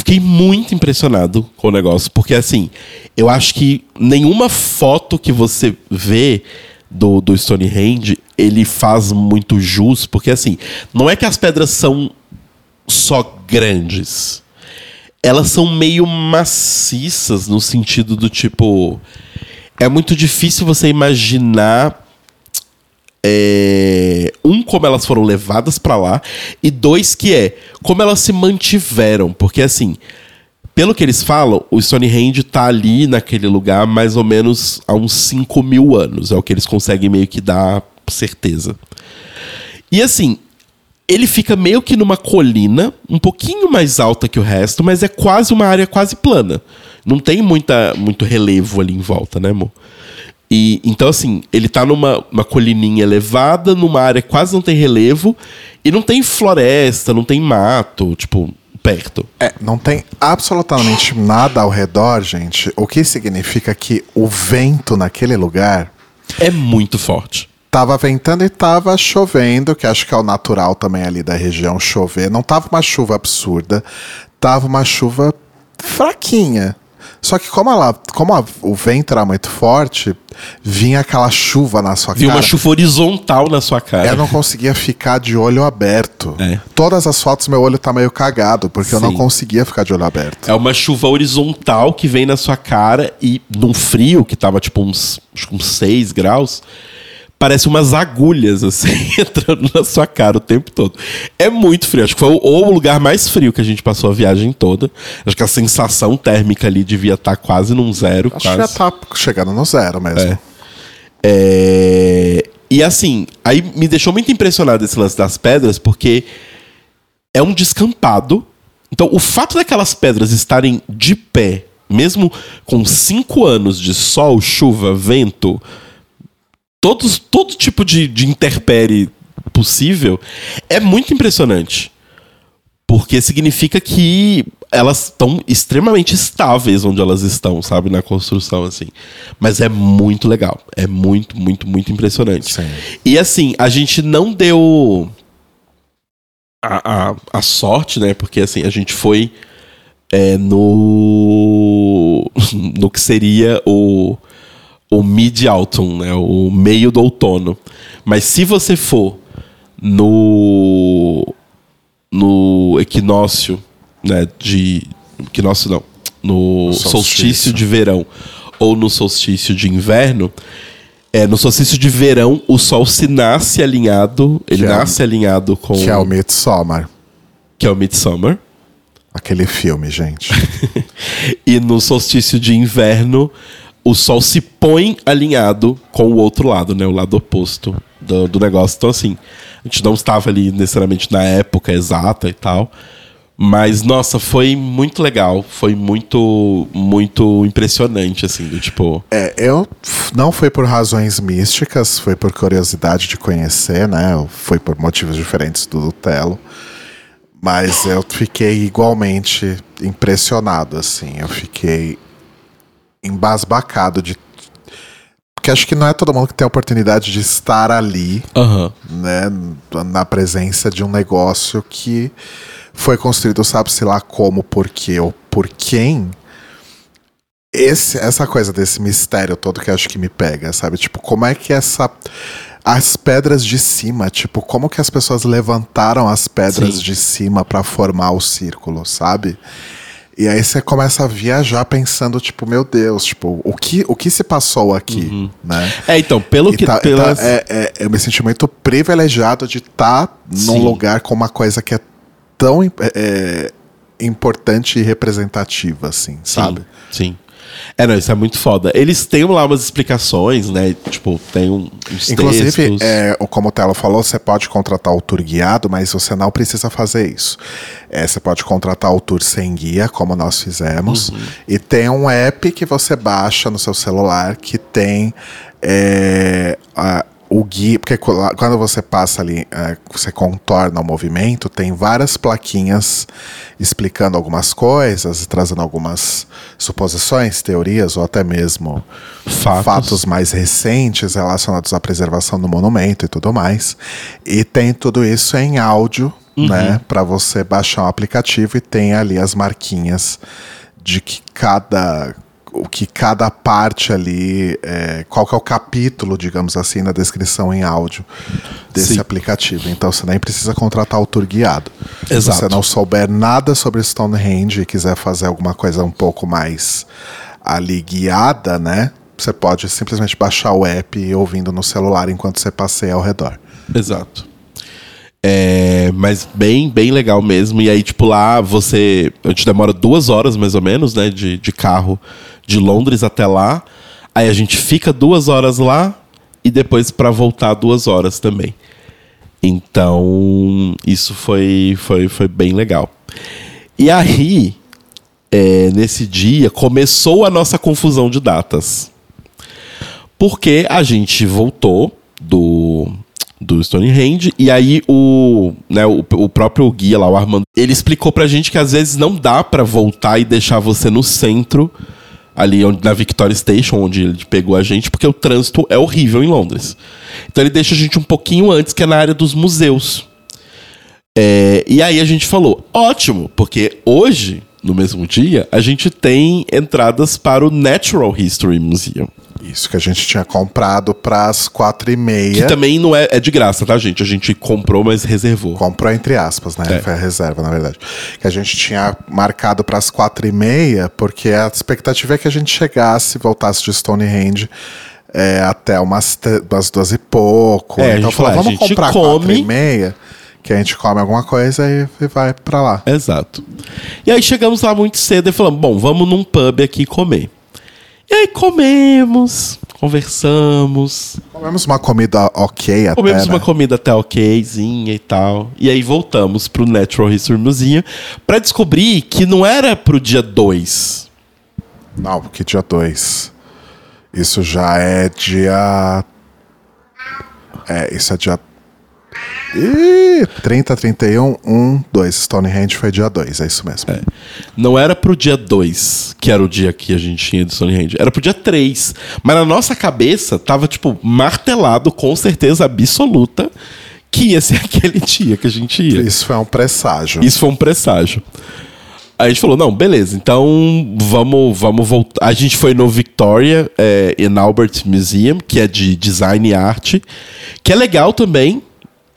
fiquei muito impressionado com o negócio, porque assim, eu acho que nenhuma foto que você vê do, do Stonehenge, ele faz muito jus, porque assim, não é que as pedras são só grandes. Elas são meio maciças no sentido do tipo. É muito difícil você imaginar é, um, como elas foram levadas pra lá, e dois, que é como elas se mantiveram. Porque, assim, pelo que eles falam, o Stonehenge tá ali naquele lugar mais ou menos há uns 5 mil anos. É o que eles conseguem meio que dar certeza. E assim, ele fica meio que numa colina, um pouquinho mais alta que o resto, mas é quase uma área quase plana. Não tem muita, muito relevo ali em volta, né, amor? E, então, assim, ele tá numa uma colininha elevada, numa área que quase não tem relevo, e não tem floresta, não tem mato, tipo, perto. É, não tem absolutamente nada ao redor, gente. O que significa que o vento naquele lugar É muito forte. tava ventando e tava chovendo, que acho que é o natural também ali da região chover. Não tava uma chuva absurda, tava uma chuva fraquinha. Só que como, ela, como a- o vento era muito forte, vinha aquela chuva na sua Vi cara. uma chuva horizontal na sua cara. Eu não conseguia ficar de olho aberto. É. Todas as fotos meu olho tá meio cagado, porque eu não Sim. conseguia ficar de olho aberto. É uma chuva horizontal que vem na sua cara e num frio que tava tipo uns, uns 6 graus, parece umas agulhas assim entrando na sua cara o tempo todo. É muito frio. Acho que foi o, o lugar mais frio que a gente passou a viagem toda. Acho que a sensação térmica ali devia estar quase num zero. Acho quase. que já tá chegando no zero mesmo. É, E assim, aí me deixou muito impressionado esse lance das pedras, porque é um descampado. Então, o fato daquelas pedras estarem de pé, mesmo com cinco anos de sol, chuva, vento, todos, todo tipo de, de intempérie possível, é muito impressionante. Porque significa que elas estão extremamente estáveis onde elas estão, sabe? Na construção, assim. Mas é muito legal. É muito, muito, muito impressionante. Sim. E assim, a gente não deu a, a, a sorte, né? Porque assim, a gente foi é, no. no que seria o. O mid-autumn, né? O meio do outono. Mas se você for no no equinócio, né, de equinócio não, no Solstício. solstício. de verão ou no solstício de inverno, é, no solstício de verão o sol se nasce alinhado, ele Que é- nasce alinhado com Que é o Midsommar. que é o midsummer. Aquele filme, gente. E no solstício de inverno, o sol se põe alinhado com o outro lado, né? O lado oposto do, do negócio. Então, assim, a gente não estava ali necessariamente na época exata e tal. Mas, nossa, foi muito legal. Foi muito, muito impressionante, assim, do tipo. É, eu não foi por razões místicas, foi por curiosidade de conhecer, né? Foi por motivos diferentes do Lutelo. Mas eu fiquei igualmente impressionado, assim. Eu fiquei embasbacado de. Porque acho que não é todo mundo que tem a oportunidade de estar ali, Aham. né? Na presença de um negócio que foi construído, sabe-se lá como, por quê ou por quem. Esse, essa coisa desse mistério todo que acho que me pega, sabe? Tipo, como é que essa. As pedras de cima, tipo, como que as pessoas levantaram as pedras Sim. de cima pra formar o círculo, sabe? E aí você começa a viajar pensando, tipo, meu Deus, tipo, o que, o que se passou aqui, né? É, então, pelo E que. tá- e pelas... tá- é- é- eu me senti muito privilegiado de estar num Sim. lugar com uma coisa que é tão é, é, importante e representativa, assim, sabe? Sim, sim. É, não, isso é muito foda. Eles têm lá umas explicações, né? Tipo, tem um, uns Inclusive, textos. é, o- como o Telo falou, você pode contratar o tour guiado, mas você não precisa fazer isso. É, você pode contratar o tour sem guia, como nós fizemos. Uhum. E tem um app que você baixa no seu celular que tem é, a- o guia. Porque quando você passa ali, é, você contorna o movimento, tem várias plaquinhas explicando algumas coisas, trazendo algumas suposições, teorias ou até mesmo Fatos. fatos mais recentes relacionados à preservação do monumento e tudo mais. E tem tudo isso em áudio, né? Para você baixar um aplicativo e tem ali as marquinhas de que cada. O que cada parte ali, é, qual que é o capítulo, digamos assim, na descrição em áudio desse Sim. aplicativo. Então você nem precisa contratar o tour guiado. Se Exato. você não souber nada sobre Stonehenge e quiser fazer alguma coisa um pouco mais ali guiada, né? Você pode simplesmente baixar o app e ouvindo no celular enquanto você passeia ao redor. Exato. É, mas bem, bem legal mesmo. E aí, tipo, lá você. A gente demora duas horas mais ou menos, né? De, de carro de Londres até lá. Aí a gente fica duas horas lá e depois pra voltar duas horas também. Então, isso foi, foi, foi bem legal. E aí, é, nesse dia, começou a nossa confusão de datas. Porque a gente voltou do, do Stonehenge e aí o, né, o, o próprio guia lá, o Armando, ele explicou pra gente que às vezes não dá pra voltar e deixar você no centro, ali onde, na Victoria Station, onde ele pegou a gente, porque o trânsito é horrível em Londres. Então ele deixa a gente um pouquinho antes, que é na área dos museus. É, e aí a gente falou, ótimo, porque hoje, no mesmo dia, a gente tem entradas para o Natural History Museum. Isso que a gente tinha comprado para as quatro e Que meia. também não é, é de graça, tá, gente? A gente comprou, mas reservou. Comprou entre aspas, né? É. Foi a reserva, na verdade. Que a gente tinha marcado para as quatro e meia, porque a expectativa é que a gente chegasse, voltasse de Stonehenge é, até umas, umas duas e pouco. É, então falou, vamos comprar come- quatro e meia, que a gente come alguma coisa e vai para lá. Exato. E aí chegamos lá muito cedo e falamos, bom, vamos num pub aqui comer. E aí comemos, conversamos, Comemos uma comida ok até, comemos né? uma comida até okzinha e tal. E aí voltamos pro Natural History Museum pra descobrir que não era pro dia 2. Não, porque dia 2. Isso já é dia. É, isso é dia. Ih, 30, 31, 1, 2. Stonehenge foi dia 2, é isso mesmo. Não era pro dia 2, que era o dia que a gente tinha do Stonehenge. Era pro dia 3. Mas na nossa cabeça tava, tipo, martelado com certeza absoluta que ia ser aquele dia que a gente ia. Isso foi um presságio. Isso foi um presságio. Aí a gente falou, não, beleza, então vamos, vamos voltar. A gente foi no Victoria é, in Albert Museum, que é de design e arte, que é legal também,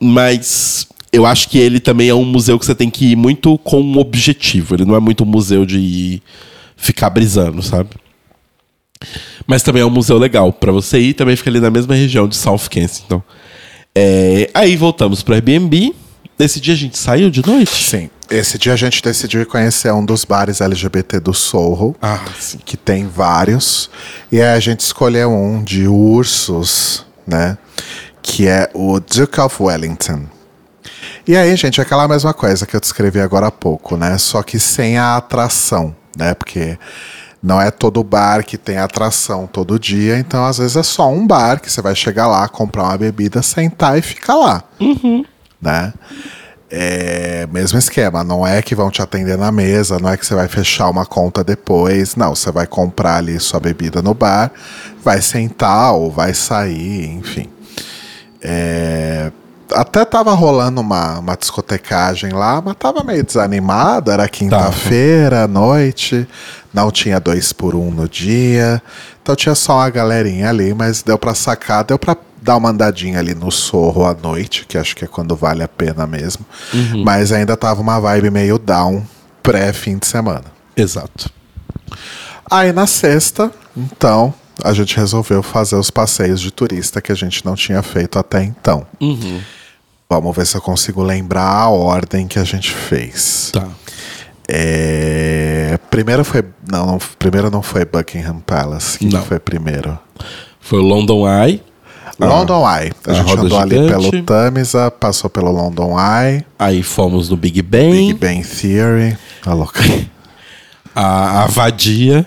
mas eu acho que ele também é um museu que você tem que ir muito com um objetivo. Ele não é muito um museu de ir ficar brisando, sabe? Mas também é um museu legal para você ir, também fica ali na mesma região de South Kensington. É, aí voltamos para Airbnb. Nesse dia a gente saiu de noite? Sim. Esse dia a gente decidiu conhecer um dos bares LGBT do Soho. Ah, que tem vários. E aí a gente escolheu um de ursos, né? Que é o Duke of Wellington. E aí, gente, é aquela mesma coisa que eu descrevi agora há pouco, né? Só que sem a atração, né? Porque não é todo bar que tem atração todo dia, então às vezes é só um bar que você vai chegar lá, comprar uma bebida, sentar e ficar lá, né? É, mesmo esquema, não é que vão te atender na mesa, não é que você vai fechar uma conta depois, não, você vai comprar ali sua bebida no bar, vai sentar ou vai sair, enfim. É, até tava rolando uma, uma discotecagem lá, mas tava meio desanimado, era quinta-feira à noite, não tinha dois por um no dia, então tinha só uma galerinha ali, mas deu pra sacar, deu pra dar uma andadinha ali no sorro à noite, que acho que é quando vale a pena mesmo, mas ainda tava uma vibe meio down pré-fim de semana. Exato. Aí na sexta, então, a gente resolveu fazer os passeios de turista que a gente não tinha feito até então. Vamos ver se eu consigo lembrar a ordem que a gente fez. Tá. É, Primeiro foi. Não, não, primeiro não foi Buckingham Palace. que foi primeiro? Foi o London Eye. London Eye. A, a gente andou ali gigante. pelo Tamisa, passou pelo London Eye, Aí fomos no Big Ben. Big Bang Theory, a louca. A, a vadia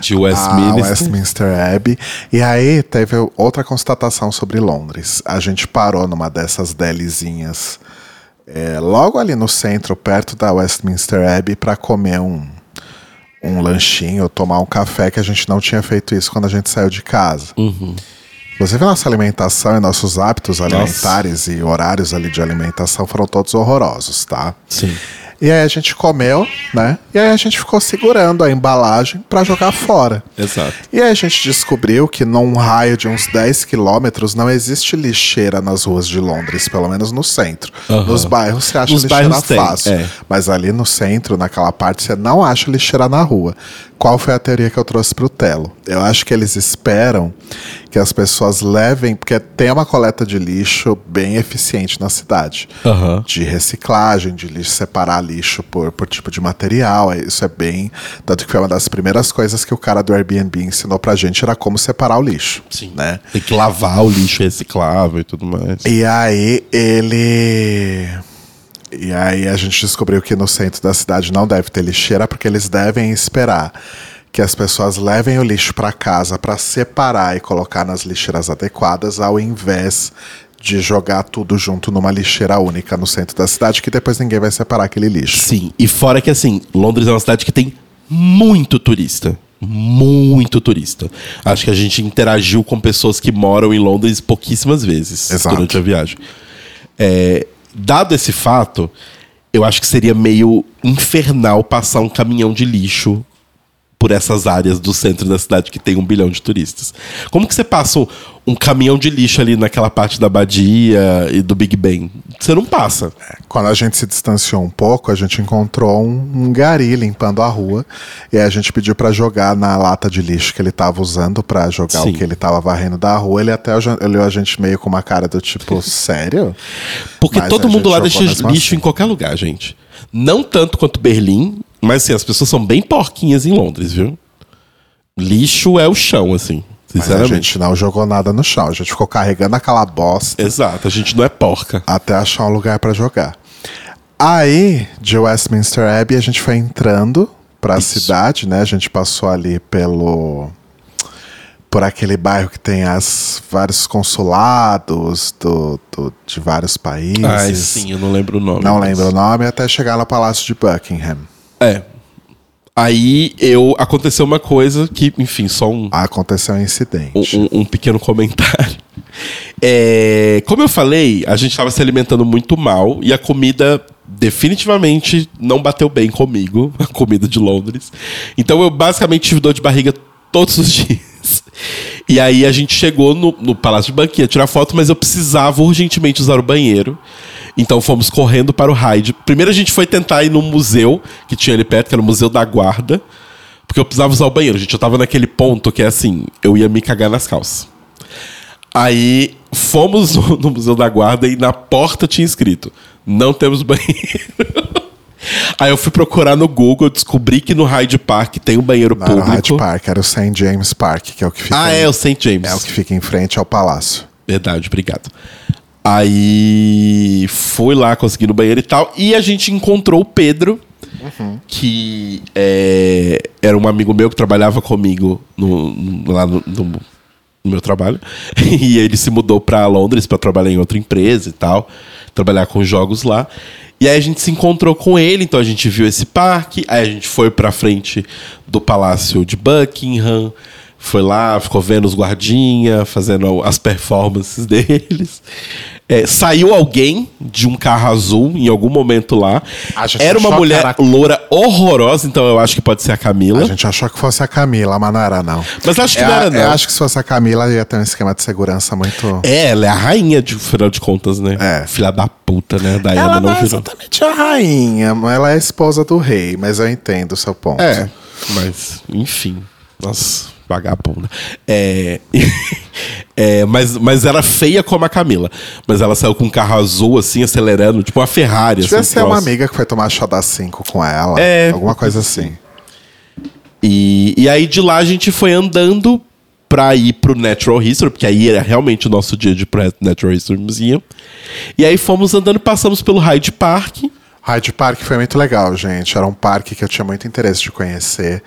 de a Westminster. Westminster Abbey. E aí teve outra constatação sobre Londres. A gente parou numa dessas delizinhas é, logo ali no centro, perto da Westminster Abbey, para comer um, um lanchinho, tomar um café, que a gente não tinha feito isso quando a gente saiu de casa. Inclusive, nossa alimentação e nossos hábitos alimentares e horários ali de alimentação foram todos horrorosos, tá? Sim. E aí a gente comeu, né? E aí a gente ficou segurando a embalagem para jogar fora. Exato. E aí a gente descobriu que num raio de uns 10 quilômetros não existe lixeira nas ruas de Londres, pelo menos no centro. Aham. Nos bairros você acha Nos lixeira tem, fácil. é. Mas ali no centro, naquela parte, você não acha lixeira na rua. Qual foi a teoria que eu trouxe pro Telo? Eu acho que eles esperam que as pessoas levem, porque tem uma coleta de lixo bem eficiente na cidade Aham. de reciclagem, de lixo, separar lixo por, por tipo de material. é- Isso é bem. Tanto que foi uma das primeiras coisas que o cara do Airbnb ensinou pra gente era como separar o lixo. Sim. Né? Tem que lavar o lixo reciclável e tudo mais. E aí ele. E aí a gente descobriu que no centro da cidade não deve ter lixeira, porque eles devem esperar que as pessoas levem o lixo para casa para separar e colocar nas lixeiras adequadas, ao invés de jogar tudo junto numa lixeira única no centro da cidade, que depois ninguém vai separar aquele lixo. Sim, e fora que assim, Londres é uma cidade que tem muito turista. Muito turista. Acho que a gente interagiu com pessoas que moram em Londres pouquíssimas vezes Exato. durante a viagem. É, dado esse fato, eu acho que seria meio infernal passar um caminhão de lixo por essas áreas do centro da cidade que tem um bilhão de turistas. Como que você passa um, caminhão de lixo ali naquela parte da Badia e do Big Ben? Você não passa. Quando a gente se distanciou um pouco, a gente encontrou um, um gari limpando a rua. E a gente pediu pra jogar na lata de lixo que ele tava usando pra jogar Sim. o que ele tava varrendo da rua. Ele até olhou a gente meio com uma cara do tipo, sério? Porque Mas todo mundo lá deixa lixo assim. em qualquer lugar, gente. Não tanto quanto Berlim, mas assim, as pessoas são bem porquinhas em Londres, viu? Lixo é o chão, assim. Mas a Sinceramente. gente não jogou nada no chão. A gente ficou carregando aquela bosta Exato, a gente não é porca. até achar um lugar pra jogar. Aí, de Westminster Abbey, a gente foi entrando pra Isso. cidade, né? A gente passou ali pelo por aquele bairro que tem as vários consulados do, do- de vários países. Ai, sim, eu não lembro o nome. Não mas- lembro o nome, até chegar no Palácio de Buckingham. É. Aí eu aconteceu uma coisa que, enfim, só um, Aconteceu um incidente. um, um pequeno comentário. É, como eu falei, a gente estava se alimentando muito mal e a comida definitivamente não bateu bem comigo, a comida de Londres. Então eu basicamente tive dor de barriga todos os dias. E aí a gente chegou no, no Palácio de Banquinha tirar foto, mas eu precisava urgentemente usar o banheiro. Então fomos correndo para o Hyde. Primeiro a gente foi tentar ir num museu que tinha ali perto, que era o Museu da Guarda. Porque eu precisava usar o banheiro, gente. Eu tava naquele ponto que é assim, eu ia me cagar nas calças. Aí fomos no, no Museu da Guarda e na porta tinha escrito: não temos banheiro. Aí eu fui procurar no Google, descobri que no Hyde Park tem um banheiro Não era o público. Hyde Park, era o St. James Park, que é o que fica, Ah, em- é o St. James. é o que fica em frente ao palácio. Verdade, obrigado. Aí fui lá, consegui no banheiro e tal. E a gente encontrou o Pedro, que é, era um amigo meu que trabalhava comigo no, no- lá no, no- no meu trabalho. E ele se mudou pra Londres pra trabalhar em outra empresa e tal, trabalhar com jogos lá. E aí a gente se encontrou com ele, então a gente viu esse parque, aí a gente foi pra frente do Palácio de Buckingham, foi lá, ficou vendo os guardinha, fazendo as performances deles. É, saiu alguém de um carro azul em algum momento lá. Era uma mulher era- loura horrorosa, então eu acho que pode ser a Camila. A gente achou que fosse a Camila, mas não era, não. Mas acho que É, não era, não. Eu acho que se fosse a Camila, ia ter um esquema de segurança muito. É, ela é a rainha, de final de contas, né? É. Filha da puta, né? Diana ela não não é virou. exatamente a rainha, mas ela é a esposa do rei, mas eu entendo o seu ponto. É, mas, enfim. Nossa, vagabunda. É, é, mas, mas era feia como a Camila. Mas ela saiu com um carro azul, assim, acelerando, tipo uma Ferrari. Devia assim, ser uma amiga que foi tomar chá das 5 com ela. É. Alguma coisa assim. E, e aí de lá a gente foi andando pra ir pro Natural History, porque aí era realmente o nosso dia de ir pro Natural History Museum. E aí fomos andando, passamos pelo Hyde Park. Hyde Park foi muito legal, gente. Era um parque que eu tinha muito interesse de conhecer.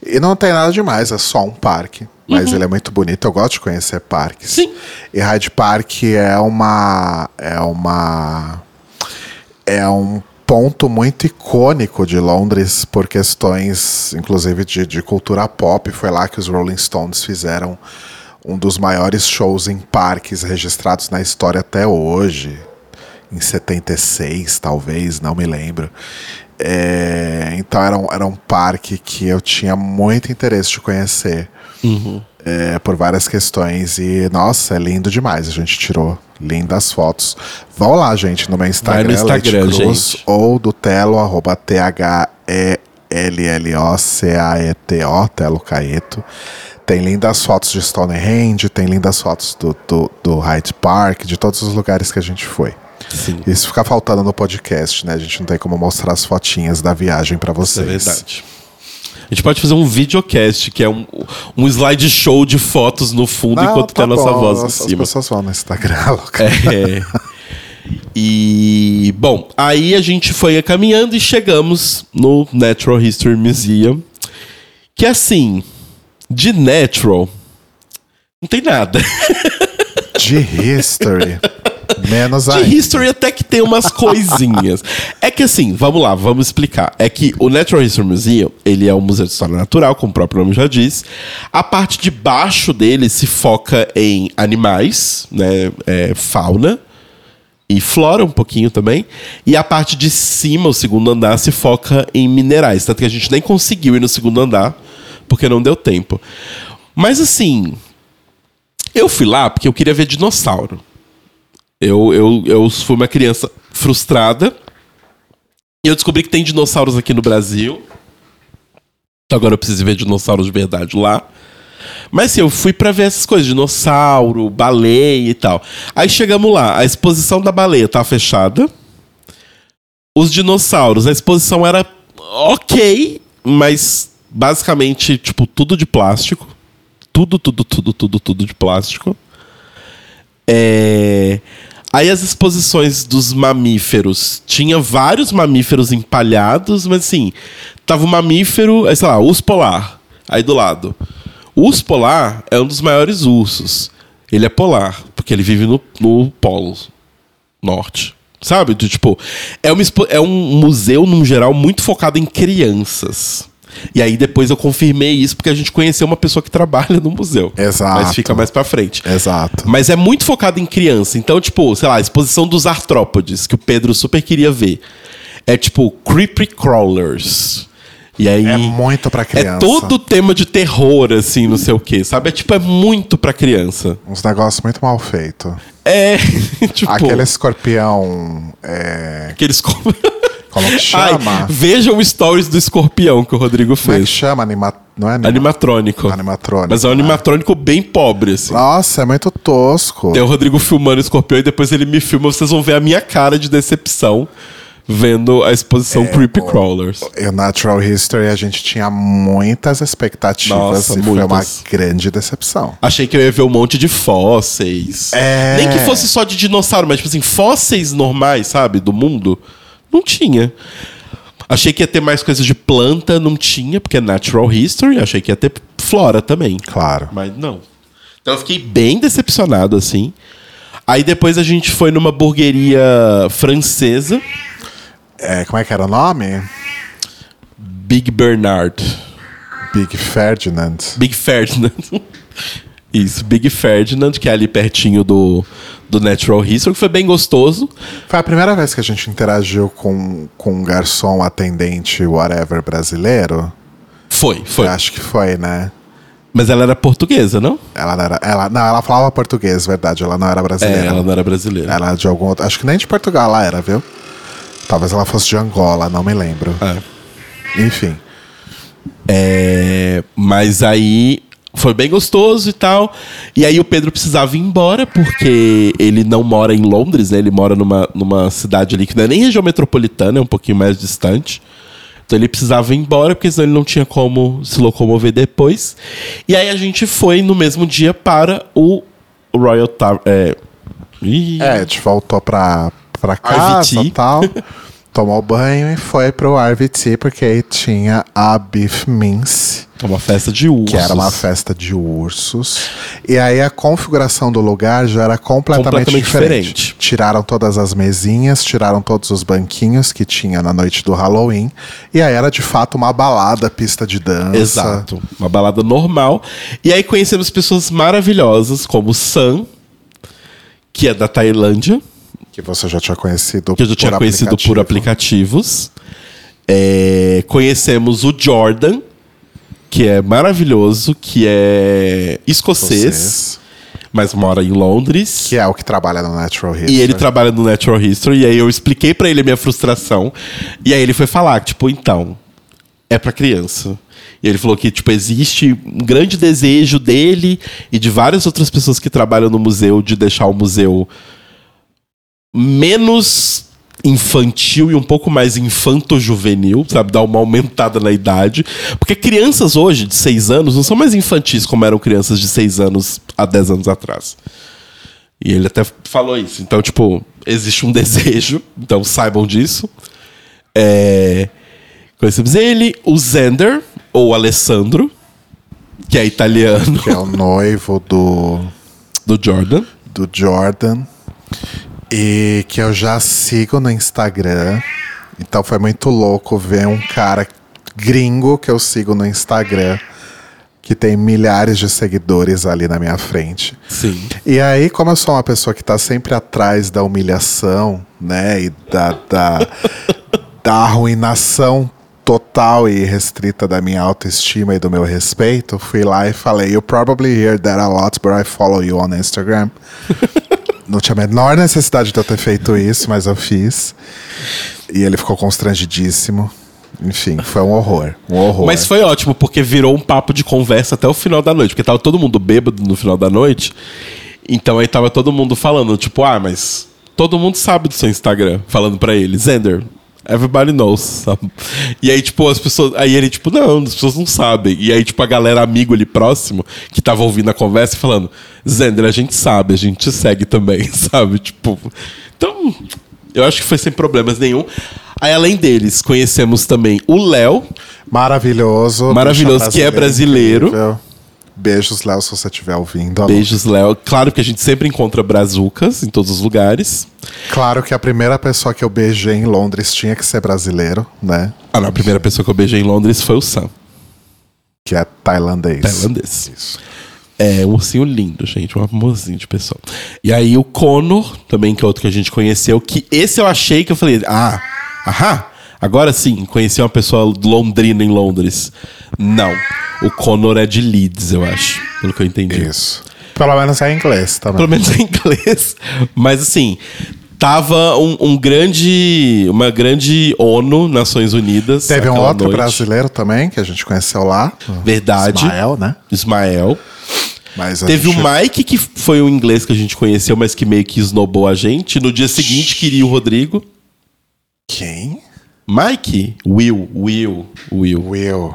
E não tem nada demais, é só um parque. Mas ele é muito bonito, eu gosto de conhecer parques. Sim. E Hyde Park é uma. É uma. É um ponto muito icônico de Londres por questões, inclusive, de, de cultura pop. Foi lá que os Rolling Stones fizeram um dos maiores shows em parques registrados na história até hoje em 76, talvez, não me lembro. É, então era um, era um parque que eu tinha muito interesse de conhecer. É, por várias questões. E, nossa, é lindo demais. A gente tirou lindas fotos. Vão lá, gente, no meu Instagram, no Instagram, Leite Cruz, gente. ou do Telo, arroba T-H-E-L-L-O-C-A-E-T-O, Telo Caeto. Tem lindas fotos de Stonehenge, tem lindas fotos do, do, do Hyde Park, de todos os lugares que a gente foi. Sim. Isso fica faltando no podcast, né? A gente não tem como mostrar as fotinhas da viagem pra Isso é vocês. verdade. A gente pode fazer um videocast, que é um, um slideshow de fotos no fundo, Não, enquanto tá tem a nossa bom, voz em as, cima. As pessoas vão no Instagram, louca. É. E, bom, aí a gente foi caminhando e chegamos no Natural History Museum. Que assim, de natural, não tem nada. De history. Menos De history até que tem umas coisinhas. É que assim, vamos lá, vamos explicar. É que o Natural History Museum, ele é um museu de história natural, como o próprio nome já diz. A parte de baixo dele se foca em animais, né, é, fauna e flora um pouquinho também. E a parte de cima, o segundo andar, se foca em minerais. Tanto que a gente nem conseguiu ir no segundo andar, porque não deu tempo. Mas assim, eu fui lá porque eu queria ver dinossauro. Eu, eu, eu fui uma criança frustrada. E eu descobri que tem dinossauros aqui no Brasil. Então agora eu preciso ver dinossauros de verdade lá. Mas assim, eu fui pra ver essas coisas, dinossauro, baleia e tal. Aí chegamos lá, a exposição da baleia tá fechada. Os dinossauros, a exposição era ok, mas basicamente, tipo, tudo de plástico. Tudo, tudo, tudo, tudo, tudo de plástico. É... Aí as exposições dos mamíferos. Tinha vários mamíferos empalhados, mas assim, tava o mamífero, aí, sei lá, urso polar. Aí do lado. O urso polar é um dos maiores ursos. Ele é polar, porque ele vive no, no polo norte. Sabe? Tipo, é, uma, é um museu, num geral, muito focado em crianças. E aí depois eu confirmei isso porque a gente conheceu uma pessoa que trabalha no museu. Exato. Mas fica mais pra frente. Exato. Mas é muito focado em criança. Então, tipo, sei lá, a exposição dos artrópodes, que o Pedro super queria ver. É tipo Creepy Crawlers. E aí. É muito pra criança. É todo tema de terror, assim, não sei o quê, sabe? É tipo, é muito pra criança. Uns negócios muito mal feitos. É. tipo. Aquele escorpião. É, Aqueles. Como que Ai, chama? vejam stories do escorpião que o Rodrigo Como é que fez. chama? Anima... Não é anima... Animatrônico. Animatrônico, Mas é um né? animatrônico bem pobre, assim. Nossa, é muito tosco. Tem o Rodrigo filmando o escorpião e depois ele me filma, vocês vão ver a minha cara de decepção vendo a exposição Creepy Crawlers. E o Natural History a gente tinha muitas expectativas Nossa, e foi uma muitas. grande decepção. Achei que eu ia ver um monte de fósseis. É. Nem que fosse só de dinossauro, mas tipo assim, fósseis normais, sabe? Do mundo. Não tinha. Achei que ia ter mais coisas de planta, não tinha, porque é Natural History. Achei que ia ter flora também. Claro. Mas não. Então eu fiquei bem decepcionado, assim. Aí depois a gente foi numa burgueria francesa, É, como é que era o nome? Big Bernard. Big Ferdinand. Big Ferdinand. Isso, Big Ferdinand, que é ali pertinho do, do Natural History, que foi bem gostoso. Foi a primeira vez que a gente interagiu com, com um garçom, atendente, whatever, brasileiro. Foi, foi. Eu acho que foi, né? Mas ela era portuguesa, não? Ela não era. Ela, não, ela falava português, verdade. Ela não era É, brasileira. ela não era brasileira. Ela era de algum outro. Acho que nem de Portugal ela era, viu? Talvez ela fosse de Angola, não me lembro. É. Enfim. É, mas aí foi bem gostoso e tal. E aí o Pedro precisava ir embora, porque ele não mora em Londres, né? Ele mora numa, numa cidade ali que não é nem região metropolitana, é um pouquinho mais distante. Então ele precisava ir embora, porque senão ele não tinha como se locomover depois. E aí a gente foi no mesmo dia para o Royal Tower. É, Ih, É, a gente voltou pra, pra casa e tal. Tomou banho e foi pro RVT, porque aí tinha a Beef Mince, uma festa de ursos. que era uma festa de ursos. E aí a configuração do lugar já era completamente, Completamente diferente. diferente. Tiraram todas as mesinhas, tiraram todos os banquinhos que tinha na noite do Halloween. E aí era de fato uma balada, pista de dança. Exato. Uma balada normal. E aí conhecemos pessoas maravilhosas, como Sam, que é da Tailândia, Que você já tinha conhecido que eu já tinha conhecido por aplicativos. É, conhecemos o Jordan, que é maravilhoso, que é escocês, Vocês, mas mora em Londres. Que é o que trabalha no Natural History. E ele trabalha no Natural History, e aí eu expliquei pra ele a minha frustração. E aí ele foi falar, tipo, então, é pra criança. E ele falou que, tipo, existe um grande desejo dele e de várias outras pessoas que trabalham no museu de deixar o museu menos infantil e um pouco mais infanto-juvenil, sabe? Dar uma aumentada na idade. Porque crianças hoje, de 6 anos, não são mais infantis como eram crianças de 6 anos há 10 anos atrás. E ele até falou isso. Então, tipo, existe um desejo, então saibam disso. É... Conhecemos ele, o Zender, ou Alessandro, que é italiano, Que é o noivo do, do Jordan. do Jordan. E que eu já sigo no Instagram. Então foi muito louco ver um cara gringo que eu sigo no Instagram. Que tem milhares de seguidores ali na minha frente. Sim. E aí, como eu sou uma pessoa que tá sempre atrás da humilhação, né? E da, da, da arruinação total e restrita da minha autoestima e do meu respeito, fui lá e falei, you probably hear that a lot, but I follow you on Instagram. Não tinha a menor necessidade de eu ter feito isso, mas eu fiz. E ele ficou constrangidíssimo. Enfim, foi um horror. Um horror. Mas foi ótimo, porque virou um papo de conversa até o final da noite. Porque tava todo mundo bêbado no final da noite. Então aí tava todo mundo falando, tipo, ah, mas todo mundo sabe do seu Instagram. Falando pra ele, Zender, everybody knows. sabe? E aí, tipo, as pessoas. Aí ele, tipo, não, as pessoas não sabem. E aí, tipo, a galera amigo ali próximo, que tava ouvindo a conversa, falando, Zender, a gente sabe, a gente te segue também, sabe? Tipo. Então, eu acho que foi sem problemas nenhum. Aí, além deles, conhecemos também o Léo, Maravilhoso. Maravilhoso, que é brasileiro. incrível. Beijos, Léo, se você estiver ouvindo. Alô. Beijos, Léo. Claro que a gente sempre encontra brazucas em todos os lugares. Claro que a primeira pessoa que eu beijei em Londres tinha que ser brasileiro, né? Ah, não, a primeira pessoa que eu beijei em Londres foi o Sam, Que é tailandês. tailandês. Isso. É um ursinho lindo, gente, um amorzinho de pessoa. E aí o Conor, também que é outro que a gente conheceu, que esse eu achei que eu falei, ah, ahá, agora sim, conheci uma pessoa londrina em Londres. Não, o Conor é de Leeds, eu acho, pelo que eu entendi. Isso. Pelo menos é inglês também. Pelo menos em inglês. Mas assim, tava um, um grande. Uma grande ONU, Nações Unidas. Teve um outro noite. brasileiro também, que a gente conheceu lá. Verdade. Ismael, né? Ismael. Mas Teve gente- o Mike, que foi o inglês que a gente conheceu, mas que meio que esnobou a gente. No dia seguinte, queria o Rodrigo. Quem? Mike? Will, Will, Will. Will.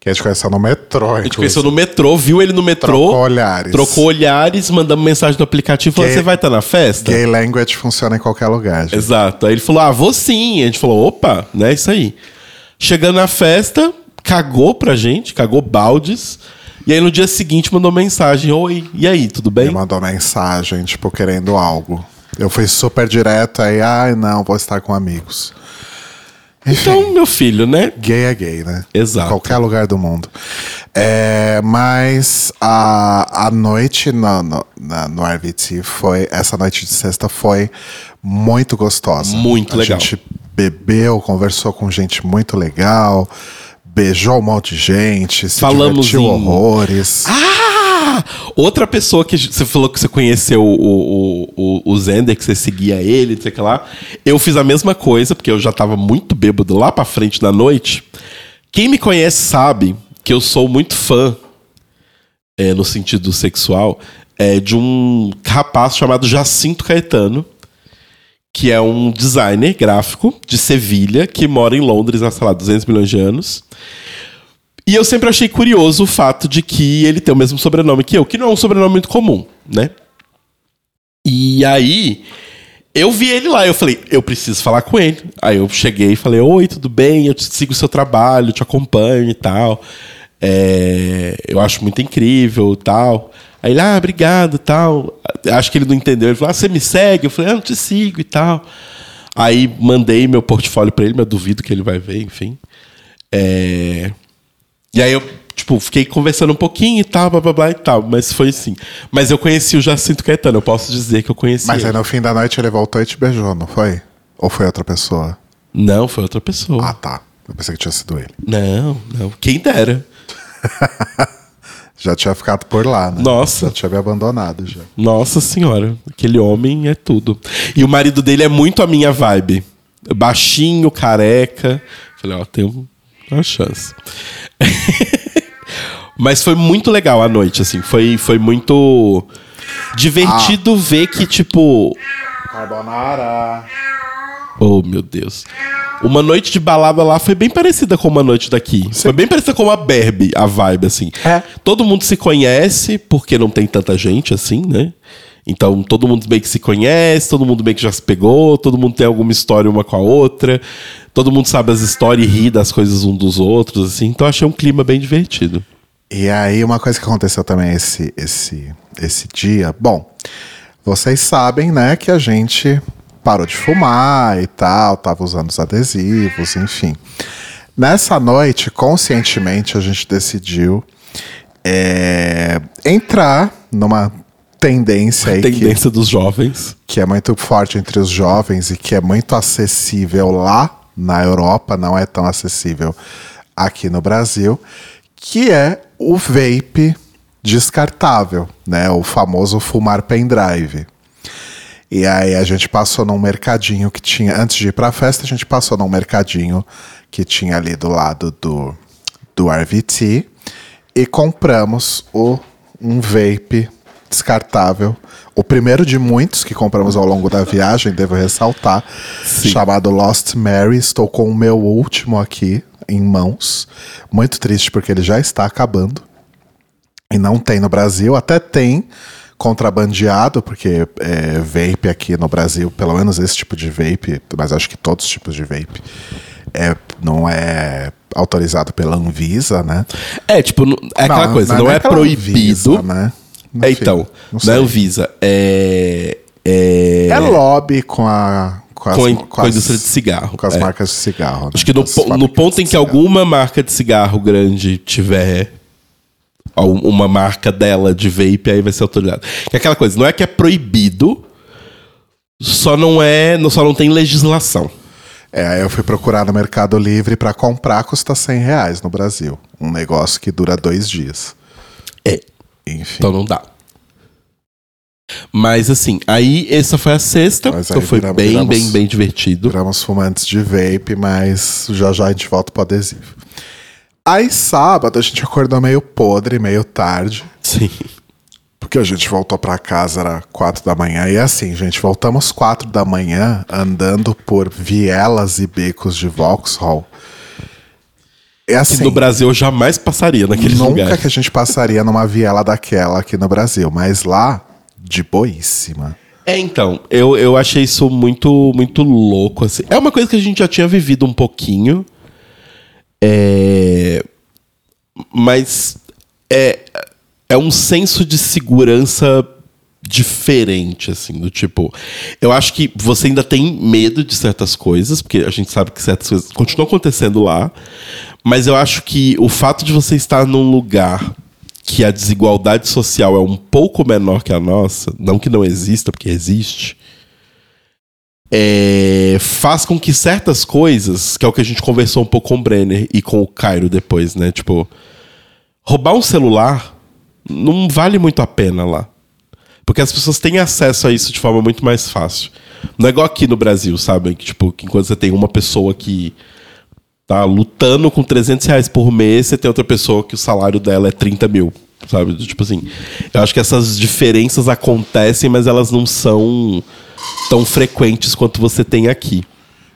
Que a gente conheceu no metrô, A gente conheceu no metrô, viu ele no metrô. Trocou olhares. Trocou olhares, mandamos mensagem no aplicativo falando: você vai estar na festa? Gay language funciona em qualquer lugar, gente. Exato. Aí ele falou: ah, vou sim. A gente falou: opa, né? Isso aí. Chegando na festa, cagou pra gente, cagou baldes. E aí no dia seguinte mandou mensagem: oi, e aí, tudo bem? Ele mandou mensagem, tipo, querendo algo. Eu fui super direto, aí, ai, não, vou estar com amigos. Então, meu filho, né? gay é gay, né? Exato. Em qualquer lugar do mundo. É, mas a, a noite no, no, na- no RVT foi. Essa noite de sexta foi muito gostosa. Muito a legal. gente bebeu, conversou com gente muito legal, beijou um monte de gente, se Falamos divertiu em- horrores. Ah! Outra pessoa que você falou que você conheceu o, o, o, Zender, que você seguia ele, sei lá. Eu fiz a mesma coisa, porque eu já tava muito bêbado lá pra frente da noite. Quem me conhece sabe que eu sou muito fã, é, no sentido sexual, é, de um rapaz chamado Jacinto Caetano, que é um designer gráfico de Sevilha, que mora em Londres há, sei lá, 200 milhões de anos. E eu sempre achei curioso o fato de que ele tem o mesmo sobrenome que eu, que não é um sobrenome muito comum, né? E aí, eu vi ele lá, eu falei, eu preciso falar com ele. Aí eu cheguei e falei, oi, tudo bem? Eu te sigo o seu trabalho, te acompanho e tal. É, eu acho muito incrível tal. Aí ele, ah, obrigado tal. Acho que ele não entendeu. Ele falou, ah, você me segue? Eu falei, ah, eu te sigo e tal. Aí mandei meu portfólio pra ele, mas duvido que ele vai ver, enfim. É... E aí eu, tipo, fiquei conversando um pouquinho e tal, blá blá blá e tal. Mas foi assim. Mas eu conheci o Jacinto Caetano, eu posso dizer que eu conheci Mas aí ele. no fim da noite ele voltou e te beijou, não foi? Ou foi outra pessoa? Não, foi outra pessoa. Ah, tá. Eu pensei que tinha sido ele. Não, não. Quem dera. Já tinha ficado por lá, né? Nossa. Já tinha me abandonado já. Nossa senhora, aquele homem é tudo. E o marido dele é muito a minha vibe. Baixinho, careca. Falei, ó, tem um- uma chance. Mas foi muito legal a noite, assim. Foi, foi muito divertido ver que, tipo. Carbonara. Oh, meu Deus. Uma noite de balada lá foi bem parecida com uma noite daqui. Foi bem parecida com a Berbe, a vibe, assim. É. Todo mundo se conhece, porque não tem tanta gente assim, né? Então todo mundo meio que se conhece, todo mundo meio que já se pegou, todo mundo tem alguma história uma com a outra, todo mundo sabe as histórias e ri das coisas um dos outros, assim. Então achei um clima bem divertido. E aí, uma coisa que aconteceu também esse, esse, esse dia. Bom, vocês sabem, né, que a gente parou de fumar e tal, tava usando os adesivos, enfim. Nessa noite, conscientemente, a gente decidiu é, entrar numa tendência aí que, Tendência dos jovens. que é muito forte entre os jovens e que é muito acessível lá na Europa, não é tão acessível aqui no Brasil, que é o vape descartável, né? O famoso fumar pendrive. E aí a gente passou num mercadinho que tinha, antes de ir pra festa, a gente passou num mercadinho que tinha ali do lado do, do RVT e compramos o, um vape descartável. O primeiro de muitos que compramos ao longo da viagem, devo ressaltar, chamado Lost Mary. Estou com o meu último aqui em mãos. Muito triste porque ele já está acabando. E não tem no Brasil, até tem contrabandeado, porque é, vape aqui no Brasil, pelo menos esse tipo de vape, mas acho que todos os tipos de vape, é, não é autorizado pela Anvisa, né? É, tipo, não- é aquela coisa, não, é, pela proibido. Anvisa, né? É, Enfim, então, não não sei. é Anvisa, é. É, É lobby com a. Com, as- com, a, com a as- indústria de cigarro. Com as é. marcas de cigarro. né? Acho que no, As no ponto em que cigarro. alguma marca de cigarro grande tiver uma marca dela de vape, aí vai ser autorizado. É aquela coisa, não é que é proibido, só não é. Só não tem legislação. É, aí eu fui procurar no Mercado Livre pra comprar, custa 100 reais no Brasil. Um negócio que dura dois dias. É. Enfim. Então não dá. Mas assim, aí essa foi a sexta, Mas então foi viramos- bem, viramos- bem, bem divertido. Viramos fumantes de vape, mas já já a gente volta pro adesivo. Aí sábado a gente acordou meio podre, meio tarde. Sim. Porque a gente voltou pra casa, era quatro da manhã. E assim, gente, voltamos quatro da manhã andando por vielas e becos de Vauxhall. É assim, que no Brasil eu jamais passaria naquele nunca lugar. que a gente passaria numa viela daquela aqui no Brasil. Mas lá, de boíssima. É, então, eu, eu achei isso muito, muito louco, assim. É uma coisa que a gente já tinha vivido um pouquinho. É... Mas é, é um senso de segurança diferente, assim, do tipo. Eu acho que você ainda tem medo de certas coisas, porque a gente sabe que certas coisas continuam acontecendo lá. Mas eu acho que o fato de você estar num lugar que a desigualdade social é um pouco menor que a nossa, não que não exista, porque existe, é, faz com que certas coisas, que é o que a gente conversou um pouco com o Brenner e com o Cairo depois, né? Tipo, roubar um celular não vale muito a pena lá. Porque as pessoas têm acesso a isso de forma muito mais fácil. Não é igual aqui no Brasil, sabe? Que, tipo, que enquanto você tem uma pessoa que tá lutando com 300 reais por mês, você tem outra pessoa que o salário dela é 30 mil, sabe? Tipo assim, eu acho que essas diferenças acontecem, mas elas não são tão frequentes quanto você tem aqui.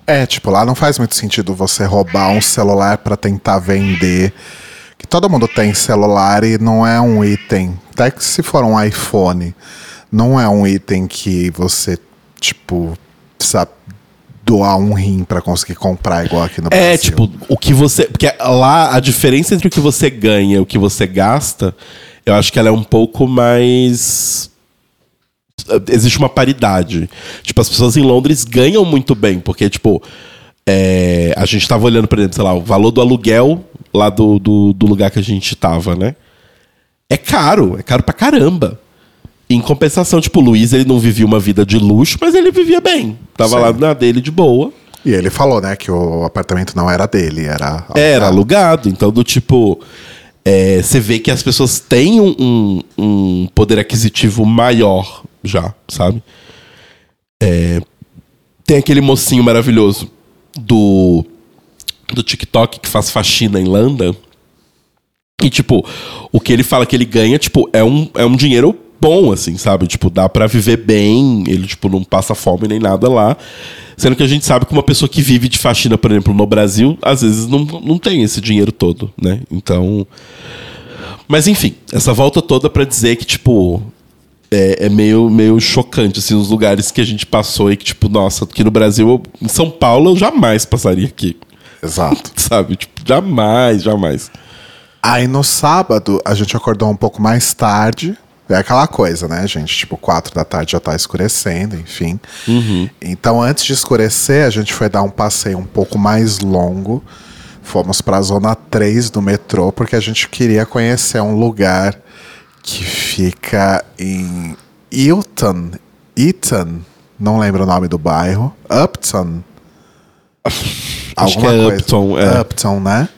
É, tipo, lá não faz muito sentido você roubar um celular para tentar vender. Que todo mundo tem celular e não é um item. Até que se for um iPhone, não é um item que você, tipo, precisa doar um rim para conseguir comprar igual aqui no É, Brasil. tipo, o que você. Porque lá a diferença entre o que você ganha e o que você gasta, eu acho que ela é um pouco mais. Existe uma paridade. Tipo, as pessoas em Londres ganham muito bem, porque, tipo, é, a gente tava olhando, por exemplo, sei lá, o valor do aluguel lá do, do, do lugar que a gente tava, né? É caro, é caro pra caramba. Em compensação, tipo, o Luiz, ele não vivia uma vida de luxo, mas ele vivia bem. Tava Sim. lá na dele de boa. E ele falou, né, que o apartamento não era dele, era. Era alugado. Então, do tipo. é, Você vê que as pessoas têm um, um- um poder aquisitivo maior já, sabe? É, tem aquele mocinho maravilhoso do, do TikTok que faz faxina em London. E, tipo, o que ele fala que ele ganha, tipo, é um, é um dinheiro bom, assim, sabe? Tipo, dá pra viver bem, ele, tipo, não passa fome nem nada lá. Sendo que a gente sabe que uma pessoa que vive de faxina, por exemplo, no Brasil, às vezes não, não tem esse dinheiro todo, né? Então. Mas enfim, essa volta toda pra dizer que, tipo. É, é meio, meio chocante, assim, os lugares que a gente passou e que, tipo, nossa, aqui no Brasil, em São Paulo, eu jamais passaria aqui. Exato. Sabe? Tipo, jamais, jamais. Aí no sábado a gente acordou um pouco mais tarde. É aquela coisa, né, gente? Tipo, quatro da tarde já tá escurecendo, enfim. Então, antes de escurecer, a gente foi dar um passeio um pouco mais longo. Fomos pra zona 3 do metrô, porque a gente queria conhecer um lugar que fica em Eaton. Eaton, não lembro o nome do bairro. Upton. Acho que é Upton, é. Upton, né?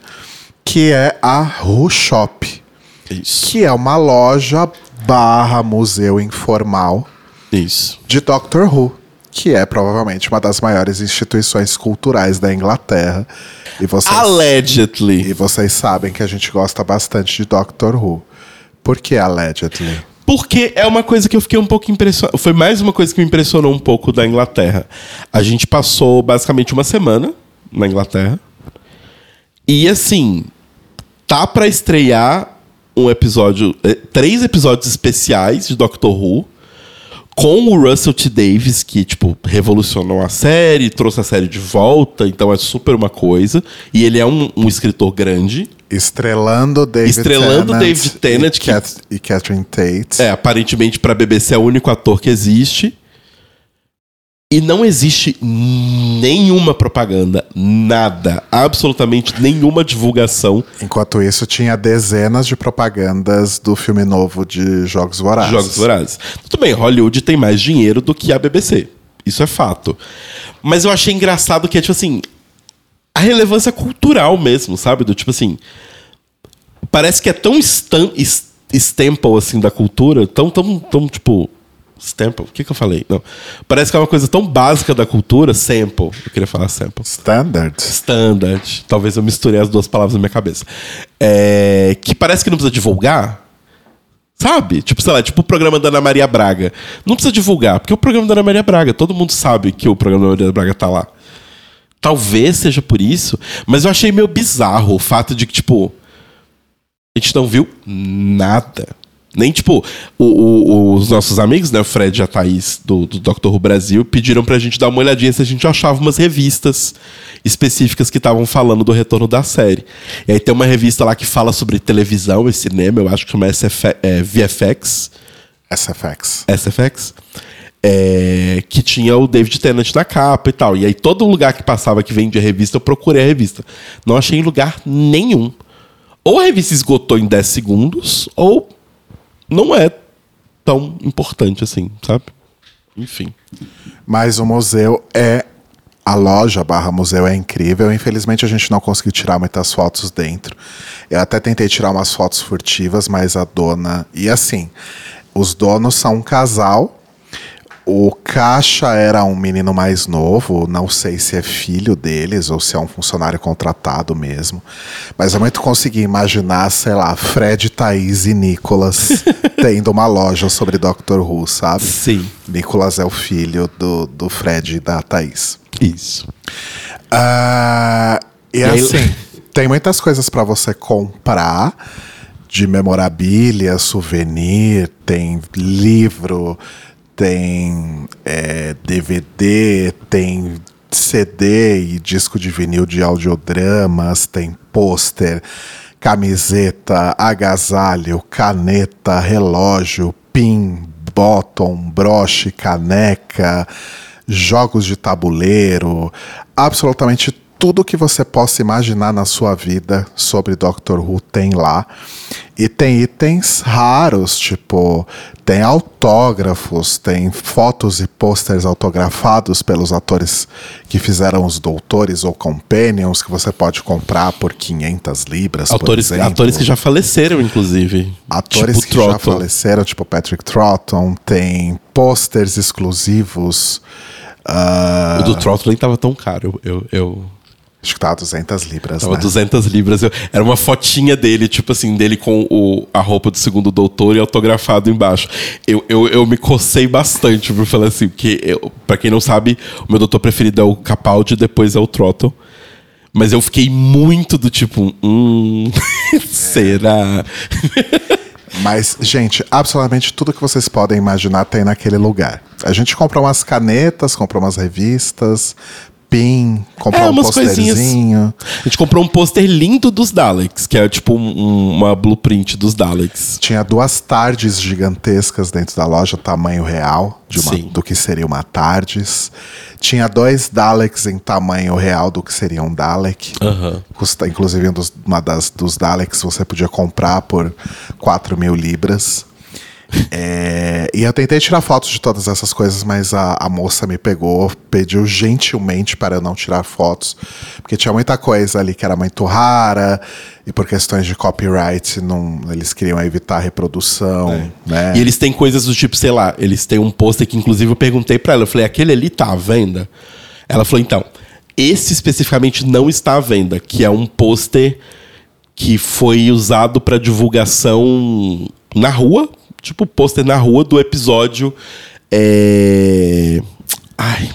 Que é a Who Shop Isso. que é uma loja barra museu informal Isso. de Doctor Who, que é provavelmente uma das maiores instituições culturais da Inglaterra. E vocês, Allegedly. e vocês sabem que a gente gosta bastante de Doctor Who. Por que allegedly? Porque é uma coisa que eu fiquei um pouco impressionado. Foi mais uma coisa que me impressionou um pouco da Inglaterra. A gente passou basicamente uma semana na Inglaterra. E assim, tá pra estrear um episódio. Três episódios especiais de Doctor Who. Com o Russell T. Davis, que, tipo, revolucionou a série, trouxe a série de volta, então é super uma coisa. E ele é um, um escritor grande. Estrelando David Estrelando Tennant David Tennant, e, que- Cat- e Catherine Tate. É, aparentemente pra BBC é o único ator que existe. E não existe nenhuma propaganda, nada, absolutamente nenhuma divulgação Enquanto isso, tinha dezenas de propagandas do filme novo de Jogos Vorazes. Jogos Vorazes. Tudo bem, Hollywood tem mais dinheiro do que a BBC. Isso é fato. Mas eu achei engraçado que é, tipo assim, a relevância cultural mesmo, sabe? Do tipo assim. Parece que é tão stam, es- staple, assim, da cultura, tão, tão, tão, tipo. Stample? O que, que eu falei? Não. Parece que é uma coisa tão básica da cultura, sample. Eu queria falar sample. Standard. Standard. Talvez eu misturei as duas palavras na minha cabeça. É, que parece que não precisa divulgar. Sabe? Tipo, sei lá, tipo o programa da Ana Maria Braga. Não precisa divulgar, porque o programa da Ana Maria Braga, todo mundo sabe que o programa da Ana Maria Braga tá lá. Talvez seja por isso, mas eu achei meio bizarro o fato de que, tipo, a gente não viu nada. Nem, tipo, o- o- os nossos amigos, né, o Fred e a Thaís do, do Dr. Who Brasil, pediram pra gente dar uma olhadinha se a gente achava umas revistas específicas que estavam falando do retorno da série. E aí tem uma revista lá que fala sobre televisão e cinema, eu acho que chama SF, é, VFX, SFX. SFX, é, que tinha o David Tennant na capa e tal. E aí todo lugar que passava que vendia revista, eu procurei a revista. Não achei em lugar nenhum. Ou a revista esgotou em 10 segundos, ou não é tão importante assim, sabe? Enfim. Mas o museu é. A loja barra museu é incrível. Infelizmente a gente não conseguiu tirar muitas fotos dentro. Eu até tentei tirar umas fotos furtivas, mas a dona. E assim, os donos são um casal. O caixa era um menino mais novo, não sei se é filho deles ou se é um funcionário contratado mesmo. Mas eu muito consegui imaginar, sei lá, Fred, Thaís e Nicolas tendo uma loja sobre Doctor Who, sabe? Sim. Nicolas é o filho do, do Fred e da Thaís. Isso. Ah, e, aí- assim, tem muitas coisas para você comprar de memorabilia, souvenir, tem livro, tem é, DVD, tem CD e disco de vinil de audiodramas, tem pôster, camiseta, agasalho, caneta, relógio, pin, bottom, broche, caneca, jogos de tabuleiro, absolutamente tudo que você possa imaginar na sua vida sobre Doctor Who tem lá. E tem itens raros, tipo, tem autógrafos, tem fotos e posters autografados pelos atores que fizeram os doutores ou companions que você pode comprar por 500 libras, por Atores, que já faleceram, inclusive. Atores Tipo que já Trotton. faleceram, tipo Patrick Troughton, tem posters exclusivos. ah, O do Trotton nem tava tão caro. Eu, eu, acho que tá 200 libras, Tava né? 200 libras. Eu- era uma fotinha dele, tipo assim, dele com o, a roupa do segundo doutor e autografado embaixo. Eu, eu, eu me cocei bastante por falar assim, porque, eu, pra quem não sabe, o meu doutor preferido é o Capaldi, depois é o Trotton. Mas eu fiquei muito do tipo, hum, será? Mas, gente, absolutamente tudo que vocês podem imaginar tem naquele lugar. A gente comprou umas canetas, comprou umas revistas, pin, comprou É, um posterzinho. A gente comprou um pôster lindo dos Daleks, que é tipo um- um- uma blueprint dos Daleks. Tinha duas tardes gigantescas dentro da loja, tamanho real de uma- do que seria uma tardes. Tinha dois Daleks em tamanho real do que seria um Dalek. Custa, inclusive, um dos, uma das, dos Daleks você podia comprar por 4 mil libras. É, e eu tentei tirar fotos de todas essas coisas, mas a, a moça me pegou, pediu gentilmente para eu não tirar fotos, porque tinha muita coisa ali que era muito rara, e por questões de copyright, não, eles queriam evitar a reprodução, né? E eles têm coisas do tipo, sei lá, eles têm um pôster que inclusive eu perguntei pra ela, eu falei, aquele ali tá à venda? Ela falou, então, esse especificamente não está à venda, que é um pôster que foi usado pra divulgação na rua, tipo pôster na rua do episódio é... Ai,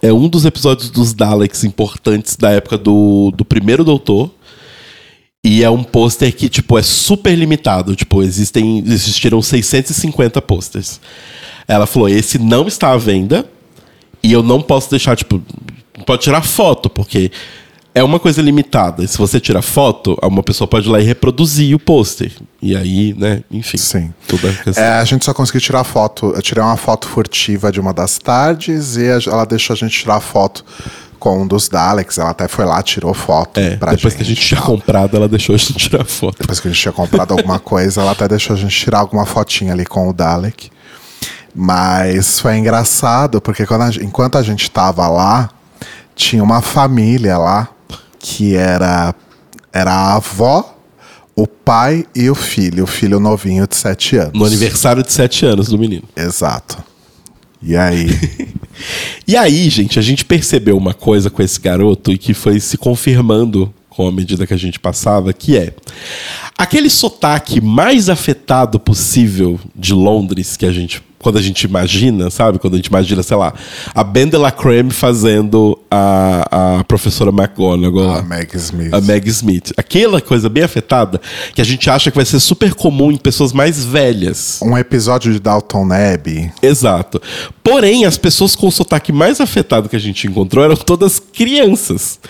é um dos episódios dos Daleks importantes da época do, do primeiro Doutor. E é um pôster que, tipo, é super limitado. Tipo, existem, existiram 650 pôsteres. Ela falou: esse não está à venda. E eu não posso deixar, tipo, pode tirar foto, porque é uma coisa limitada. Se você tira foto, uma pessoa pode ir lá e reproduzir o pôster. E aí, né, enfim. Sim. Tudo é. É, a gente só conseguiu tirar foto. Eu tirei uma foto furtiva de uma das tardes e ela deixou a gente tirar foto com um dos Daleks. Ela até foi lá, tirou foto É, pra depois gente. que a gente tinha comprado, ela deixou a gente tirar foto. Depois que a gente tinha comprado alguma coisa, ela até deixou a gente tirar alguma fotinha ali com o Dalek. Mas foi engraçado, porque a gen- enquanto a gente tava lá, tinha uma família lá que era, era a avó, o pai e o filho, o filho novinho de 7 anos. No aniversário de 7 anos do menino. Exato. E aí? E aí, gente, a gente percebeu uma coisa com esse garoto e que foi se confirmando com a medida que a gente passava, que é aquele sotaque mais afetado possível de Londres que a gente quando a gente imagina, sabe? Quando a gente imagina, sei lá, a Ben de la Creme fazendo a, a professora McGonagall. A Meg Smith. A Meg Smith. Aquela coisa bem afetada que a gente acha que vai ser super comum em pessoas mais velhas. Um episódio de Dalton Abbey. Exato. Porém, as pessoas com o sotaque mais afetado que a gente encontrou eram todas crianças.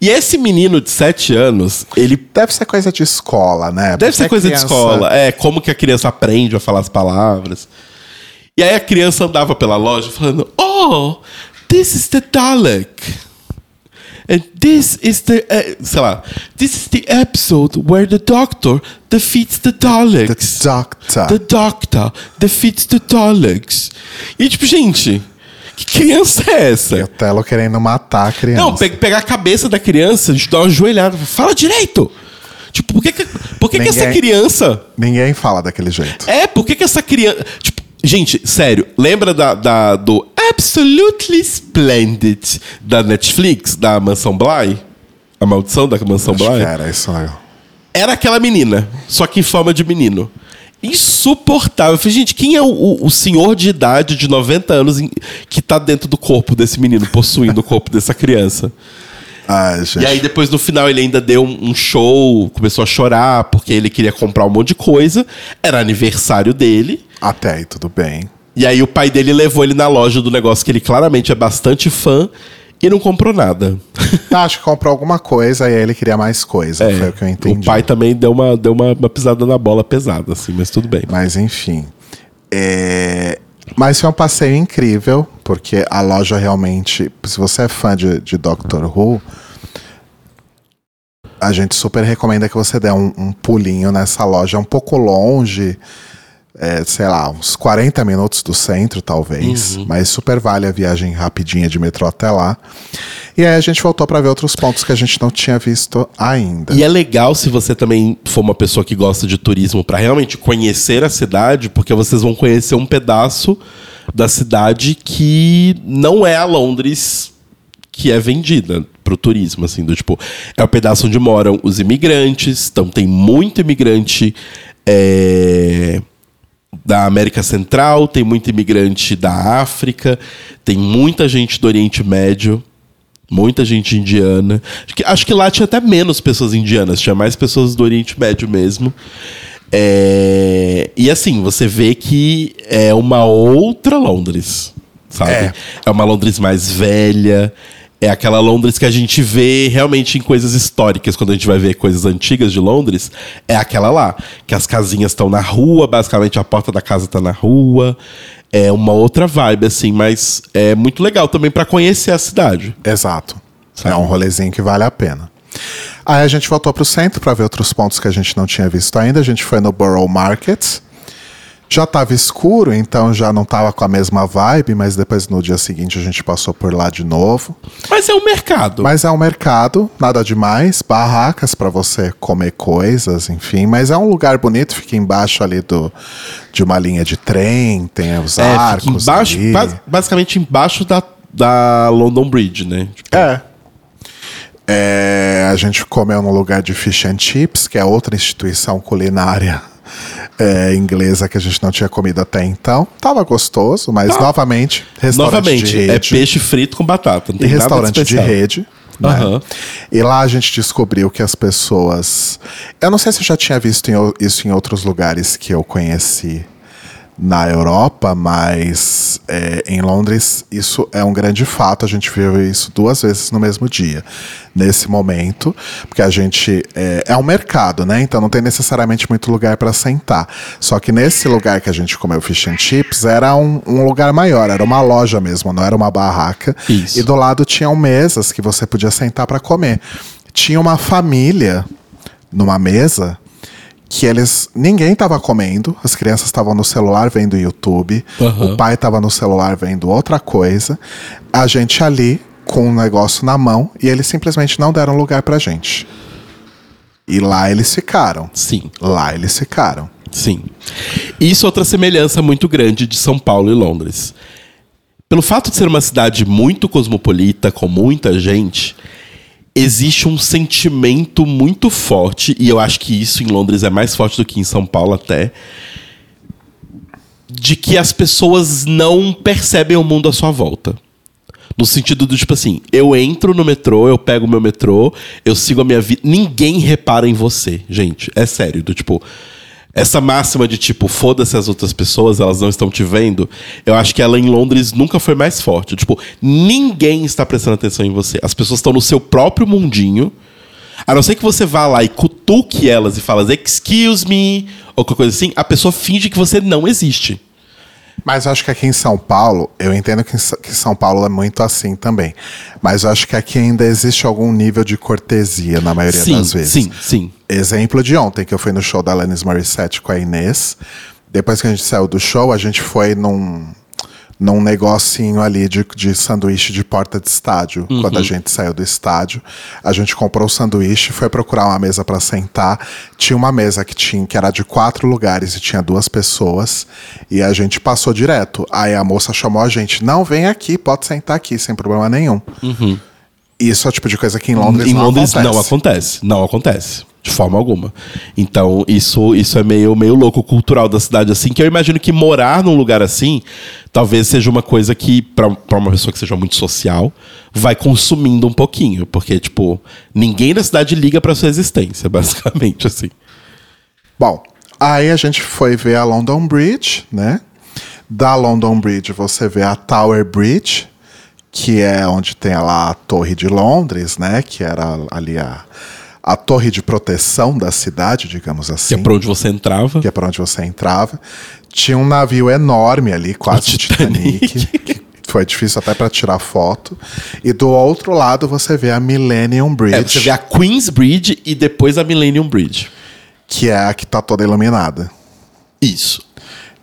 E esse menino de 7 anos, ele. Deve ser coisa de escola, né? Deve ser Porque coisa criança- de escola. É, como que a criança aprende a falar as palavras. E aí a criança andava pela loja falando: Oh, this is the Dalek. And this is the. eh, sei lá. This is the episode where the doctor defeats the The Daleks. Doctor. The Doctor defeats the Daleks. E tipo, gente, que criança é essa? E o Telo querendo matar a criança. Não, pe pegar a cabeça da criança, a gente dá uma joelhada, fala direito. Tipo, por que, que, por que, que essa Ninguém- criança. Ninguém fala daquele jeito. É, por que, que essa criança. Tipo, gente, sério, lembra da, da- do Absolutely Splendid da Netflix, da Mansão Bly? A maldição da Mansão Acho Bly? era isso, né? Era aquela menina, só que em forma de menino. Insuportável. Eu falei, gente, quem é o, o- senhor de idade de 90 anos em- que tá dentro do corpo desse menino, possuindo o corpo dessa criança? Ai, gente. E aí depois no final ele ainda deu um, um show, começou a chorar porque ele queria comprar um monte de coisa. Era aniversário dele. Até aí, tudo bem. E aí o pai dele levou ele na loja do negócio que ele claramente é bastante fã e não comprou nada. Ah, Acho que comprou alguma coisa e aí ele queria mais coisa. foi o que eu entendi. É, o pai também deu uma, deu uma, uma pisada na bola pesada, assim, mas tudo bem. Mas enfim. É, Mas foi um passeio incrível, porque a loja realmente. Se você é fã de, de Doctor Who, a gente super recomenda que você dê um, um pulinho nessa loja. É um pouco longe, é, sei lá, uns 40 minutos do centro, talvez. Uhum. Mas super vale a viagem rapidinha de metrô até lá. E aí a gente voltou para ver outros pontos que a gente não tinha visto ainda. E é legal se você também for uma pessoa que gosta de turismo para realmente conhecer a cidade, porque vocês vão conhecer um pedaço da cidade que não é a Londres que é vendida pro turismo, assim, do tipo, é o pedaço onde moram os imigrantes, então tem muito imigrante é, da América Central, tem muito imigrante da África, tem muita gente do Oriente Médio, muita gente indiana. Acho que, acho que lá tinha até menos pessoas indianas, tinha mais pessoas do Oriente Médio mesmo. É, e assim, você vê que é uma outra Londres, sabe? É. é uma Londres mais velha. É aquela Londres que a gente vê realmente em coisas históricas, quando a gente vai ver coisas antigas de Londres, é aquela lá. Que as casinhas estão na rua, basicamente a porta da casa tá na rua. É uma outra vibe, assim, mas é muito legal também para conhecer a cidade. Exato. Sabe? É um rolezinho que vale a pena. Aí a gente voltou pro centro para ver outros pontos que a gente não tinha visto ainda. A gente foi no Borough Market. Já tava escuro, então já não tava com a mesma vibe, mas depois no dia seguinte a gente passou por lá de novo. Mas é um mercado. Mas é um mercado, nada demais, barracas para você comer coisas, enfim. Mas é um lugar bonito, fica embaixo ali do, de uma linha de trem, tem os é, arcos. embaixo, bas- basicamente embaixo da, da London Bridge, né? Tipo, É. É, a gente comeu no lugar de Fish and Chips, que é outra instituição culinária é, inglesa que a gente não tinha comido até então. Tava gostoso, mas Tá. novamente, restaurante Novamente, de é rede. peixe frito com batata. Não e tem nada restaurante de, especial. rede. né? E lá a gente descobriu que as pessoas. Eu não sei se eu já tinha visto em isso em outros lugares que eu conheci na Europa, mas é, em Londres isso é um grande fato. A gente viu isso duas vezes no mesmo dia, nesse momento, porque a gente é, é um mercado, né? Então não tem necessariamente muito lugar para sentar. Só que nesse lugar que a gente comeu fish and chips era um, um lugar maior, era uma loja mesmo, não era uma barraca. Isso. E do lado tinham mesas que você podia sentar para comer. Tinha uma família numa mesa que eles ninguém estava comendo, as crianças estavam no celular vendo YouTube, Aham. o pai estava no celular vendo outra coisa, a gente ali com um negócio na mão e eles simplesmente não deram lugar pra gente. E lá eles ficaram. Sim, Lá eles ficaram. sim. Isso é outra semelhança muito grande de São Paulo e Londres. Pelo fato de ser uma cidade muito cosmopolita, com muita gente, existe um sentimento muito forte, e eu acho que isso em Londres é mais forte do que em São Paulo até, de que as pessoas não percebem o mundo à sua volta. No sentido do tipo assim, eu entro no metrô, eu pego o meu metrô, eu sigo a minha vida. Ninguém repara em você, gente. É sério. Do tipo, essa máxima de tipo, foda-se as outras pessoas, elas não estão te vendo, eu acho que ela em Londres nunca foi mais forte. Tipo, ninguém está prestando atenção em você. As pessoas estão no seu próprio mundinho. A não ser que você vá lá e cutuque elas e fala, excuse me, ou qualquer coisa assim, a pessoa finge que você não existe. Mas eu acho que aqui em São Paulo, eu entendo que, que São Paulo é muito assim também. Mas eu acho que aqui ainda existe algum nível de cortesia na maioria sim, das vezes. Sim, sim. Exemplo de ontem, que eu fui no show da Alanis Morissette com a Inês. Depois que a gente saiu do show, a gente foi num num negocinho ali de, de sanduíche de porta de estádio. Uhum. Quando a gente saiu do estádio, a gente comprou o sanduíche, foi procurar uma mesa para sentar. Tinha uma mesa que tinha que era de quatro lugares e tinha duas pessoas. E a gente passou direto. Aí a moça chamou a gente: não, vem aqui, pode sentar aqui, sem problema nenhum. Uhum. Isso é o tipo de coisa que em Londres em não Londres acontece. não acontece. Não acontece. De forma alguma. Então, isso, isso é meio, meio louco cultural da cidade, assim, que eu imagino que morar num lugar assim talvez seja uma coisa que, para uma pessoa que seja muito social, vai consumindo um pouquinho. Porque, tipo, ninguém na cidade liga pra sua existência, basicamente, assim. Bom, aí a gente foi ver a London Bridge, né? Da London Bridge você vê a Tower Bridge, que é onde tem lá a Torre de Londres, né? Que era ali a, a torre de proteção da cidade, digamos assim. Que é pra onde você entrava. Que é pra onde você entrava. Tinha um navio enorme ali, quase o Titanic. Titanic foi difícil até para tirar foto. E do outro lado você vê a Millennium Bridge. É, você vê a Queen's Bridge e depois a Millennium Bridge. Que é a que tá toda iluminada. Isso.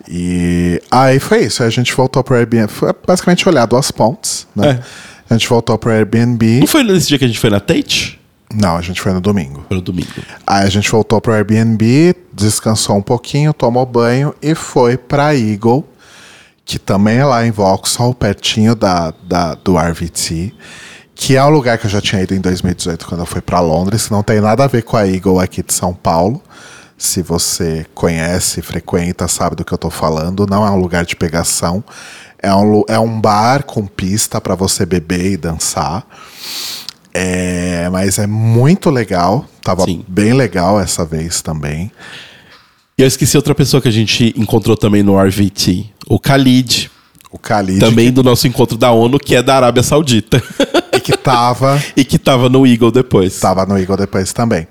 E aí foi isso. Aí a gente voltou pro Airbnb. Foi basicamente olhar duas pontes, né? É. A gente voltou pro Airbnb. Não foi nesse dia que a gente foi na Tate? Não, a gente foi no domingo. Foi no domingo. Aí a gente voltou pro Airbnb, descansou um pouquinho, tomou banho e foi pra Eagle, que também é lá em Vauxhall, pertinho da, da, do RVT, que é um lugar que eu já tinha ido em 2018 quando eu fui para Londres, não tem nada a ver com a Eagle aqui de São Paulo. Se você conhece, frequenta, sabe do que eu tô falando, não é um lugar de pegação. É um, é um bar com pista para você beber e dançar. É, mas é muito legal. Tava Sim. bem legal essa vez também. E eu esqueci outra pessoa que a gente encontrou também no RVT. O Khalid. O Khalid. Também do nosso encontro da ONU, que é da Arábia Saudita. Que, que tava, e que tava no Eagle depois. tava no Eagle depois também.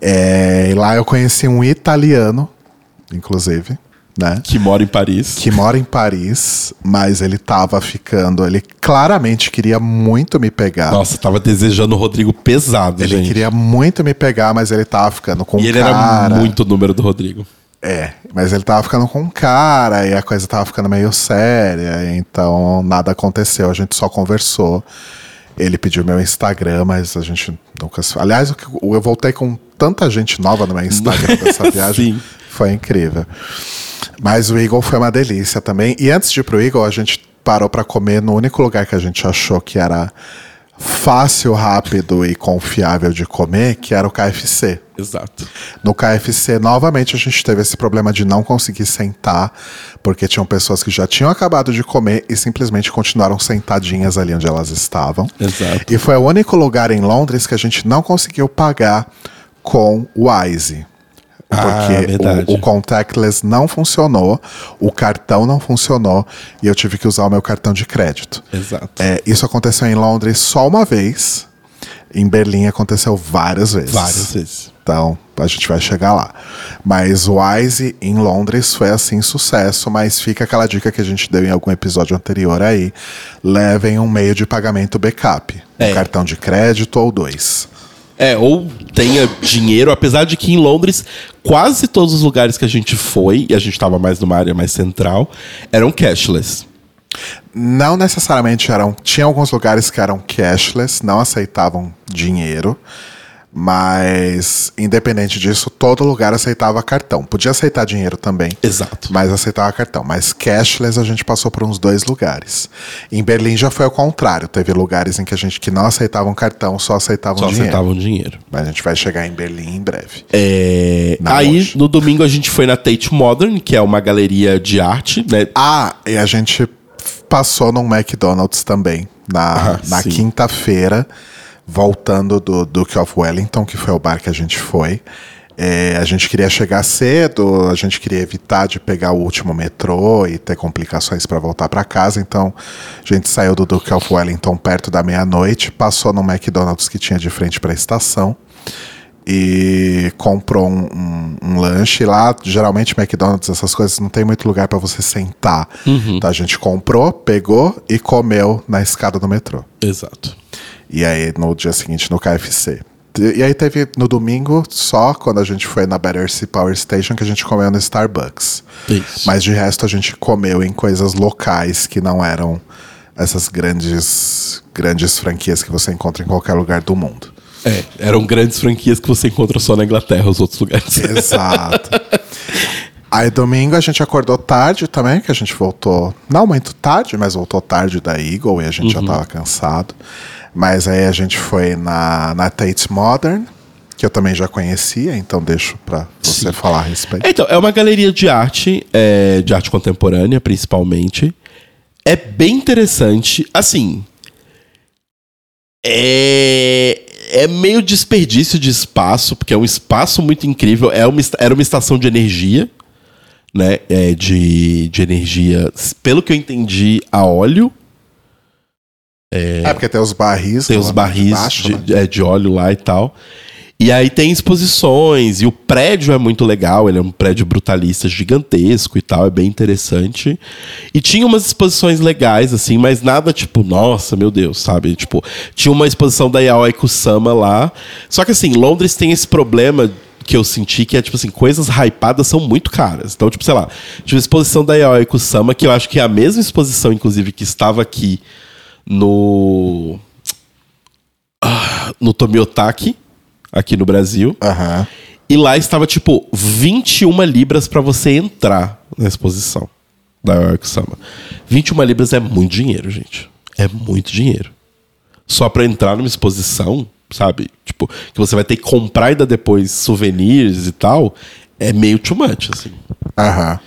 É, e lá eu conheci um italiano, inclusive, né? Que mora em Paris. Que mora em Paris, mas ele tava ficando. Ele claramente queria muito me pegar. Nossa, tava desejando o Rodrigo pesado, ele gente. queria muito me pegar, mas ele tava ficando com E ele cara. era muito o número do Rodrigo. É, mas ele tava ficando com um cara e a coisa tava ficando meio séria, então nada aconteceu, a gente só conversou. Ele pediu meu Instagram, mas a gente nunca. Aliás, eu eu voltei com tanta gente nova no meu Instagram dessa viagem. Sim. Foi incrível. Mas o Eagle foi uma delícia também. E antes de ir pro Eagle, a gente parou para comer no único lugar que a gente achou que era fácil, rápido e confiável de comer, que era o KFC. Exato. No KFC, novamente, a gente teve esse problema de não conseguir sentar, porque tinham pessoas que já tinham acabado de comer e simplesmente continuaram sentadinhas ali onde elas estavam. Exato. E foi o único lugar em Londres que a gente não conseguiu pagar com o Wise. Ah, Porque verdade. o, o contactless não funcionou, o cartão não funcionou e eu tive que usar o meu cartão de crédito. Exato. É, isso aconteceu em Londres só uma vez. Em Berlim aconteceu várias vezes. Várias vezes. Então, a gente vai chegar lá. Mas o Wise em Londres foi assim sucesso, mas fica aquela dica que a gente deu em algum episódio anterior aí. Levem um meio de pagamento backup. É. Um cartão de crédito ou dois. É, ou tenha dinheiro, apesar de que em Londres, quase todos os lugares que a gente foi, e a gente tava mais numa área mais central, eram cashless. Não necessariamente eram. Tinha alguns lugares que eram cashless, não aceitavam dinheiro. Mas, independente disso, todo lugar aceitava cartão. Podia aceitar dinheiro também. Exato. Mas aceitava cartão. Mas cashless a gente passou por uns dois lugares. Em Berlim já foi ao contrário. Teve lugares em que a gente que não aceitavam cartão, só aceitavam Só dinheiro. aceitavam dinheiro. Mas a gente vai chegar em Berlim em breve. É, aí, loja. no domingo, a gente foi na Tate Modern, que é uma galeria de arte, né? Ah, e a gente passou num McDonald's também. Na, Ah, na quinta-feira, voltando do Duke of Wellington, que foi o bar que a gente foi. É, a gente queria chegar cedo, a gente queria evitar de pegar o último metrô e ter complicações para voltar para casa. Então, a gente saiu do Duke of Wellington perto da meia-noite, passou no McDonald's que tinha de frente para a estação e comprou um, um- um lanche lá. Geralmente, McDonald's, essas coisas, não tem muito lugar para você sentar. Então a gente comprou, pegou e comeu na escada do metrô. Exato. E aí, no dia seguinte, no KFC. E aí teve no domingo, só quando a gente foi na Battersea Power Station, que a gente comeu no Starbucks. Isso. Mas de resto a gente comeu em coisas locais que não eram essas grandes, grandes franquias que você encontra em qualquer lugar do mundo. É, eram grandes franquias que você encontra só na Inglaterra, os outros lugares. Exato. Aí domingo a gente acordou tarde também, que a gente voltou, não muito tarde, mas voltou tarde da Eagle e a gente já tava cansado. Mas aí a gente foi na, na Tate Modern, que eu também já conhecia, então deixo pra você falar a respeito. Então, é uma galeria de arte, é, de arte contemporânea, principalmente. É bem interessante. Assim. É. É meio desperdício de espaço, porque é um espaço muito incrível. É uma, era uma estação de energia, né? É, de, de energia, pelo que eu entendi, a óleo. É, porque tem os barris. Tem os de barris baixo, de, né? é, de óleo lá e tal. E aí tem exposições, e o prédio é muito legal, ele é um prédio brutalista gigantesco e tal, é bem interessante. E tinha umas exposições legais, assim, mas nada tipo, nossa, meu Deus, sabe? Tipo, tinha uma exposição da Yaoi Kusama lá. Só que assim, Londres tem esse problema que eu senti que é, tipo assim, coisas hypadas são muito caras. Então, tipo, sei lá, tinha uma exposição da Yaoi Kusama, que eu acho que é a mesma exposição, inclusive, que estava aqui no no Tomiotaki, aqui no Brasil. Aham. E lá estava, tipo, 21 libras pra você entrar na exposição da York-sama. 21 libras é muito dinheiro, gente. É muito dinheiro. Só pra entrar numa exposição, sabe? Tipo, que você vai ter que comprar ainda depois souvenirs e tal, é meio too much, assim. Aham.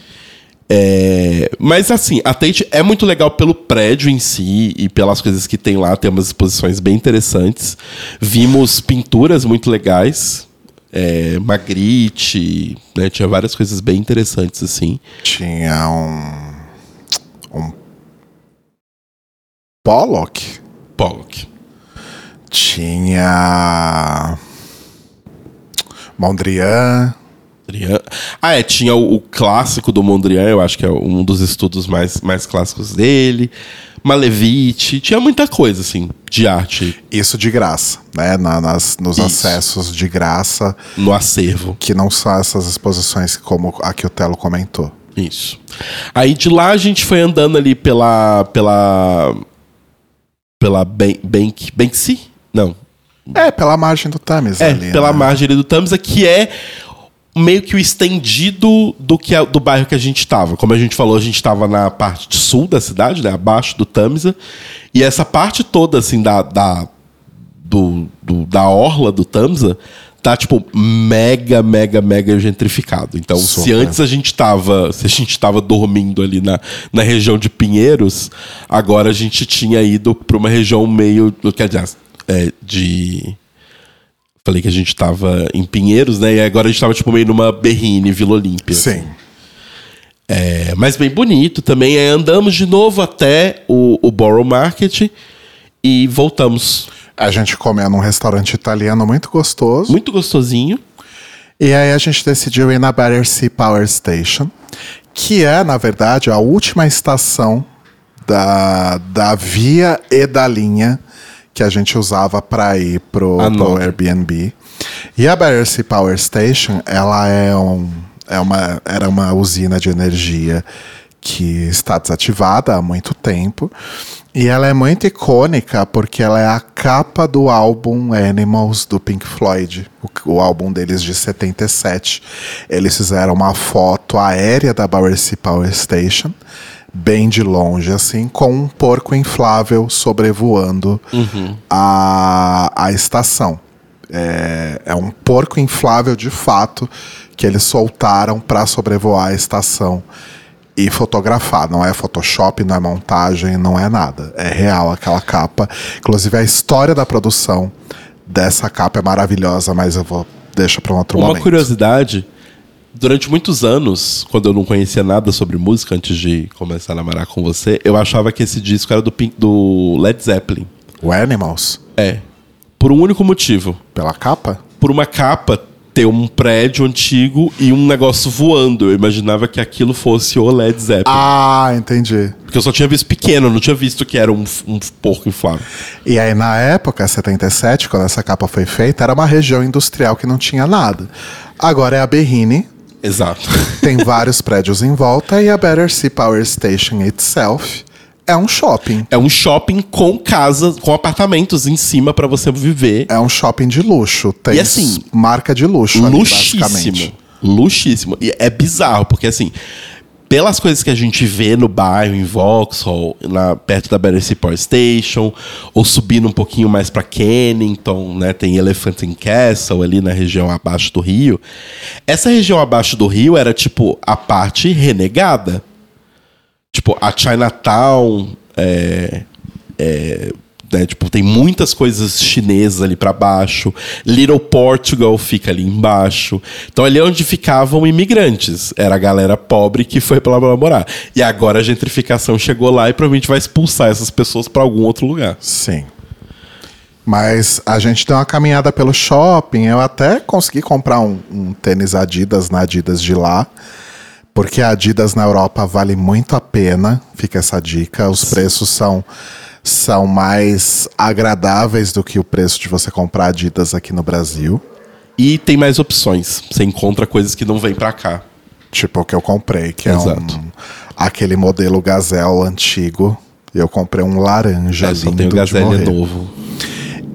É, mas assim, a Tate é muito legal pelo prédio em si e pelas coisas que tem lá, tem umas exposições bem interessantes. Vimos pinturas muito legais, é, Magritte, né, tinha várias coisas bem interessantes assim. Tinha um. Um. Pollock. Pollock. Tinha. Mondrian. Mondrian. Ah, é, tinha o, o clássico do Mondrian, eu acho que é um dos estudos mais, mais clássicos dele. Malevich, tinha muita coisa, assim, de arte Isso de graça, né? Na- nas, nos Isso. acessos de graça, no acervo. que não são essas exposições como a que o Telo comentou. Isso. Aí de lá a gente foi andando ali pela. pela. pela Ben- Bank. Banksy? Não. É, pela margem do Thames É, ali. pela né? margem do Tamisa, que é meio que o estendido do que a- do bairro que a gente tava. Como a gente falou, a gente tava na parte sul da cidade, né? Abaixo do Tamisa. E essa parte toda, assim, da. da do, do- da orla do Tamsa tá, tipo, mega, mega, mega gentrificado. Então, se Super. antes a gente tava. Se a gente tava dormindo ali na, na região de Pinheiros, agora a gente tinha ido pra uma região meio. Quer dizer, é, de. Falei que a gente tava em Pinheiros, né? E agora a gente tava, tipo, meio numa Berrine, Vila Olímpia. Sim. É, mas bem bonito também. Aí andamos de novo até o, o Borough Market e voltamos. A gente comeu num restaurante italiano muito gostoso. Muito gostosinho. E aí a gente decidiu ir na Battersea Power Station, que é, na verdade, a última estação da, da via e da linha que a gente usava para ir pro, Ah, pro. Airbnb. E a Battersea Power Station, ela é um, é uma, era uma usina de energia que está desativada há muito tempo. E ela é muito icônica porque ela é a capa do álbum Animals do Pink Floyd, o, o álbum deles de 77. Eles fizeram uma foto aérea da Battersea Power Station, bem de longe, assim, com um porco inflável sobrevoando a, a estação. É, é um porco inflável de fato que eles soltaram para sobrevoar a estação e fotografar. Não é Photoshop, não é montagem, não é nada. É real aquela capa. Inclusive a história da produção dessa capa é maravilhosa, mas eu vou deixa para um outro Uma momento. curiosidade, durante muitos anos, quando eu não conhecia nada sobre música antes de começar a namorar com você, eu achava que esse disco era do, Pink- do Led Zeppelin. O Animals, É. Por um único motivo. pela capa? Por uma capa ter um prédio antigo e um negócio voando. Eu imaginava que aquilo fosse o Led Zeppelin. Ah, entendi. Porque eu só tinha visto pequeno, não tinha visto que era um, um porco inflável. E aí, na época, 77, quando essa capa foi feita, era uma região industrial que não tinha nada. Agora é a Berrine, Exato. tem vários prédios em volta, e a Battersea Power Station itself é um shopping. É um shopping com casas, com apartamentos em cima pra você viver. É um shopping de luxo. Tem E assim, marca de luxo ali, luxíssimo. basicamente. Luxíssimo. E é bizarro, porque assim, pelas coisas que a gente vê no bairro, em Vauxhall, na, perto da Battersea Power Station, ou subindo um pouquinho mais pra Kennington, né? Tem Elephant and Castle ali na região abaixo do rio. Essa região abaixo do rio era tipo a parte renegada. Tipo, a Chinatown é, é, né, tipo, tem muitas coisas chinesas ali pra baixo. Little Portugal fica ali embaixo. Então ali é onde ficavam imigrantes. Era a galera pobre que foi pra lá morar. E agora a gentrificação chegou lá e provavelmente vai expulsar essas pessoas pra algum outro lugar. Sim. Mas a gente deu uma caminhada pelo shopping. Eu até consegui comprar um, um tênis Adidas na Adidas de lá. Porque a Adidas na Europa vale muito a pena. Fica essa dica. Os preços são, são mais agradáveis do que o preço de você comprar Adidas aqui no Brasil. E tem mais opções. Você encontra coisas que não vêm pra cá. Tipo o que eu comprei, que é Exato. um, aquele modelo Gazelle antigo. Eu comprei um laranja É, só lindo tem o Gazelle novo.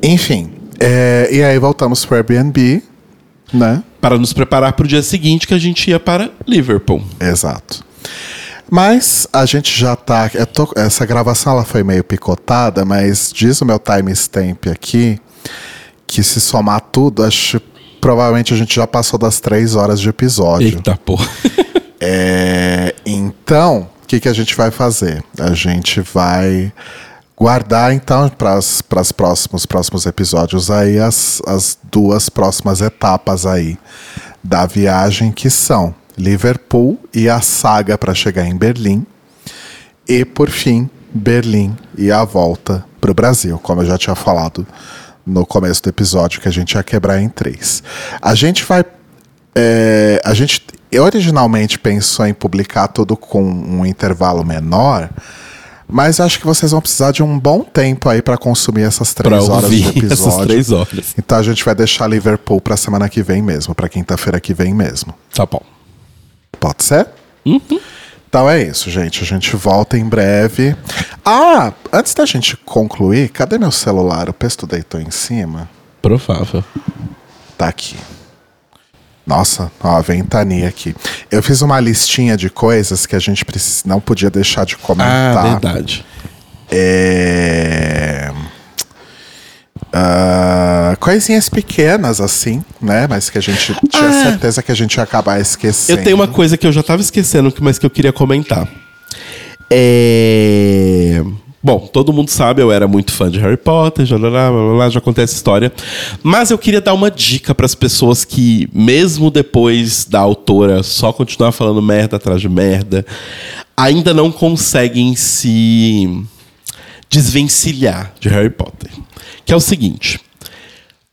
Enfim, é, e aí voltamos pro Airbnb, né? Para nos preparar pro dia seguinte que a gente ia para Liverpool. Exato. Mas a gente já tá. tô- essa gravação ela foi meio picotada, mas diz o meu timestamp aqui que se somar tudo, acho que provavelmente a gente já passou das três horas de episódio. Eita porra. É, então, o que, que a gente vai fazer? A gente vai guardar, então, para os próximos, próximos episódios aí as, as duas próximas etapas aí da viagem, que são Liverpool e a saga para chegar em Berlim. E, por fim, Berlim e a volta para o Brasil, como eu já tinha falado no começo do episódio, que a gente ia quebrar em três. A gente vai. é, a gente originalmente pensou em publicar tudo com um intervalo menor, mas acho que vocês vão precisar de um bom tempo aí para consumir essas Pra três horas de ouvir essas episódio. três horas. Então a gente vai deixar Liverpool para semana que vem mesmo, para quinta-feira que vem mesmo. Tá bom. Pode ser? Então é isso, gente. A gente volta em breve. Ah, antes da gente concluir, cadê meu celular? O Pesto deitou em cima? Provável. Tá aqui. Nossa, ó, a ventania aqui. Eu fiz uma listinha de coisas que a gente não podia deixar de Ah, comentar. verdade. É... ah, coisinhas pequenas, assim, né? Mas que a gente tinha Ah. certeza que a gente ia acabar esquecendo. Eu tenho uma coisa que eu já tava esquecendo, mas que eu queria comentar. É... Bom, todo mundo sabe, eu era muito fã de Harry Potter, já, já, já, já, já, já contei essa história. Mas eu queria dar uma dica para as pessoas que, mesmo depois da autora só continuar falando merda atrás de merda, ainda não conseguem se desvencilhar de Harry Potter. Que é o seguinte.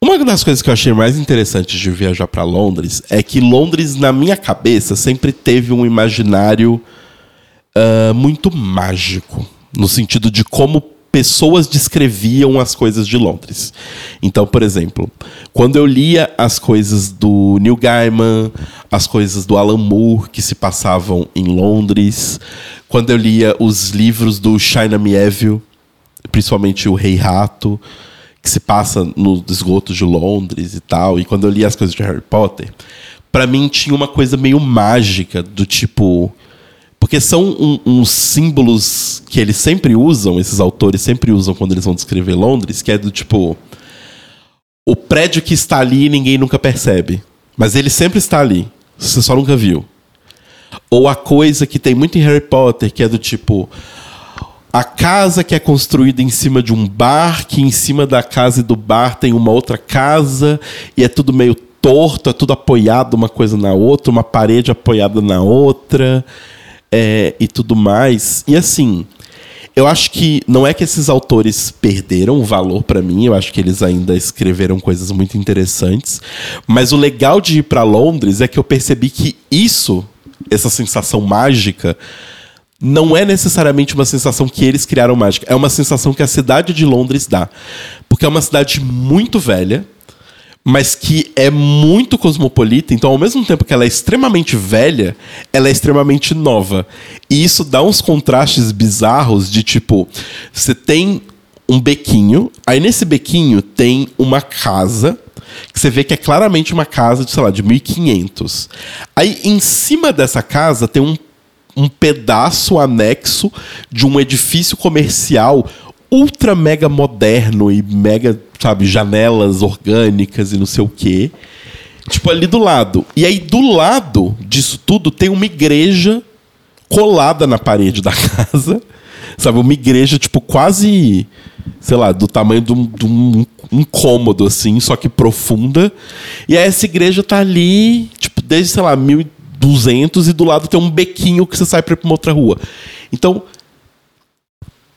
Uma das coisas que eu achei mais interessantes de viajar para Londres é que Londres, na minha cabeça, sempre teve um imaginário ah, muito mágico. No sentido de como pessoas descreviam as coisas de Londres. Então, por exemplo, quando eu lia as coisas do Neil Gaiman, as coisas do Alan Moore que se passavam em Londres, quando eu lia os livros do China Mieville, principalmente o Rei Rato, que se passa nos esgotos de Londres e tal, e quando eu li as coisas de Harry Potter, para mim tinha uma coisa meio mágica do tipo porque são um, uns símbolos que eles sempre usam, esses autores sempre usam quando eles vão descrever Londres, que é do tipo o prédio que está ali ninguém nunca percebe, mas ele sempre está ali, você só nunca viu. Ou a coisa que tem muito em Harry Potter, que é do tipo a casa que é construída em cima de um bar, que em cima da casa e do bar tem uma outra casa, e é tudo meio torto, é tudo apoiado uma coisa na outra, uma parede apoiada na outra, é, e tudo mais. E assim, eu acho que não é que esses autores perderam o valor para mim, eu acho que eles ainda escreveram coisas muito interessantes, mas o legal de ir para Londres é que eu percebi que isso, essa sensação mágica, não é necessariamente uma sensação que eles criaram mágica, é uma sensação que a cidade de Londres dá. Porque é uma cidade muito velha, mas que é muito cosmopolita, então ao mesmo tempo que ela é extremamente velha, ela é extremamente nova. E isso dá uns contrastes bizarros de tipo, você tem um bequinho, aí nesse bequinho tem uma casa que você vê que é claramente uma casa de, sei lá, de 1500. Aí em cima dessa casa tem um um pedaço anexo de um edifício comercial ultra mega moderno e mega, sabe, janelas orgânicas e não sei o quê. Tipo, ali do lado. E aí, do lado disso tudo, tem uma igreja colada na parede da casa. Sabe, uma igreja, tipo, quase, sei lá, do tamanho de um, de um, um cômodo, assim, só que profunda. E aí essa igreja tá ali, tipo, desde, sei lá, mil, 200 e do lado tem um bequinho que você sai para uma outra rua. Então,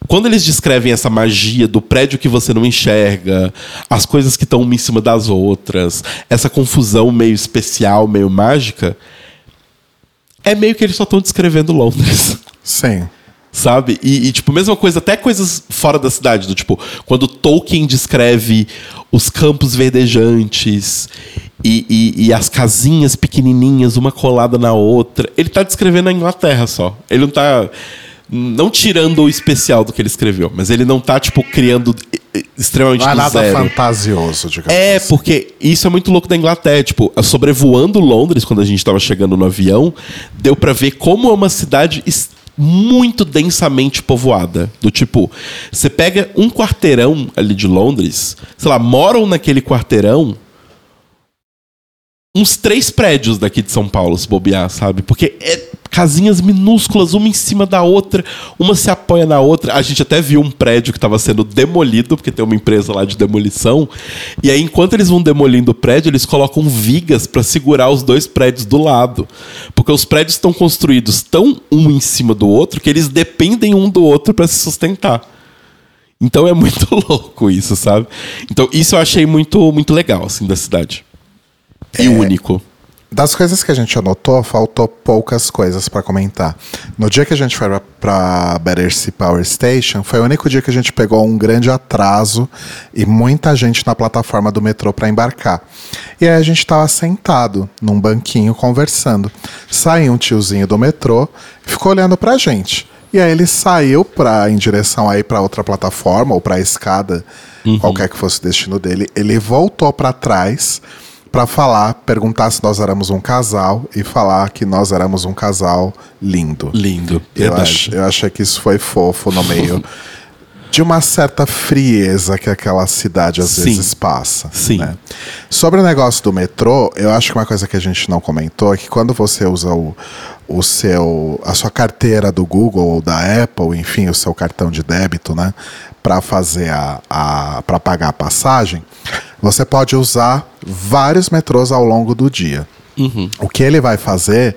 quando eles descrevem essa magia do prédio que você não enxerga, as coisas que estão uma em cima das outras, essa confusão meio especial, meio mágica, é meio que eles só estão descrevendo Londres. Sim. Sabe? E, e, tipo, mesma coisa, até coisas fora da cidade, do tipo, quando Tolkien descreve os campos verdejantes e, e, e, as casinhas pequenininhas, uma colada na outra. Ele está descrevendo a Inglaterra só. Ele não está não tirando o especial do que ele escreveu, mas ele não está tipo criando extremamente não é nada zero. fantasioso, digamos. É, assim. porque isso é muito louco da Inglaterra, tipo, sobrevoando Londres quando a gente estava chegando no avião, deu para ver como é uma cidade muito densamente povoada. Do tipo, você pega um quarteirão ali de Londres, sei lá, moram naquele quarteirão uns três prédios daqui de São Paulo, se bobear, sabe? Porque é casinhas minúsculas, uma em cima da outra, uma se apoia na outra. A gente até viu um prédio que estava sendo demolido, porque tem uma empresa lá de demolição. E aí, enquanto eles vão demolindo o prédio, eles colocam vigas para segurar os dois prédios do lado. Porque os prédios estão construídos tão um em cima do outro que eles dependem um do outro para se sustentar. Então é muito louco isso, sabe? Então isso eu achei muito, muito legal, assim, da cidade e é, único. Das coisas que a gente anotou, faltou poucas coisas para comentar. No dia que a gente foi para Battersea Power Station, foi o único dia que a gente pegou um grande atraso e muita gente na plataforma do metrô para embarcar. E aí a gente estava sentado num banquinho conversando. Saiu um tiozinho do metrô ficou olhando para a gente. E aí ele saiu pra, em direção aí para outra plataforma ou para a escada, uhum. qualquer que fosse o destino dele. Ele voltou para trás para falar, perguntar se nós éramos um casal e falar que nós éramos um casal lindo. Lindo. Eu, ach, eu achei que isso foi fofo no meio de uma certa frieza que aquela cidade às Sim. vezes passa. Sim. Né? Sobre o negócio do metrô, eu acho que uma coisa que a gente não comentou é que quando você usa o, o seu a sua carteira do Google ou da Apple, enfim, o seu cartão de débito, né, para fazer a, a para pagar a passagem, você pode usar vários metrôs ao longo do dia. Uhum. O que ele vai fazer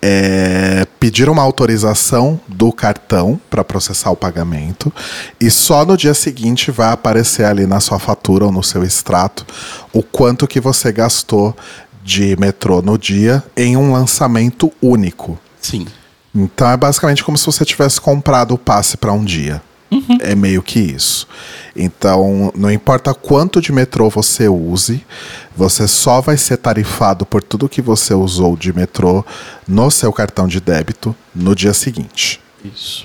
é pedir uma autorização do cartão para processar o pagamento e só no dia seguinte vai aparecer ali na sua fatura ou no seu extrato o quanto que você gastou de metrô no dia em um lançamento único. Sim. Então é basicamente como se você tivesse comprado o passe para um dia. Uhum. É meio que isso. Então, não importa quanto de metrô você use, você só vai ser tarifado por tudo que você usou de metrô no seu cartão de débito no dia seguinte. Isso.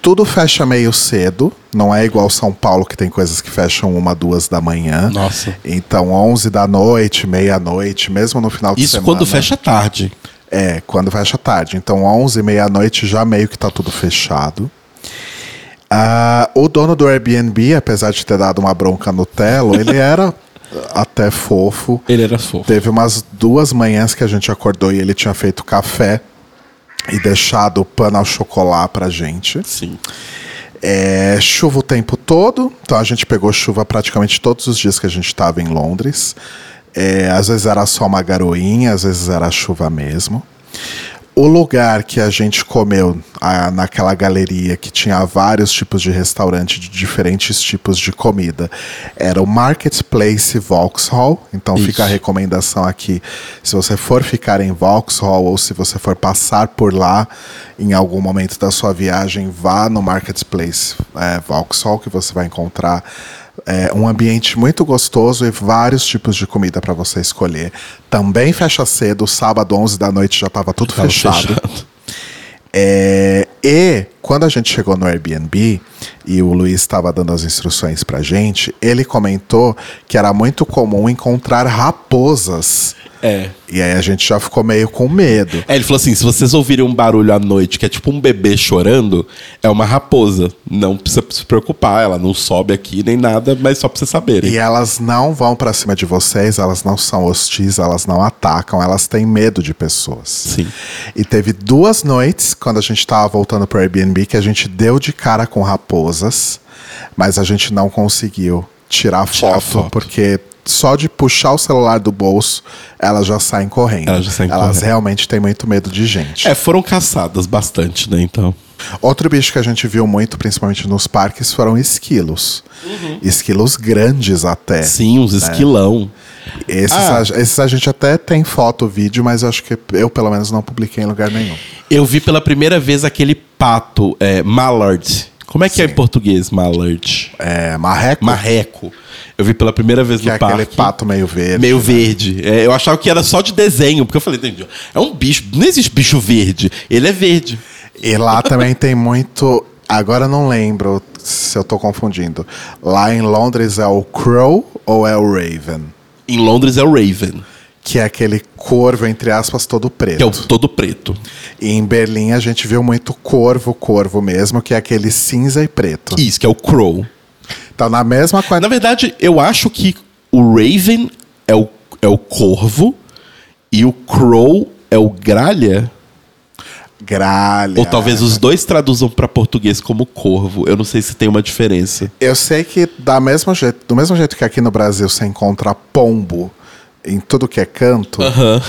Tudo fecha meio cedo, não é igual São Paulo que tem coisas que fecham uma, duas da manhã. Nossa. Então, 11 da noite, meia-noite, mesmo no final de Isso semana. quando fecha tarde. É, quando fecha tarde. Então, 11, meia-noite já meio que tá tudo fechado. Ah, o dono do Airbnb, apesar de ter dado uma bronca no Telo, ele era até fofo. Ele era fofo. Teve umas duas manhãs que a gente acordou e ele tinha feito café e deixado o pano ao chocolate pra gente. Sim. É, chuva o tempo todo, então a gente pegou chuva praticamente todos os dias que a gente estava em Londres. É, às vezes era só uma garoinha, às vezes era chuva mesmo. O lugar que a gente comeu a- naquela galeria que tinha vários tipos de restaurante de diferentes tipos de comida era o Marketplace Vauxhall. Então fica a Isso. recomendação aqui: se você for ficar em Vauxhall ou se você for passar por lá em algum momento da sua viagem, vá no Marketplace é, Vauxhall que você vai encontrar é, um ambiente muito gostoso e vários tipos de comida para você escolher. Também fecha cedo, sábado 11 da noite já estava tudo Tava fechado. É, e quando a gente chegou no Airbnb e o Luiz estava dando as instruções pra gente, ele comentou que era muito comum encontrar raposas. É. E aí a gente já ficou meio com medo. É, ele falou assim: se vocês ouvirem um barulho à noite que é tipo um bebê chorando, é uma raposa. Não precisa se preocupar, ela não sobe aqui nem nada, mas só pra vocês saberem. E elas não vão pra cima de vocês, elas não são hostis, elas não atacam, elas têm medo de pessoas. Sim. E teve duas noites, quando a gente tava voltando pro Airbnb, que a gente deu de cara com raposas, mas a gente não conseguiu tirar, Tirar foto, foto. porque só de puxar o celular do bolso, elas já saem correndo. Elas já saem elas correndo. realmente têm muito medo de gente. É, foram caçadas bastante, né? Então. Outro bicho que a gente viu muito, principalmente nos parques, foram esquilos. Esquilos grandes até. Uhum. Sim, uns esquilão. Esses, Ah. a, esses a gente até tem foto, vídeo, mas eu acho que eu, pelo menos, não publiquei em lugar nenhum. Eu vi pela primeira vez aquele pato, é, mallard. Como é que é em português, mallard? É, marreco, Marreco. Eu vi pela primeira vez que no é parque. aquele pato meio verde. Meio verde. É, eu achava que era só de desenho, porque eu falei, entendi. É um bicho. Não existe bicho verde. Ele é verde. E lá também tem muito. Agora eu não lembro se eu tô confundindo. Lá em Londres é o Crow ou é o Raven? Em Londres é o Raven, Que é aquele corvo, entre aspas, todo preto. que é o todo preto. E em Berlim a gente viu muito corvo, corvo mesmo, que é aquele cinza e preto. Isso, que é o Crow. Então, na mesma Na quantidade. verdade, eu acho que o Raven é o, é o corvo e o Crow é o gralha. Gralha. Ou talvez os dois traduzam para português como corvo. Eu não sei se tem uma diferença. Eu sei que da mesma jeito, do mesmo jeito que aqui no Brasil você encontra pombo em tudo que é canto,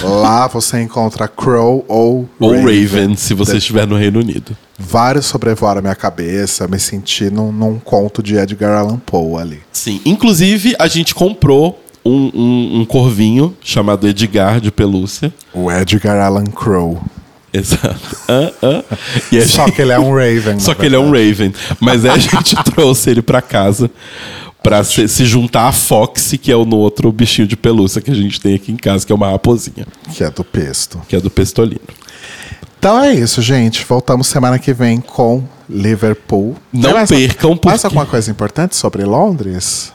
lá você encontra crow ou, Ou Raven, se você estiver no Reino Unido. Vários sobrevoaram a minha cabeça, me senti num, num conto de Edgar Allan Poe ali. Sim. Inclusive, a gente comprou um, um, um corvinho chamado Edgar de pelúcia. O Edgar Allan Crow. Exato. E a Só que ele é um Raven. Só que ele é um. Raven. Mas aí a gente trouxe ele pra casa pra se, se juntar a Foxy, que é o no outro bichinho de pelúcia que a gente tem aqui em casa, que é uma raposinha, Que é do pesto. que é do Pestolino. Então é isso, gente. Voltamos semana que vem com Liverpool. Não mais- percam, Mais porque- alguma coisa importante sobre Londres?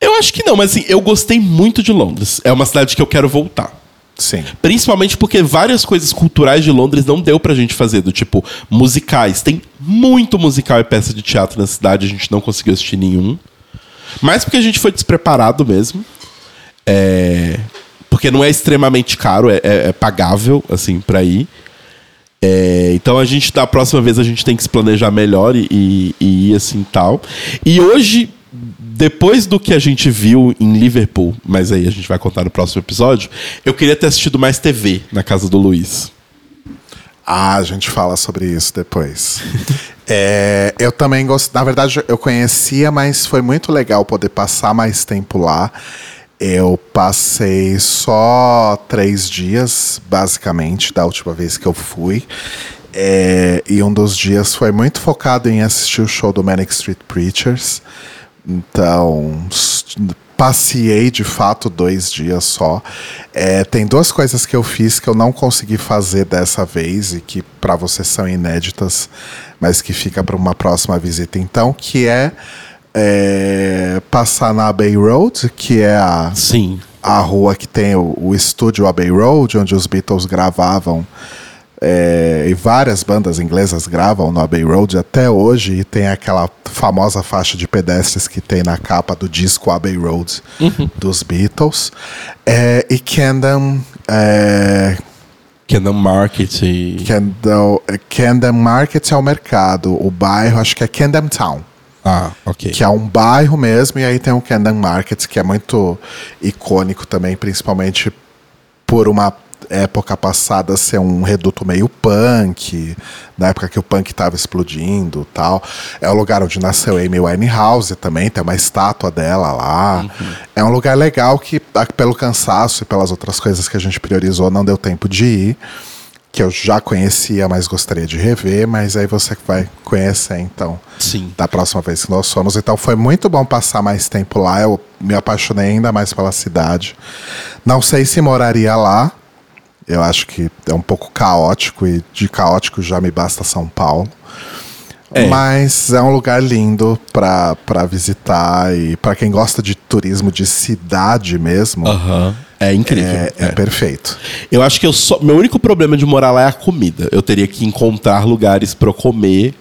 Eu acho que não, mas assim, eu gostei muito de Londres. É uma cidade que eu quero voltar. Sim. Principalmente porque várias coisas culturais de Londres não deu pra gente fazer, do tipo, musicais. Tem muito musical e peça de teatro na cidade, a gente não conseguiu assistir nenhum. Mais porque a gente foi despreparado mesmo. É, Porque não é extremamente caro, é, é- é pagável, assim, pra ir. É, então a gente, da próxima vez, a gente tem que se planejar melhor e, e, e ir assim tal. E hoje, depois do que a gente viu em Liverpool, mas aí a gente vai contar no próximo episódio, eu queria ter assistido mais TV na casa do Luiz. Ah, a gente fala sobre isso depois. É, eu também gosto. Na verdade, eu conhecia, mas foi muito legal poder passar mais tempo lá. Eu passei só três dias, basicamente, da última vez que eu fui. É, e um dos dias foi muito focado em assistir o show do Manic Street Preachers. Então, Passei de fato dois dias só. É, tem duas coisas que eu fiz que eu não consegui fazer dessa vez e que para vocês são inéditas, mas que fica para uma próxima visita então, que é, é, passar na Bay Road, que é a, Sim. a rua que tem o, o estúdio Abbey Road, onde os Beatles gravavam. É, e várias bandas inglesas gravam no Abbey Road até hoje. E tem aquela famosa faixa de pedestres que tem na capa do disco Abbey Road dos Beatles. É, e Camden, é, Canon Market e... Camden, Camden Market é o mercado. O bairro, acho que é Camden Town. Ah, ok. que é um bairro mesmo, e aí tem o Camden Market, que é muito icônico também, principalmente por uma época passada ser um reduto meio punk, na época que o punk estava explodindo tal. É o lugar onde nasceu Amy Winehouse também, tem uma estátua dela lá. É um lugar legal que, pelo cansaço e pelas outras coisas que a gente priorizou, não deu tempo de ir. Que eu já conhecia, mas gostaria de rever, mas aí você vai conhecer então Sim. da próxima vez que nós fomos. Então foi muito bom passar mais tempo lá. Eu me apaixonei ainda mais pela cidade. Não sei se moraria lá. Eu acho que é um pouco caótico e de caótico já me basta São Paulo. É. Mas é um lugar lindo pra pra visitar e pra quem gosta de turismo de cidade mesmo, Aham. É incrível. é, é É. perfeito. Eu acho que eu só. Meu único problema de morar lá é a comida. Eu teria que encontrar lugares pra eu comer,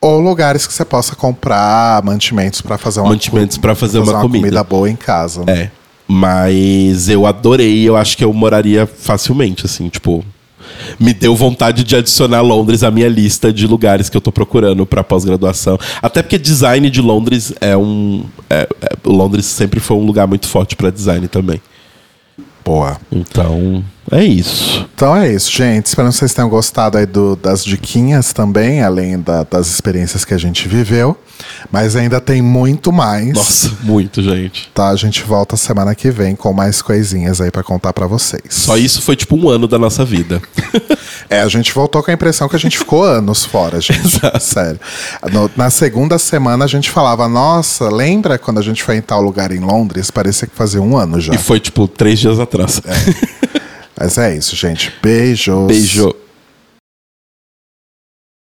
Ou lugares que você possa comprar mantimentos pra fazer uma Mantimentos pra fazer uma comida. boa em casa. né? É. Mas eu adorei, eu acho que eu moraria facilmente, assim, tipo. Me deu vontade de adicionar Londres à minha lista de lugares que eu tô procurando pra pós-graduação. Até porque design de Londres é um. é- é- Londres sempre foi um lugar muito forte pra design também. Boa. Então, é isso. Então é isso, gente. Espero que vocês tenham gostado aí do- das diquinhas também, além da- das experiências que a gente viveu. Mas ainda tem muito mais. Nossa, muito, gente. Tá, a gente volta semana que vem com mais coisinhas aí pra contar pra vocês. Só isso foi tipo um ano da nossa vida. É, a gente voltou com a impressão que a gente ficou anos fora, gente. Sério. No- na segunda semana a gente falava, nossa, lembra quando a gente foi em tal lugar em Londres? Parecia que fazia um ano já. E foi tipo três dias atrás. Mas é isso, gente. Beijos. Beijo.